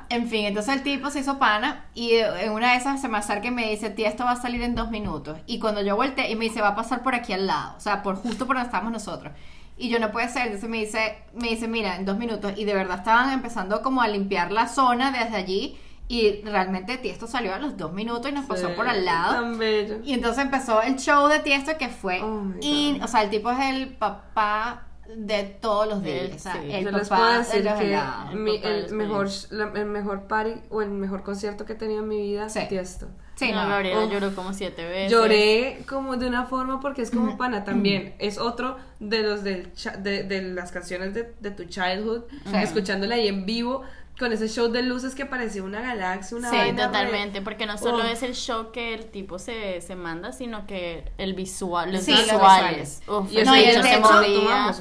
En fin, entonces el tipo se hizo pana y eh, en una de esas se me acerca y me dice, tía, esto va a salir en dos minutos. Y cuando yo volteé y me dice, va a pasar por aquí al lado, o sea, por justo por donde estamos nosotros. Y yo no puede ser, entonces me dice, me dice, mira, en dos minutos. Y de verdad estaban empezando como a limpiar la zona desde allí. Y realmente Tiesto salió a los dos minutos y nos pasó Sí, por al lado. Tan bello. Y entonces empezó el show de Tiesto que fue, Oh in- o sea, el tipo es el papá de todos los días, o sea, sí. el Yo les papá puedo de decir los que helados. mi- El de mejor, la- el mejor party o el mejor concierto que he tenido en mi vida, Sí. Tiesto. Sí, no, no. Gabriela Uf. lloró como siete veces. Lloré como de una forma porque es como pana también. Es otro de los del cha- de, de las canciones de, de tu childhood, Sí. escuchándola ahí en vivo con ese show de luces que parecía una galaxia, una Sí, vaina re- Totalmente, porque no solo Uf. es el show que el tipo se, se manda, sino que el visual, los Sí, los visuales. Uf, no, y el techo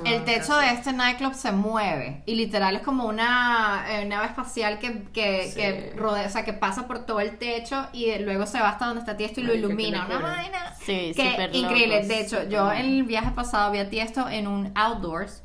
El techo de este nightclub se mueve y literal es como una eh, nave espacial que, que, Sí. que rodea, o sea, que pasa por todo el techo y luego se va hasta donde está Tiesto y lo Ay, ilumina. Una vaina. Sí, que increíble. locos, De hecho, yo en el viaje pasado vi a Tiesto en un outdoors,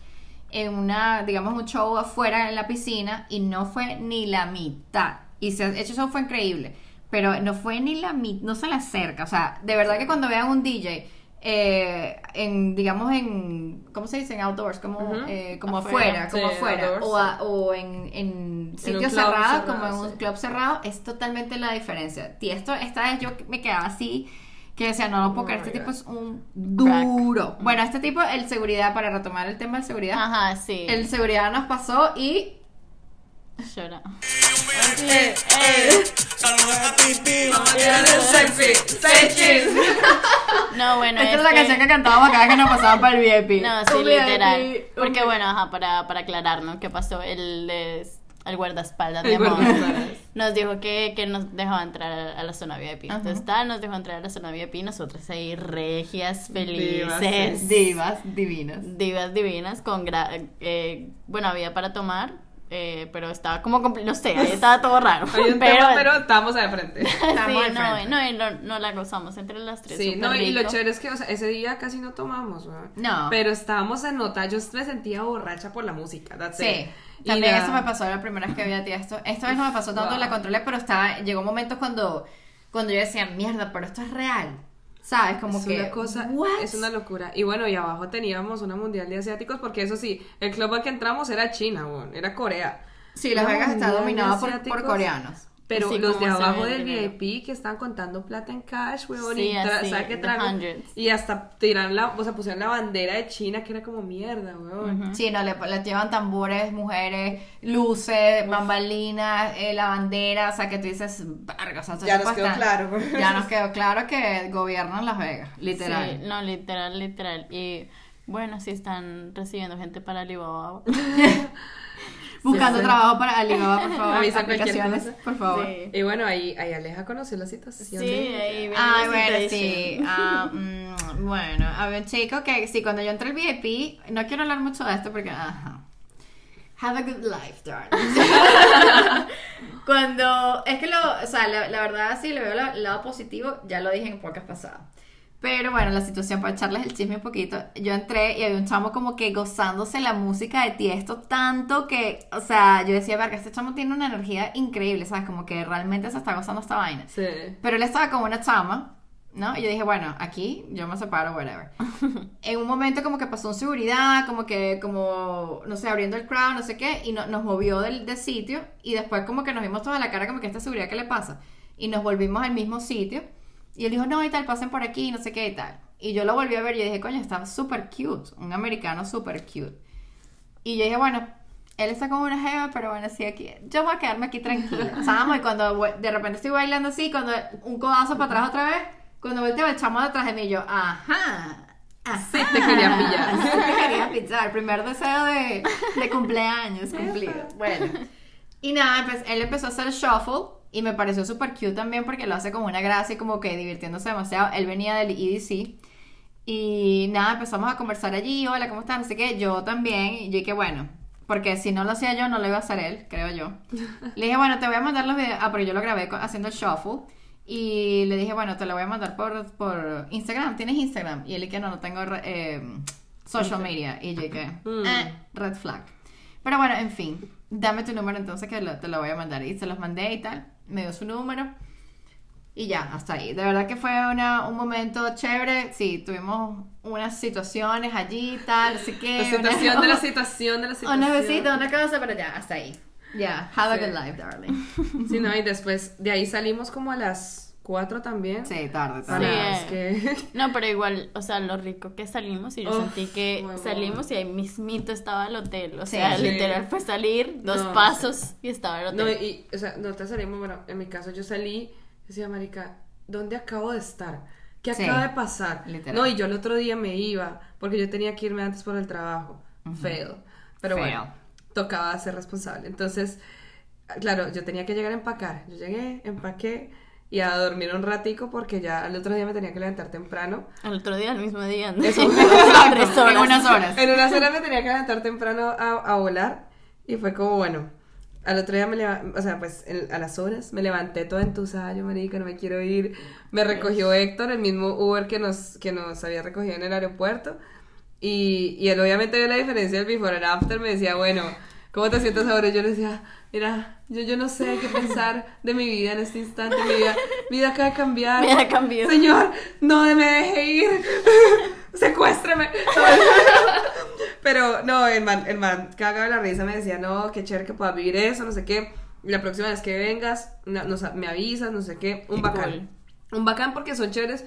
en una, digamos, un show afuera en la piscina y no fue ni la mitad. Y se, show fue increíble, pero no fue ni la mitad, no se le acerca. O sea, de verdad que cuando vean un DJ, eh, en, digamos, en, ¿cómo se dice? En outdoors, como, eh, como Afuera. afuera, como Sí, afuera, outdoors, o, a- o en, en sitios club cerrados, cerrado, como en un sí. club cerrado, es totalmente la diferencia. Y esto, esta vez yo me quedaba así, que decía, no lo puedo creer, este tipo es un duro. Bueno, este tipo, el seguridad, para retomar el tema del seguridad, Ajá, sí. el seguridad nos pasó y... Llora. Eh, eh, sexy, sexy. No, bueno, Esta es la que- canción que cantábamos cada vez que nos pasaban para el VIP. No, sí, literal. Porque bueno, ajá, para, para aclarar, ¿no? ¿Qué pasó? El, es- el guardaespaldas, amor, guardaespaldas. nos dijo que, que nos dejaba entrar a, la zona VIP. Ajá. Entonces, tal, nos dejó entrar a la zona VIP, nosotras ahí regias, Divas, felices. Divas, divinas. divas divinas con gra- eh, bueno había para tomar eh, pero estaba como no sé ahí estaba todo raro Hay un pero, tema, pero estamos de frente. sí, Estamos al no, frente. no, no, no la gozamos entre las tres Sí, no, y lo rico. chévere es que, o sea, ese día casi no tomamos, weón. No. Pero estábamos en nota, yo me sentía borracha por la música, that's Sí. it. Y También la- eso me pasó la primera vez que vi a ti esto. Esta vez no me pasó tanto, Wow. la controlé, pero estaba, llegó momentos cuando, cuando yo decía, mierda, pero esto es real. ¿Sabes? Como es que. una cosa, ¿what? es una locura. Y bueno, y abajo teníamos una mundial de asiáticos, porque eso sí, el club al que entramos era China, weón, era Corea. Sí, Las Vegas está dominada por, por coreanos. Pero Así los de abajo del dinero. VIP que están contando plata en cash, weón, Sí, y tra- así, trago. Y hasta tiran la, o sea, pusieron la bandera de China, que era como mierda, weón. Sí, no, le, le llevan tambores, mujeres, luces, bambalinas, eh, la bandera, o sea, que tú dices, verga, o sea, estos Ya nos quedó claro. Ya nos quedó claro que gobiernan Las Vegas, literal. Sí, no literal literal y bueno si están recibiendo gente para Alibaba Buscando Sí, sí. trabajo para Alibaba, por favor. Avisa aplicaciones, cosa. por favor. Sí. Y bueno, ahí, ahí Aleja conoció la sí situación. ahí viene Ay, la bueno, sí. Ah, mm, bueno, había un chico que, sí, cuando yo entré al VIP, no quiero hablar mucho de esto porque, ajá. Have a good life, darling. cuando, es que lo, o sea, la, la verdad sí le veo la- el lado positivo, ya lo dije en podcast pasado. Pero bueno, la situación, para echarles el chisme un poquito, yo entré y había un chamo como que gozándose la música de Tiesto tanto que, o sea, yo decía, verga, este chamo tiene una energía increíble, ¿sabes? Como que realmente se está gozando esta vaina. Sí. Pero él estaba con una chama, ¿no? Y yo dije, bueno, aquí yo me separo, whatever. en un momento como que pasó un seguridad, como que, como, no sé, abriendo el crowd, no sé qué, y no- nos movió del, del sitio, y después como que nos vimos toda la cara, como que esta seguridad, ¿qué le pasa? Y nos volvimos al mismo sitio, y él dijo, no, y tal, pasen por aquí, no sé qué, y tal. Y yo lo volví a ver, y dije, coño, está súper cute, un americano súper cute. Y yo dije, bueno, él está con una jeva, pero bueno, sí, aquí, yo voy a quedarme aquí tranquila. Estábamos y cuando de repente estoy bailando así, cuando un codazo para atrás otra vez, cuando volteo el chamo detrás de mí, yo, ajá. ajá, Sí, te quería pillar. Sí, te quería pillar. Primer deseo de, de cumpleaños cumplido. Bueno. Y nada, pues él empezó a hacer shuffle y me pareció súper cute también porque lo hace como una gracia y como que divirtiéndose demasiado. Él venía del EDC y nada, empezamos a conversar allí, hola, ¿cómo estás? Así que yo también, y yo dije, bueno, porque si no lo hacía yo, no lo iba a hacer él, creo yo. Le dije, bueno, te voy a mandar los videos, ah, pero yo lo grabé haciendo el shuffle. Y le dije, bueno, te lo voy a mandar por, por Instagram. ¿Tienes Instagram? Y él dije, no, no tengo eh, social media. Y yo dije, eh, red flag. Pero bueno, en fin, dame tu número entonces que lo- te lo voy a mandar. Y se los mandé y tal. Me dio su número. Y ya, hasta ahí. De verdad que fue una, un momento chévere. Sí, tuvimos unas situaciones allí y tal. Así que. La situación de la situación de la situación. Una besita, una cosa, pero ya, hasta ahí. Ya, have Sí. a good life, darling. Sí, no, y después de ahí salimos como a las 4 también. Sí, tarde, tarde. no, Sí. es que... No, pero igual, o sea, lo rico que salimos y yo Uf, sentí que salimos y ahí mismito estaba el hotel. O Sí. sea, Sí. literal fue salir dos No, pasos y estaba el No, hotel. y, o sea, nosotros salimos, bueno, en mi caso yo salí, decía, marica, ¿dónde acabo de estar? ¿Qué Sí, acaba de pasar? literal. No, y yo el otro día me iba, porque yo tenía que irme antes por el trabajo. Fail. Pero Fail. bueno, tocaba ser responsable. Entonces, claro, yo tenía que llegar a empacar. Yo llegué, empaqué y a dormir un ratico porque ya el otro día me tenía que levantar temprano. Al otro día, al mismo día. ¿no? Eso. Tres horas. En unas horas. En unas horas me tenía que levantar temprano a, a volar y fue como, bueno, al otro día me levanté, o sea, pues en- a las horas me levanté toda entusada, yo marica, no me quiero ir. Me recogió Héctor, el mismo Uber que nos, que nos había recogido en el aeropuerto. Y, y él obviamente vio la diferencia del before and after, me decía, bueno, ¿cómo te sientes ahora? Y yo le decía, mira, yo, yo no sé qué pensar de mi vida en este instante, mi vida, mi vida acaba de cambiar. Mi vida cambió. Señor, no me deje ir. Secuéstreme. Pero no, el man, el man cagaba de la risa, me decía, no, qué chévere que puedas vivir eso, no sé qué. La próxima vez que vengas, na- nos- me avisas, no sé qué. Un Qué bacán. Un bacán porque son chéveres.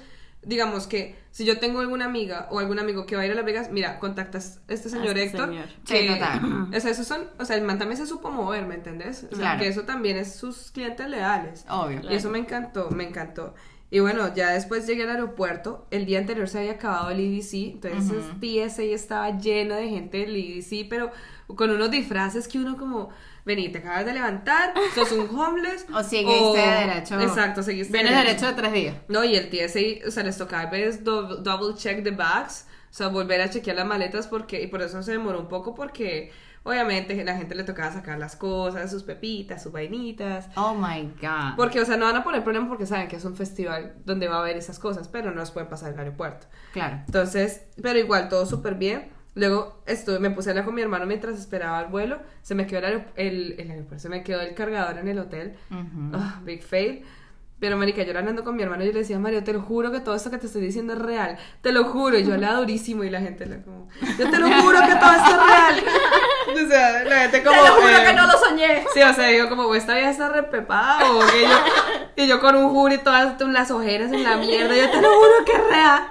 Digamos que si yo tengo alguna amiga o algún amigo que va a ir a Las Vegas, mira, contactas a este señor este Héctor. señor. Que, Sí, total. o sea, esos son, o sea, el man también se supo mover, ¿me entendés? O sea, Claro. que eso también es sus clientes leales. Obvio. Y eso me encantó, me encantó. Y bueno, ya después llegué al aeropuerto. El día anterior se había acabado el EDC. Entonces Ujú. TSA estaba lleno de gente del EDC, pero con unos disfraces que uno como, vení, te acabas de levantar, sos un homeless. O seguiste derecho. Exacto, seguiste Vienes derecho de tres días. No, y el TSA, o sea, les tocaba pues, do- double check the bags, o sea, volver a chequear las maletas porque, y por eso se demoró un poco porque obviamente la gente le tocaba sacar las cosas, sus pepitas, sus vainitas. Oh my god. Porque, o sea, no van a poner problema porque saben que es un festival donde va a haber esas cosas, pero no las pueden pasar en el aeropuerto. Claro. Entonces, pero igual, todo súper bien. Luego estuve, me puse a hablar con mi hermano mientras esperaba el vuelo. Se me quedó el, el, el aeropuerto, se me quedó el cargador en el hotel. Ah, big fail. Pero, marica, yo hablando con mi hermano, yo le decía, Mario, te lo juro que todo esto que te estoy diciendo es real. Te lo juro. Y yo hablaba durísimo y la gente le como, yo te lo juro que todo esto es real. O sea, la gente como... Te lo juro eh, que no lo soñé. Sí, o sea, digo como, esta vieja está repepada o que yo, y yo con un juro y todas las ojeras en la mierda, yo te lo juro que es real.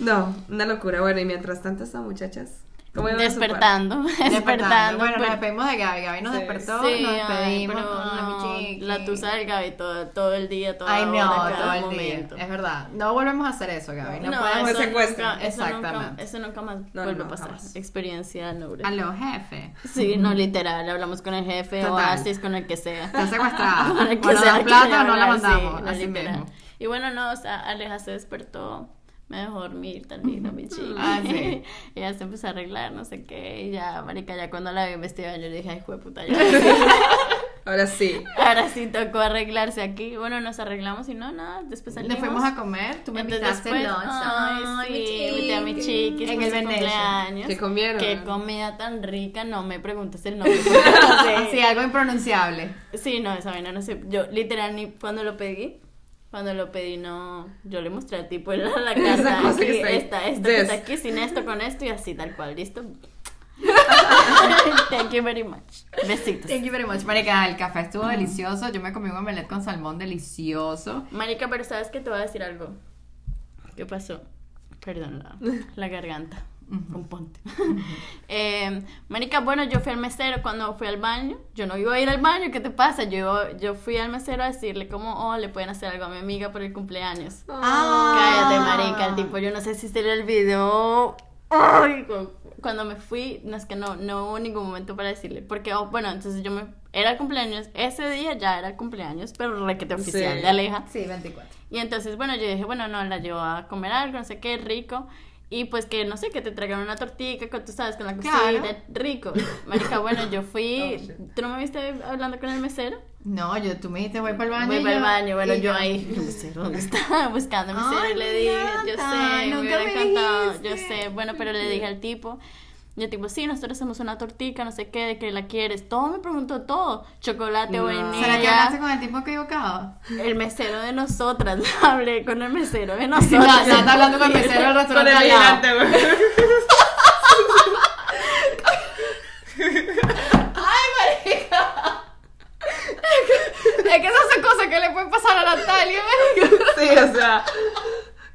No, una locura. Bueno, y mientras tanto estas muchachas, ¿cómo a Despertando, Despertando. despertando. Bueno, nos pero- despedimos de Gaby. Gaby nos Sí. despertó, Sí, nos ay, despedimos. pero mi no, la tusa del Gaby todo, todo el día, toda Ay, hora, no, cada todo el momento. día. Es verdad. No volvemos a hacer eso, Gaby. No, No, podemos. eso, secuestro. nunca, eso, nunca, Exactamente. eso nunca más No, vuelve no, a pasar. jamás. Experiencia noble. Aló, jefe. Sí, no, literal, hablamos con el jefe o Total. Oasis, con el que sea. Está secuestrada. Con el que O nos sea plata o no la sí, mandamos. no, así literal. mismo. Y bueno, no, o sea, Aleja se despertó, me dejó dormir lindo, mi chica. Ah, sí. y ya se empezó a arreglar, no sé qué, y ya, marica, ya cuando la vi vestida, yo le dije, ay, puta, ya. Ahora sí. Ahora sí tocó arreglarse aquí. Bueno, nos arreglamos y no, nada, después salimos. Le fuimos a comer. Tú me invitaste después, lunch. ay, sí, invité a mi chiquis En el cumpleaños. ¿Qué comieron? Qué comida tan rica, no me preguntes el nombre. no. Sí, algo impronunciable. Sí, no, esa vaina no sé. Yo literal ni cuando lo pedí, cuando lo pedí no, yo le mostré al tipo en la, la carta cosa que aquí, está esta, está aquí, sin esto, con esto y así tal cual, listo. Thank you very much. Besitos. Thank you very much. Marica, el café estuvo delicioso. Yo me comí un omelette con salmón delicioso. Marica, pero sabes que te voy a decir algo. ¿Qué pasó? Perdón, la, la garganta. Un ponte. eh, Marica, bueno, yo fui al mesero cuando fui al baño. Yo no iba a ir al baño, ¿qué te pasa? Yo, yo fui al mesero a decirle como, oh, le pueden hacer algo a mi amiga por el cumpleaños. Ah. Cállate, marica, el tipo, yo no sé si sería el video. Ay, cu- cuando me fui, no es que no, no hubo ningún momento para decirle. Porque, oh, bueno, entonces yo me. Era el cumpleaños, ese día ya era el cumpleaños, pero requete oficial Sí. de Aleja. Sí, 24. Y entonces, bueno, yo dije, bueno, no, la llevo a comer algo, no sé qué, rico. Y pues que, no sé, que te traigan una tortilla, con, tú sabes, con la cosita, Claro. rico. Marica, bueno, yo fui. Oh. ¿Tú no me viste hablando con el mesero? No, yo, tú me dijiste voy para el baño. Voy para el yo- baño, bueno, y yo ahí, el mesero, ¿dónde está? Buscando al mesero Ay, y le dije, yo sé, me nunca hubiera encantado, yo sé, bueno, pero le dije al tipo, yo tipo, sí, nosotros hacemos una tortica, no sé qué, de que la quieres, todo me preguntó todo, chocolate, No. vainilla. ¿Será que hablaste con el tipo equivocado? El mesero de nosotras, hablé con el mesero de No, nosotras. ya está hablando con el mesero del Con restaurante el al lado. gigante, güey. ¡Ay, marica! Es que esas son cosas que le pueden pasar a Natalia, marica. Sí, o sea,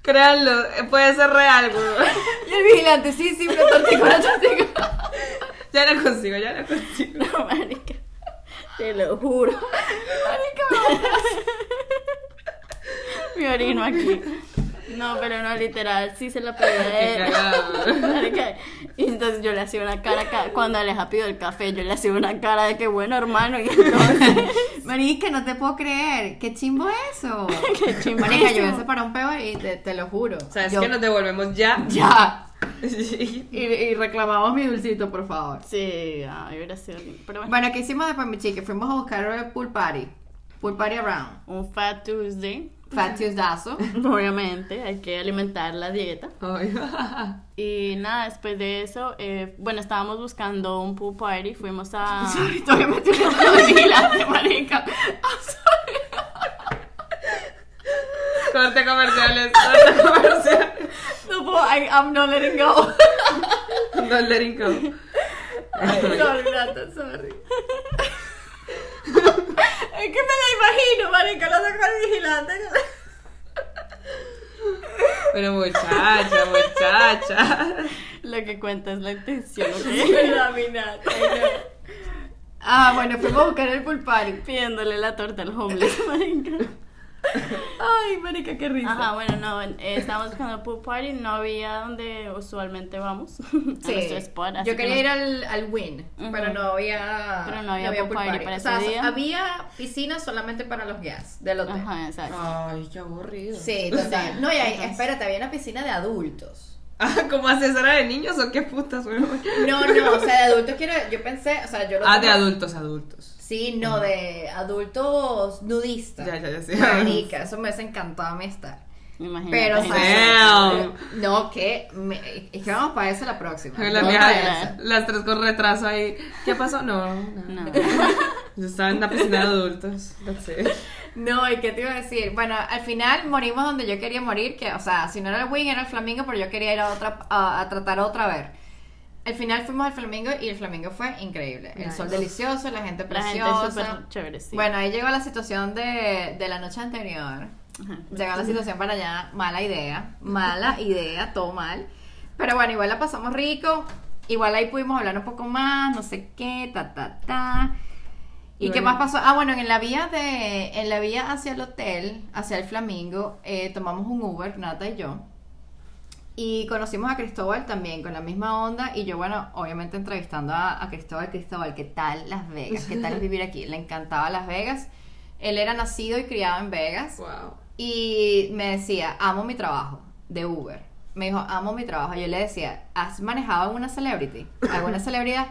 créanlo, puede ser real, güey. Y el vigilante, sí, sí, una tortica, una tortica. Ya la consigo, ya la consigo. No, marica, te lo juro. Marica, Me orino aquí. No, pero no, literal, sí se la cagado. Marica, Y entonces yo le hacía una cara, ca- cuando Aleja pidió el café, yo le hacía una cara de que bueno, hermano. Y entonces, Marica, no te puedo creer. Qué chimbo eso. Qué chimbo Marica, yo eso. hubiese parado un peo y te, te lo juro. ¿Sabes Yo- que nos devolvemos ya? Ya. Sí. Y, y reclamamos mi dulcito, por favor. sí, ay, hubiera sido lindo. Pero bueno, Bueno, ¿qué hicimos después, mi chica? Fuimos a buscar el pool party. Pool party around. un Fat Tuesday. Fat Tuesdazo. Obviamente, hay que alimentar la dieta. Y nada, después de eso, eh, bueno, estábamos buscando un pool party, fuimos a... Sorry, todavía me estoy vigilante, marica. Corte comerciales, corte comerciales. No puedo, I, I'm not letting go. Don't letting go. sorry, sorry. Es que me la imagino, marica, la saco al vigilante. Pero muchacha, muchacha. Lo que cuenta es la intención, ¿ok? verdad, mi Nata. Ah, bueno, fuimos a buscar el pool party. Pidiéndole la torta al homeless, marica. Ay, marica, qué risa. Ajá, bueno, no, eh, estábamos buscando el pool party, no había donde usualmente vamos, a nuestro spot. así Yo que quería nos- ir al, al Win, Ujú. pero no había, Pero no había pool party para o sea, ese día. había piscina solamente para los guests del hotel. Ajá, exacto. Ay, qué aburrido. Sí, total. No, y ahí, Entonces- espérate, había una piscina de adultos. Ah, ¿Como asesora de niños o qué putas? No, no, o sea, de adultos quiero, yo pensé, o sea, yo lo Ah, de adultos, adultos. Sí, no, de adultos nudistas. Ya, ya, ya sé. Marica, eso me hubiese encantado a mí estar. Imagínate. Pero, Damn. no, que, me, es que vamos para eso la próxima. La para las tres con retraso ahí. ¿Qué pasó? No, no. No. Yo estaba en una piscina de adultos. That's it. No, ¿y qué te iba a decir? Bueno, al final morimos donde yo quería morir, que, o sea, si no era el Wing, era el Flamingo, pero yo quería ir a otra, a, a tratar otra vez. Al final fuimos al Flamingo y el Flamingo fue increíble. El Nice. sol delicioso, la gente La gente preciosa. es súper chévere, sí. Bueno, ahí llegó la situación de, de la noche anterior. Ajá. Llegó la situación para allá, mala idea, mala idea, todo mal. Pero bueno, igual la pasamos rico. Igual ahí pudimos hablar un poco más, no sé qué, ta, ta, ta. ¿Y qué más pasó? Ah, bueno, en la vía de, en la vía hacia el hotel, hacia el Flamingo, eh, tomamos un Uber, Nata y yo. Y conocimos a Cristóbal también con la misma onda. Y yo, bueno, obviamente entrevistando a, a Cristóbal, Cristóbal, ¿qué tal Las Vegas? ¿Qué tal vivir aquí? Le encantaba Las Vegas. Él era nacido y criado en Vegas. Wow. Y me decía, amo mi trabajo de Uber. Me dijo, amo mi trabajo. Yo le decía, ¿has manejado alguna celebrity? ¿Alguna celebridad?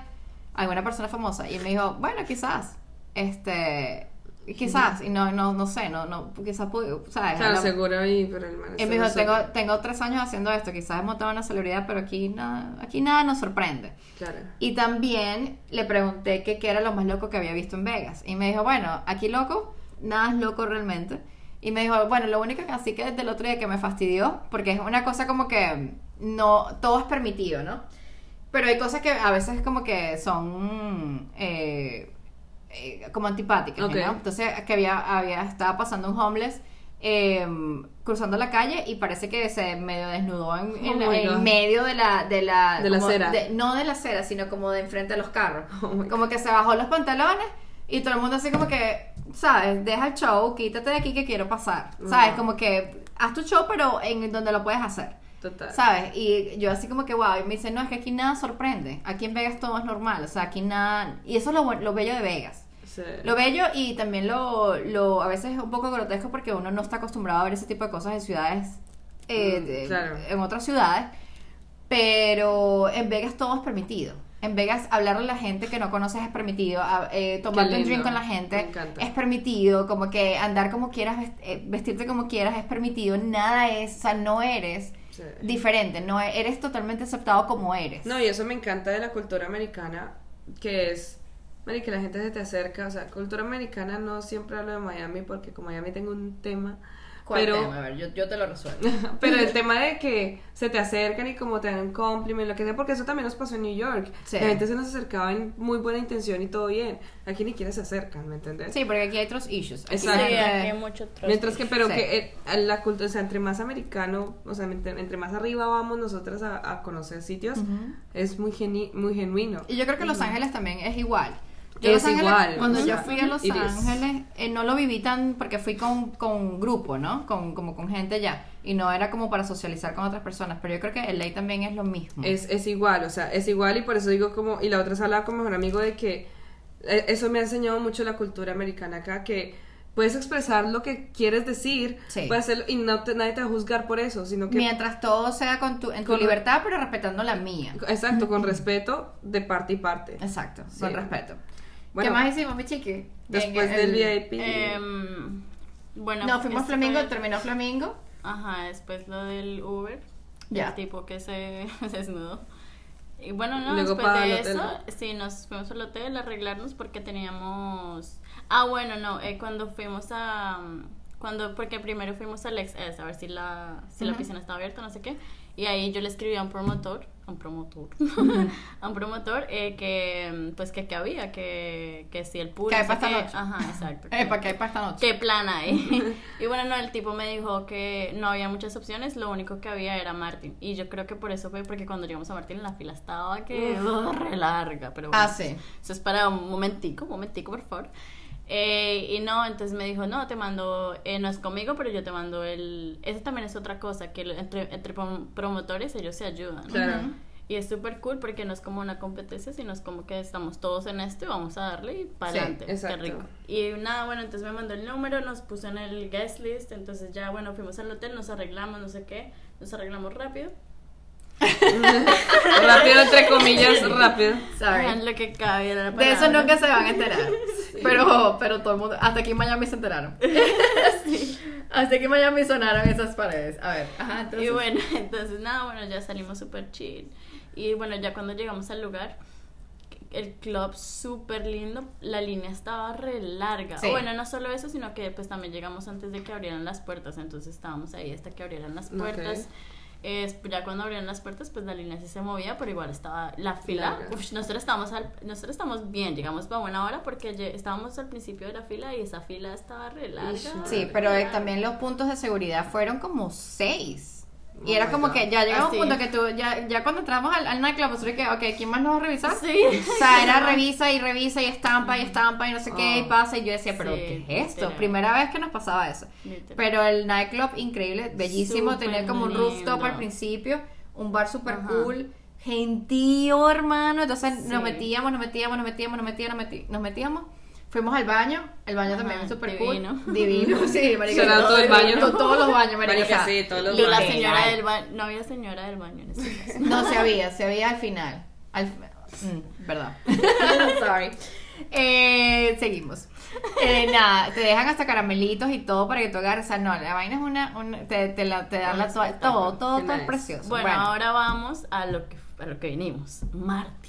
¿Alguna persona famosa? Y él me dijo, bueno, quizás. Este, quizás. Y no, no, no sé, no, no, quizás, pude- ¿sabes? Claro, seguro ahí, pero el él me dijo, tengo, tengo tres años haciendo esto, quizás he montado una celebridad, pero aquí nada, aquí nada nos sorprende. Claro. Y también le pregunté que qué era lo más loco que había visto en Vegas. Y me dijo, bueno, aquí loco, nada es loco realmente. Y me dijo, bueno, lo único que así que desde el otro día que me fastidió, porque es una cosa como que no, todo es permitido, ¿no? Pero hay cosas que a veces como que son eh, eh, como antipáticas, Ok. ¿no? Entonces, que había, había, estaba pasando un homeless eh, cruzando la calle y parece que se medio desnudó en, Oh en medio de la de la, De la acera. de- no de la acera sino como de enfrente de los carros Oh como que se bajó los pantalones y todo el mundo así como que sabes deja el show quítate de aquí que quiero pasar sabes como que haz tu show pero en donde lo puedes hacer Total. ¿Sabes? Y yo así como que, wow, y me dice, no, es que aquí nada sorprende. Aquí en Vegas todo es normal. O sea, aquí nada... Y eso es lo, lo bello de Vegas. Sí. Lo bello y también lo, lo... A veces es un poco grotesco porque uno no está acostumbrado a ver ese tipo de cosas en ciudades... eh, Mm, de- claro. En otras ciudades. Pero en Vegas todo es permitido. En Vegas hablarle a la gente que no conoces es permitido. eh, tomarte un drink con la gente es permitido. Como que andar como quieras, eh, vestirte como quieras es permitido. Nada es... O sea, no eres Sí. diferente, no eres totalmente aceptado como eres. No, y eso me encanta de la cultura americana, que es, Mari, que la gente se te acerca, o sea, cultura americana no siempre hablo de Miami, porque con Miami tengo un tema, ¿Cuál pero, tema? A ver, yo, yo te lo resuelvo. pero el tema de que se te acercan y como te dan un compliment, lo que sea, porque eso también nos pasó en New York, Sí. la gente se nos acercaba en muy buena intención y todo bien, aquí ni siquiera se acercan, ¿me entendés? Sí, porque aquí hay otros issues. Aquí Exacto. Sí, hay- aquí hay mucho Mientras que, pero Sí. que eh, la cultura, o sea, entre más americano, o sea, entre, entre más arriba vamos nosotras a, a conocer sitios, Ujú. es muy, geni- muy genuino. Y yo creo que Los Ángeles también es igual. Es Ángeles, igual, Cuando o yo fui a Los. Ángeles, eh, no lo viví tan porque fui con, con grupo, ¿no? Con, como con gente ya. Y no era como para socializar con otras personas. Pero yo creo que LA también es lo mismo. Es, es igual, o sea, es igual y por eso digo como, y la otra con mi mejor amigo de que eh, eso me ha enseñado mucho la cultura americana acá, que puedes expresar lo que quieres decir, Sí. puedes hacerlo y no te- nadie te va a juzgar por eso, sino que... Mientras todo sea con tu, en tu Con- libertad, pero respetando la mía. Exacto, con respeto de parte y parte. Exacto, Sí. con respeto. Bueno, ¿Qué más hicimos, mi chiqui? Después del el- VIP... Em, bueno, No, fuimos este Flamingo, terminó Flamingo. Ajá, después lo del Uber. Ya. El tipo que se, se desnudó. Y bueno, no, Luego después para de el hotel, eso, ¿no? sí, nos fuimos al hotel a arreglarnos porque teníamos... Ah, bueno, no, eh, cuando fuimos a... cuando Porque primero fuimos al XS a ver si la, si la piscina estaba abierta, no sé qué. Y ahí yo le escribí a un promotor, a un promotor, a un promotor eh, que, pues, que, que había, que, que si el pool... Que hay para esta noche. Ajá, exacto. Eh, ¿para qué hay para esta noche? ¿Qué plan hay? y bueno, no, el tipo me dijo que no había muchas opciones, lo único que había era Martin. Y yo creo que por eso fue porque cuando llegamos a Martin la fila estaba que uh, re larga, pero bueno. Ah, sí. Eso es para un momentico, un momentico, por favor. Eh, y no, entonces me dijo, no, te mando, eh, no es conmigo, pero yo te mando el... Esa también es otra cosa, que entre, entre prom- promotores ellos se ayudan. Claro. Y es súper cool porque no es como una competencia, sino es como que estamos todos en esto y vamos a darle y para Sí, adelante. Qué exacto. rico. Y nada, bueno, entonces me mandó el número, nos puso en el guest list, entonces ya, bueno, fuimos al hotel, nos arreglamos, no sé qué, nos arreglamos rápido. rápido, entre comillas, rápido. Sorry. Lo que cabe era la De eso palabra. nunca se van a enterar. Pero, pero todo el mundo, hasta aquí en Miami se enteraron. Hasta aquí en Miami sonaron esas paredes. A ver, ajá, entonces. Y bueno, entonces nada, bueno, ya salimos súper chill. Y bueno, ya cuando llegamos al lugar, el club súper lindo, la línea estaba re larga. Sí. Bueno, no solo eso, sino que pues también llegamos antes de que abrieran las puertas, entonces estábamos ahí hasta que abrieran las puertas. Ok. Es- ya cuando abrieron las puertas, pues la línea sí se movía, pero igual estaba la fila. Uf, nosotros estábamos al- nosotros estamos bien, llegamos a buena hora porque estábamos al principio de la fila y esa fila estaba re larga. Sí, pero eh, también los puntos de seguridad fueron como seis. Y Oh era my como God. que ya llegaba un punto que tú, ya, ya cuando entramos al, al nightclub, nosotros que, ok, ¿quién más nos va a revisar? Sí. O sea, era revisa y revisa y estampa y estampa y no sé qué y Oh. pasa. Y yo decía, pero Sí, ¿qué es esto? literal. Primera vez que nos pasaba eso. Literal. Pero el nightclub, increíble, bellísimo. Súper tenía como un rooftop lindo. al principio, un bar super Ajá. cool, gentío, hermano. Entonces Sí. nos metíamos, nos metíamos, nos metíamos, nos metíamos, nos metíamos. Fuimos al baño, el baño Ajá, también es super divino. cool. Divino, sí, marica. Out todo el baño. To- Todos los baños, marica. Marica, sí, todos los Y la señora del baño, no había señora del baño en ese caso. No, se había, se había al final. Al, mm, verdad. Sorry. Eh, seguimos. Eh, nada, te dejan hasta caramelitos y todo para que tú agarres. O sea, no, la vaina es una. una- te, te, la, te dan la Un todo, todo, todo, es precioso. Bueno, ahora vamos a lo que a lo que vinimos. Martín.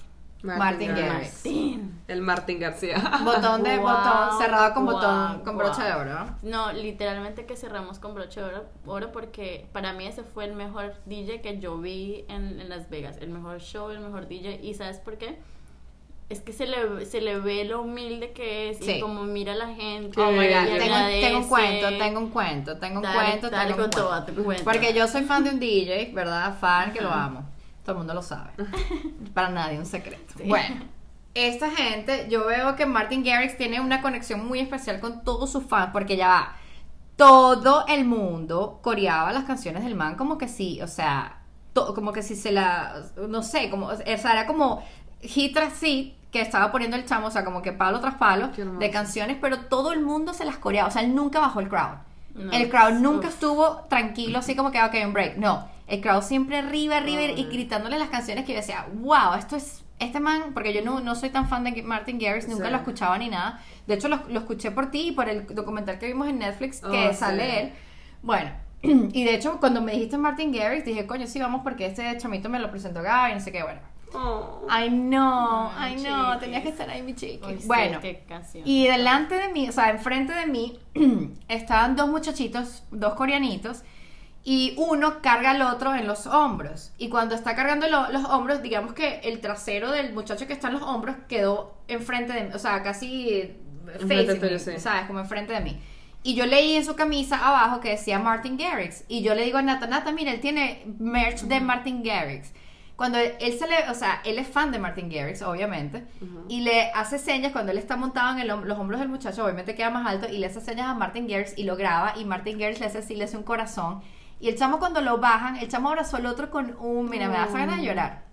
Martin Garrix. Garrix. Martín. El Martín García. botón de botón cerrado con botón, con brocha de oro. ¿no? Literalmente que cerramos con broche de oro, oro porque para mí ese fue el mejor DJ que yo vi en, en Las Vegas. El mejor show, el mejor DJ. ¿Y sabes por qué? es que se le, se le ve lo humilde que es Sí. y como mira a la gente. Oh my y God, tengo, tengo un cuento, tengo un cuento, tengo un Dale, cuento, dale tengo un todo, cuento. Porque yo soy fan de un DJ, ¿verdad? Fan que lo amo. Todo el mundo lo sabe. Para nadie un secreto. Sí. Bueno, esta gente, yo veo que Martin Garrix tiene una conexión muy especial con todos sus fans, porque ya va. Todo el mundo coreaba las canciones del man como que sí, o sea, to- como que si se la, no sé, como, o sea, era como hit tras hit que estaba poniendo el chamo, o sea, como que palo tras palo de canciones, pero todo el mundo se las coreaba, o sea, él nunca bajó el crowd. No, el crowd uf. nunca estuvo tranquilo, así como que, ok, un break. No, el crowd siempre arriba, arriba y gritándole las canciones que yo decía, wow, esto es, este man, porque yo no, no soy tan fan de Martin Garrix, nunca Sí. lo escuchaba ni nada. De hecho, lo, lo escuché por ti y por el documental que vimos en Netflix que Oh, sale sí. él. Bueno, y de hecho, cuando me dijiste Martin Garrix, dije, coño, sí, vamos porque este chamito me lo presentó Gaby, no sé qué, bueno. Oh. Ay, no, ay, no, chiquis. tenía que estar ahí mi chiqui. Uy, bueno, y delante de mí, o sea, enfrente de mí, estaban dos muchachitos, dos coreanitos, y uno carga al otro en los hombros. Y cuando está cargando lo- los hombros, digamos que el trasero del muchacho que está en los hombros quedó enfrente de mí, o sea, casi me, sí. ¿sabes? Como enfrente de mí. Y yo leí en su camisa abajo que decía Martin Garrix. Y yo le digo a Nata, Nata, mira, él tiene merch de Martin Garrix. Cuando él, él se le, o sea, él es fan de Martin Garrix, obviamente, y le hace señas cuando él está montado en el los hombros del muchacho, obviamente queda más alto, y le hace señas a Martin Garrix y lo graba, y Martin Garrix le hace así, le hace un corazón. Y el chamo cuando lo bajan, el chamo abrazó al otro con un, mira, me da esa ganas de llorar.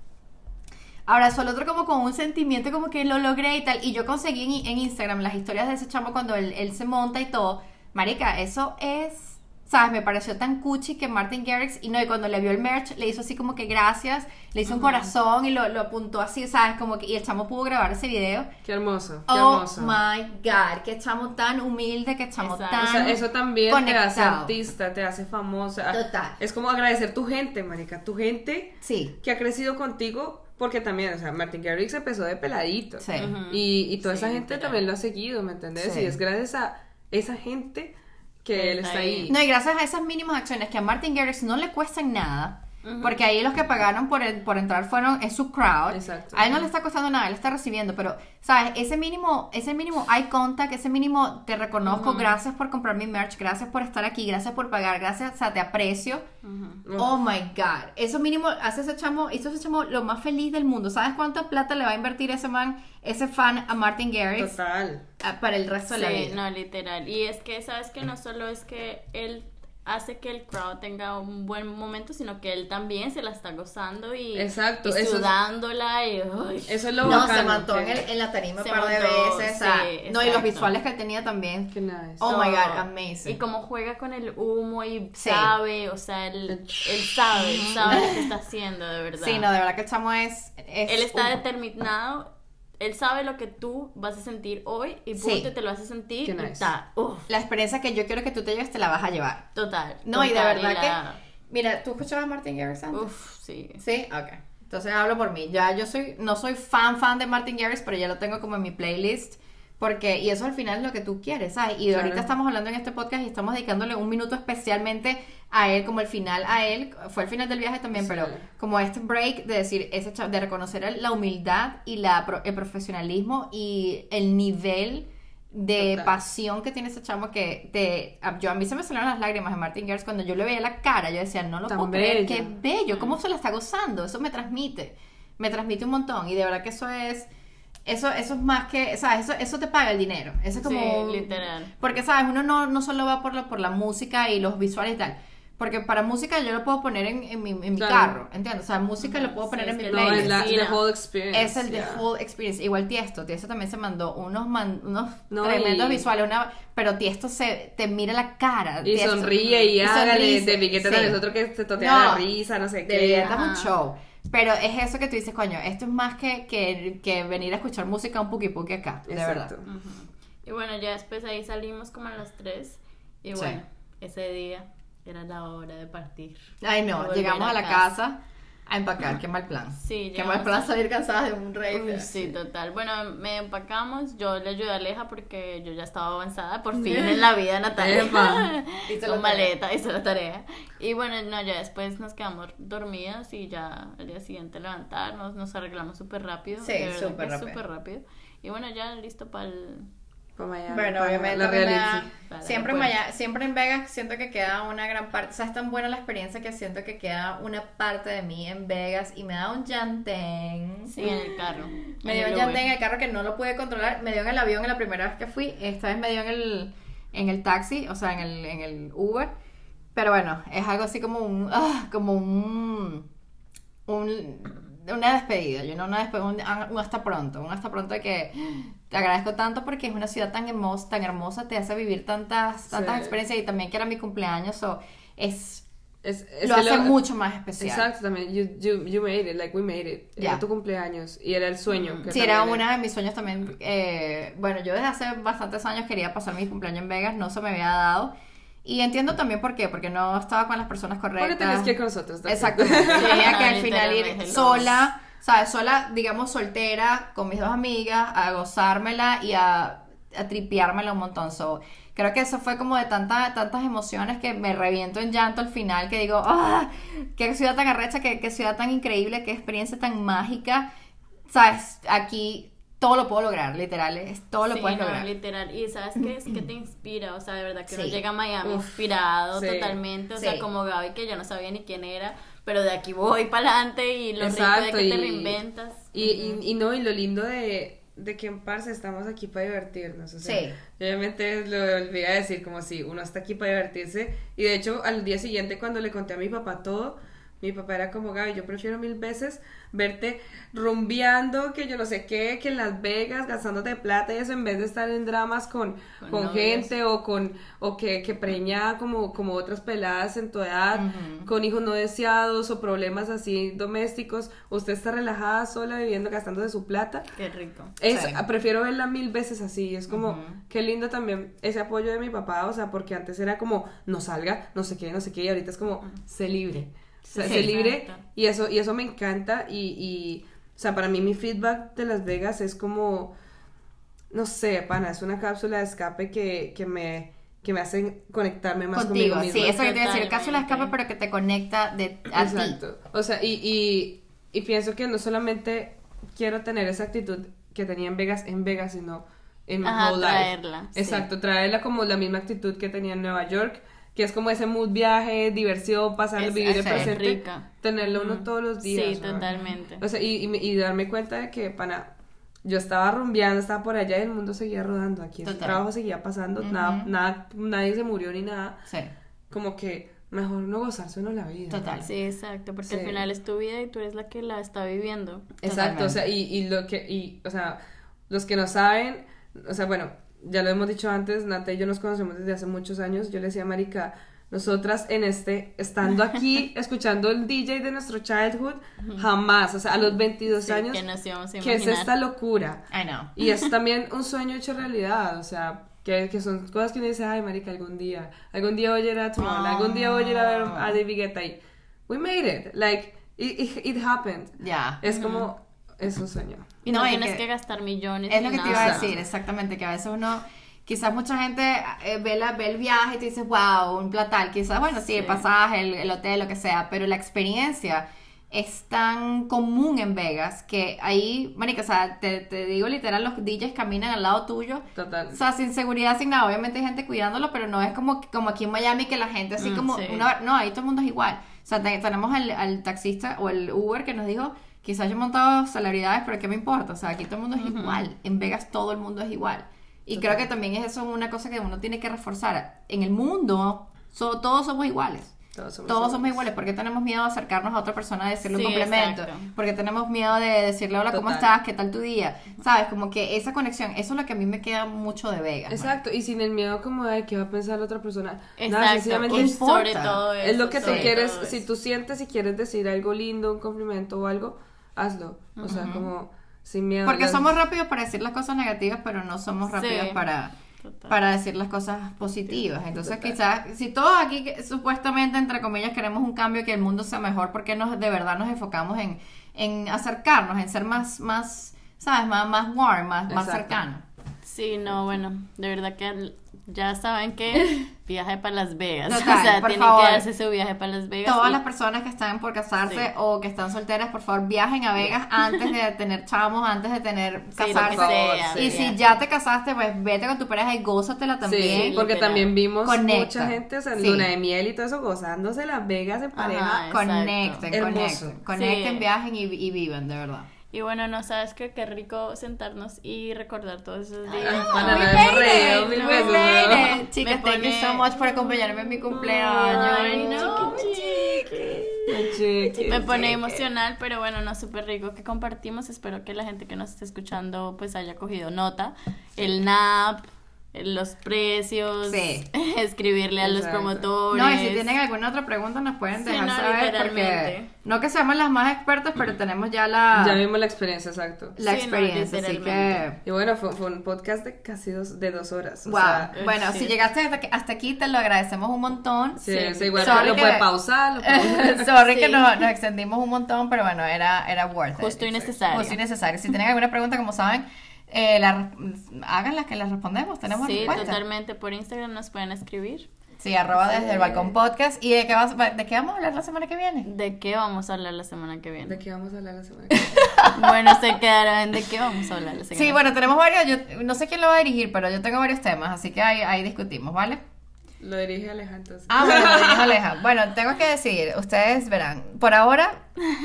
Abrazó al otro como con un sentimiento como que lo logré y tal. Y yo conseguí en, en Instagram las historias de ese chamo cuando él, él se monta y todo. Marica, eso es... ¿Sabes? Me pareció tan cuchi que Martin Garrix, y no, y cuando le vio el merch, le hizo así como que gracias, le hizo un corazón y lo, lo apuntó así, ¿sabes? Como que, y el chamo pudo grabar ese video. Qué hermoso, qué Oh hermoso. my god, qué chamo tan humilde, qué chamo Exacto. tan. O sea, eso también te hace conectado. artista, te hace famosa. Total. Es como agradecer tu gente, marica, tu gente Sí, que ha crecido contigo, porque también, o sea, Martin Garrix empezó de peladito. sí. Y, y toda Sí, esa gente literal. también lo ha seguido, ¿me entendés? Sí. Y es gracias a esa gente que él está está ahí. ahí. No, y gracias a esas mínimas acciones que a Martin Garrix no le cuestan nada, Porque ahí los que pagaron por, el- por entrar fueron es su crowd. Exacto. A él no le está costando nada, él está recibiendo, pero sabes, ese mínimo, ese mínimo eye contact, ese mínimo te reconozco, gracias por comprar mi merch, gracias por estar aquí, gracias por pagar, gracias, o sea, te aprecio. Ujú. Oh my god, eso mínimo hace ese chamo, hizo ese chamo lo más feliz del mundo. ¿Sabes cuánta plata le va a invertir ese man, ese fan a Martin Garrix Total. ah, para el resto de la Sí, vida? no, literal. Y es que, ¿sabes que No solo es que él hace que el crowd tenga un buen momento, sino que él también se la está gozando y, Exacto, y eso es- sudándola y... uy. Eso es lo No, bacano, se montó en, el- en la tarima un par de montó, veces. o sea, sí, no, y los visuales que él tenía también. Qué nice. Oh my. God, amazing. Y cómo juega con el humo y Sí. sabe, o sea, él, él sabe, él sabe lo que está haciendo, de verdad. Sí, no, de verdad que el chamo es. es Él está un- determinado, él sabe lo que tú vas a sentir hoy y punto, y te lo hace sentir y está, La experiencia que yo quiero que tú te lleves te la vas a llevar. total. No, y de total, verdad la- que. Mira, ¿tú escuchabas a Martin Garrix antes? Uf, sí. Sí, ok. Entonces hablo por mí. Ya yo soy, no soy fan fan de Martin Garrix, pero ya lo tengo como en mi playlist. Porque, y eso al final es lo que tú quieres, ¿sabes? Y Claro. ahorita estamos hablando en este podcast y estamos dedicándole un minuto especialmente a él, como el final a él, fue el final del viaje también, Sí. pero como este break de decir, ese de reconocer la humildad y la, el profesionalismo y el nivel de Total. pasión que tiene ese chamo que te, yo a mí se me salieron las lágrimas de Martin Garrix cuando yo le veía la cara, yo decía, no lo Tan puedo creer, bello. qué bello, cómo se la está gozando, eso me transmite, me transmite un montón y de verdad que eso es, eso, eso es más que, sabes, eso, eso te paga el dinero, eso es como, Sí, literal. porque sabes, uno no, no solo va por la, por la música y los visuales y tal, porque para música yo lo puedo poner en, en mi, en mi Claro. carro, ¿entiendes? O sea, música lo puedo poner en mi playlist. es la Sí, the no. whole experience. Es el the yeah. whole experience. Igual Tiesto. Tiesto también se mandó unos, man- unos No, tremendos y- visuales. Una, pero Tiesto se te mira la cara. Y Tiesto- sonríe y, hágale. sonríe, De Piquete sí. también es otro que se totea No, la risa, no sé qué. es un show. Pero es eso que tú dices, coño, esto es más que, que, que venir a escuchar música un puki puki acá. De Exacto. verdad. Y bueno, ya después ahí salimos como a las 3 y Sí. bueno, ese día era la hora de partir. Ay, no, llegamos a a la casa. casa. A empacar, qué mal plan. Sí, qué mal plan a- salir cansadas de un rave. Uy, sí, total. Bueno, me empacamos. Yo le ayudé a Aleja porque yo ya estaba avanzada por fin en la vida, Natalia. Hizo Con maleta, hizo la tarea. Y bueno, no, ya después nos quedamos dormidas y ya al día siguiente levantarnos, nos arreglamos súper rápido. Sí, súper rápido. súper rápido. Y bueno, ya listo para el. Pa' Miami, Bueno, pa' obviamente la reality. Para siempre, en Maya- siempre en Vegas siento que queda una gran parte, o sea, es tan buena la experiencia que siento que queda una parte de mí en Vegas y me da un llantén. Sí, en el carro. Me dio un llantén en el carro que no lo pude controlar, me dio en el avión en la primera vez que fui, esta vez me dio en el, en el taxi, o sea, en el, en el Uber. Pero bueno, es algo así como un, ah, como un, un- una despedida, yo no una despedida, un, un hasta pronto, un hasta pronto que te agradezco tanto porque es una ciudad tan hermosa, tan hermosa, te hace vivir tantas, tantas Sí. experiencias y también que era mi cumpleaños, o es, Es, es lo hace mucho más especial. Exacto, también. You, you, you made it, like we made it. Ya. Era tu cumpleaños y era el sueño. que Sí, era uno de mis sueños también. eh, bueno, yo desde hace bastantes años quería pasar mi cumpleaños en Vegas, no se me había dado. Y entiendo también por qué, porque no estaba con las personas correctas. Porque tenías que ir con nosotros. Exacto. Tenía que al final ir sola, ¿sabes? Sola, digamos, soltera, con mis dos amigas, a gozármela y a, a tripeármela un montón. So, creo que eso fue como de tanta, tantas emociones que me reviento en llanto al final, que digo, ¡ah! ¡Qué ciudad tan arrecha, qué, qué ciudad tan increíble, qué experiencia tan mágica! ¿Sabes? Aquí todo lo puedo lograr, literal, es, todo lo Sí, puedes no, lograr. literal. Y sabes qué es que te inspira, o sea, de verdad que uno llega a Miami Uf, inspirado sí. totalmente, o sea, como Gaby que ya no sabía ni quién era, pero de aquí voy para adelante y lo Exacto, rico de que te y- reinventas. Y, y, y no, y lo lindo de, de que en Parce estamos aquí para divertirnos. O sea, Sí. Obviamente lo olvidé decir, como si uno está aquí para divertirse. Y de hecho, al día siguiente, cuando le conté a mi papá todo, mi papá era como Gaby, yo prefiero mil veces verte rumbeando, que yo no sé qué, que en Las Vegas, gastándote plata y eso, en vez de estar en dramas con, Con gente o con o que, que preña como, como otras peladas en tu edad, con hijos no deseados o problemas así domésticos. Usted está relajada, sola, viviendo, gastándose su plata. Qué rico. Es, Sí. Prefiero verla mil veces así. Es como, Ujú. qué lindo también ese apoyo de mi papá. O sea, porque antes era como, no salga, no sé qué, no sé qué. Y ahorita es como, sé libre. O sea, Sí, sé libre. Y eso, y eso me encanta. Y, y, o sea, para mí mi feedback de Las Vegas es como, no sé, pana, es una cápsula de escape que, que me que me hacen conectarme más Contigo, conmigo sí, eso que te iba a decir, casi la escapa, Totalmente. pero que te conecta de, a ti. Exacto. O sea, y, y, y pienso que no solamente quiero tener esa actitud que tenía en Vegas, en Vegas, sino en mi Ajá, whole life. traerla, sí. Exacto, traerla como la misma actitud que tenía en Nueva York, que es como ese mood viaje, diversión, pasar, Es- vivir el es presente, rica. tenerlo uno todos los días. Sí, ¿no? totalmente. O sea, y, y, me- y darme cuenta de que, pana, yo estaba rumbeando, estaba por allá y el mundo seguía rodando aquí. El trabajo seguía pasando, nada, nada, nadie se murió ni nada. Sí, Como que mejor no gozarse uno la vida. Total. ¿no? Sí, exacto, porque Sí. al final es tu vida y tú eres la que la está viviendo. Exacto, o sea, y, y lo que, y, o sea, los que no saben, o sea, bueno, ya lo hemos dicho antes, Nata y yo nos conocemos desde hace muchos años, yo le decía a Marica, nosotras en este, estando aquí, escuchando el DJ de nuestro childhood, jamás, o sea, a los 22 Sí, años, que nos íbamos a ¿qué es esta locura? I know. Y es también un sueño hecho realidad, o sea, que, que son cosas que uno dice, ay, marica, algún día, algún día voy a ir a Tomorrowland, algún día voy a ir a ver a David Guetta y we made it, like, it, it, it happened. Ya. Es como, es un sueño. Y no, No, tienes que- que, gastar millones. Es lo que te nada. iba a decir, exactamente, que a veces uno, quizás mucha gente eh, ve, la, ve el viaje y te dice, wow, un platal, quizás, bueno, sí, el pasaje, el, el hotel, lo que sea, pero la experiencia es tan común en Vegas que ahí, marica, o sea, te, te digo literal, los DJs caminan al lado tuyo, Total. o sea, sin seguridad, sin nada, obviamente hay gente cuidándolo, pero no es como, como aquí en Miami que la gente así Mm, como, sí. una, no, ahí todo el mundo es igual, o sea, te- tenemos al, al taxista o el Uber que nos dijo, quizás yo he montado celebridades, pero ¿qué me importa? O sea, aquí todo el mundo es igual, en Vegas todo el mundo es igual. Y creo que también es eso una cosa que uno tiene que reforzar. En el mundo, so- todos somos iguales. Todos somos Todos somos iguales. ¿Por qué tenemos miedo de acercarnos a otra persona a decirle Sí, un complemento? exacto. Porque tenemos miedo de decirle hola, ¿cómo Total. estás? ¿Qué tal tu día? ¿Sabes? Como que esa conexión, eso es lo que a mí me queda mucho de Vegas. Exacto, y sin el miedo como de qué va a pensar la otra persona. Exacto. Nada, sencillamente importa. sobre todo es lo que tú quieres, si eso. tú sientes y quieres decir algo lindo, un complemento o algo, hazlo. O sea, como sin miedo. Porque Las- somos rápidos para decir las cosas negativas, pero no somos rápidos Sí. para, Total. para decir las cosas positivas. Entonces, Total. quizás, si todos aquí que- supuestamente, entre comillas, queremos un cambio, que el mundo sea mejor, ¿por qué nos, de verdad nos enfocamos en, en acercarnos, en ser más, más ¿sabes? Más, más warm, más, más cercano. Sí, no, bueno, de verdad que ya saben que viaje para Las Vegas. Total, o sea, por tienen favor. que darse su viaje para Las Vegas. Todas y- las personas que están por casarse Sí. o que están solteras, por favor, viajen a Vegas antes de tener chamos, antes de tener Sí, casarse. sea, y sí. si ya te casaste, pues vete con tu pareja y gózatela también. Sí, porque literal. también vimos Conecta. mucha gente o sea, en Sí. luna de miel y todo eso gozándose Las Vegas en pareja. Ajá. Conecten, Hermoso. conecten, conecten, Sí. viajen y, y vivan, de verdad. Y bueno, no sabes qué, qué rico sentarnos y recordar todos esos días. Ay, Juana, nos hemos reído mil no, veces, we ¿no? made it. Chicas, thank you so much por acompañarme en mi cumpleaños. Ay, no, chiqui. Chiqui. Me pone emocional, pero bueno, no, súper rico que compartimos. Espero que la gente que nos esté escuchando pues haya cogido nota. El NAP, los precios, Sí. escribirle a los Exacto. promotores. No, y si tienen alguna otra pregunta nos pueden Sí, dejar no, saber porque no que seamos las más expertas, pero tenemos ya la, Ya vimos la experiencia, exacto. la Sí, no, experiencia, así que. Y bueno, fue, fue un podcast de casi dos, de dos horas. o wow. sea, bueno, sí. si llegaste hasta aquí, hasta aquí te lo agradecemos un montón. sí, Sí. sí, igual Sorry lo que- puede pausar, lo puede- Sorry Sí. que nos, nos extendimos un montón, pero bueno, era, era worth it. Justo y necesario. Justo y necesario. Si tienen alguna pregunta, como saben, eh, la, háganlas que les respondemos. Tenemos Sí, respuesta. totalmente. Por Instagram nos pueden escribir. Sí, arroba desde el balcón podcast. ¿Y de qué, vas- de qué vamos a hablar la semana que viene? ¿De qué vamos a hablar la semana que ¿De viene? qué vamos a hablar la semana que viene? bueno, se quedarán de qué vamos a hablar la semana Sí, bueno, tenemos varios, yo no sé quién lo va a dirigir, pero yo tengo varios temas, así que ahí, ahí discutimos, ¿vale? Lo dirige Alejandro. entonces. Ah, bueno, lo dijo Aleja. Bueno, tengo que decir, ustedes verán, por ahora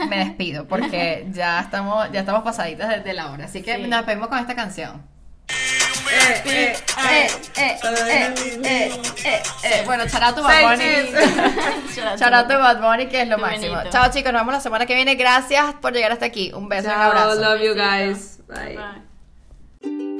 me despido porque ya estamos, ya estamos pasaditas de, de la hora, así que Sí. nos despedimos con esta canción. Eh, eh, Eh, eh, eh, eh, eh, eh. Bueno, charato Bad Bunny. Charato Bad Bunny, que es lo Qué máximo. bonito. Chao chicos, nos vemos la semana que viene. Gracias por llegar hasta aquí. Un beso y un abrazo. love you guys. Bye. Bye.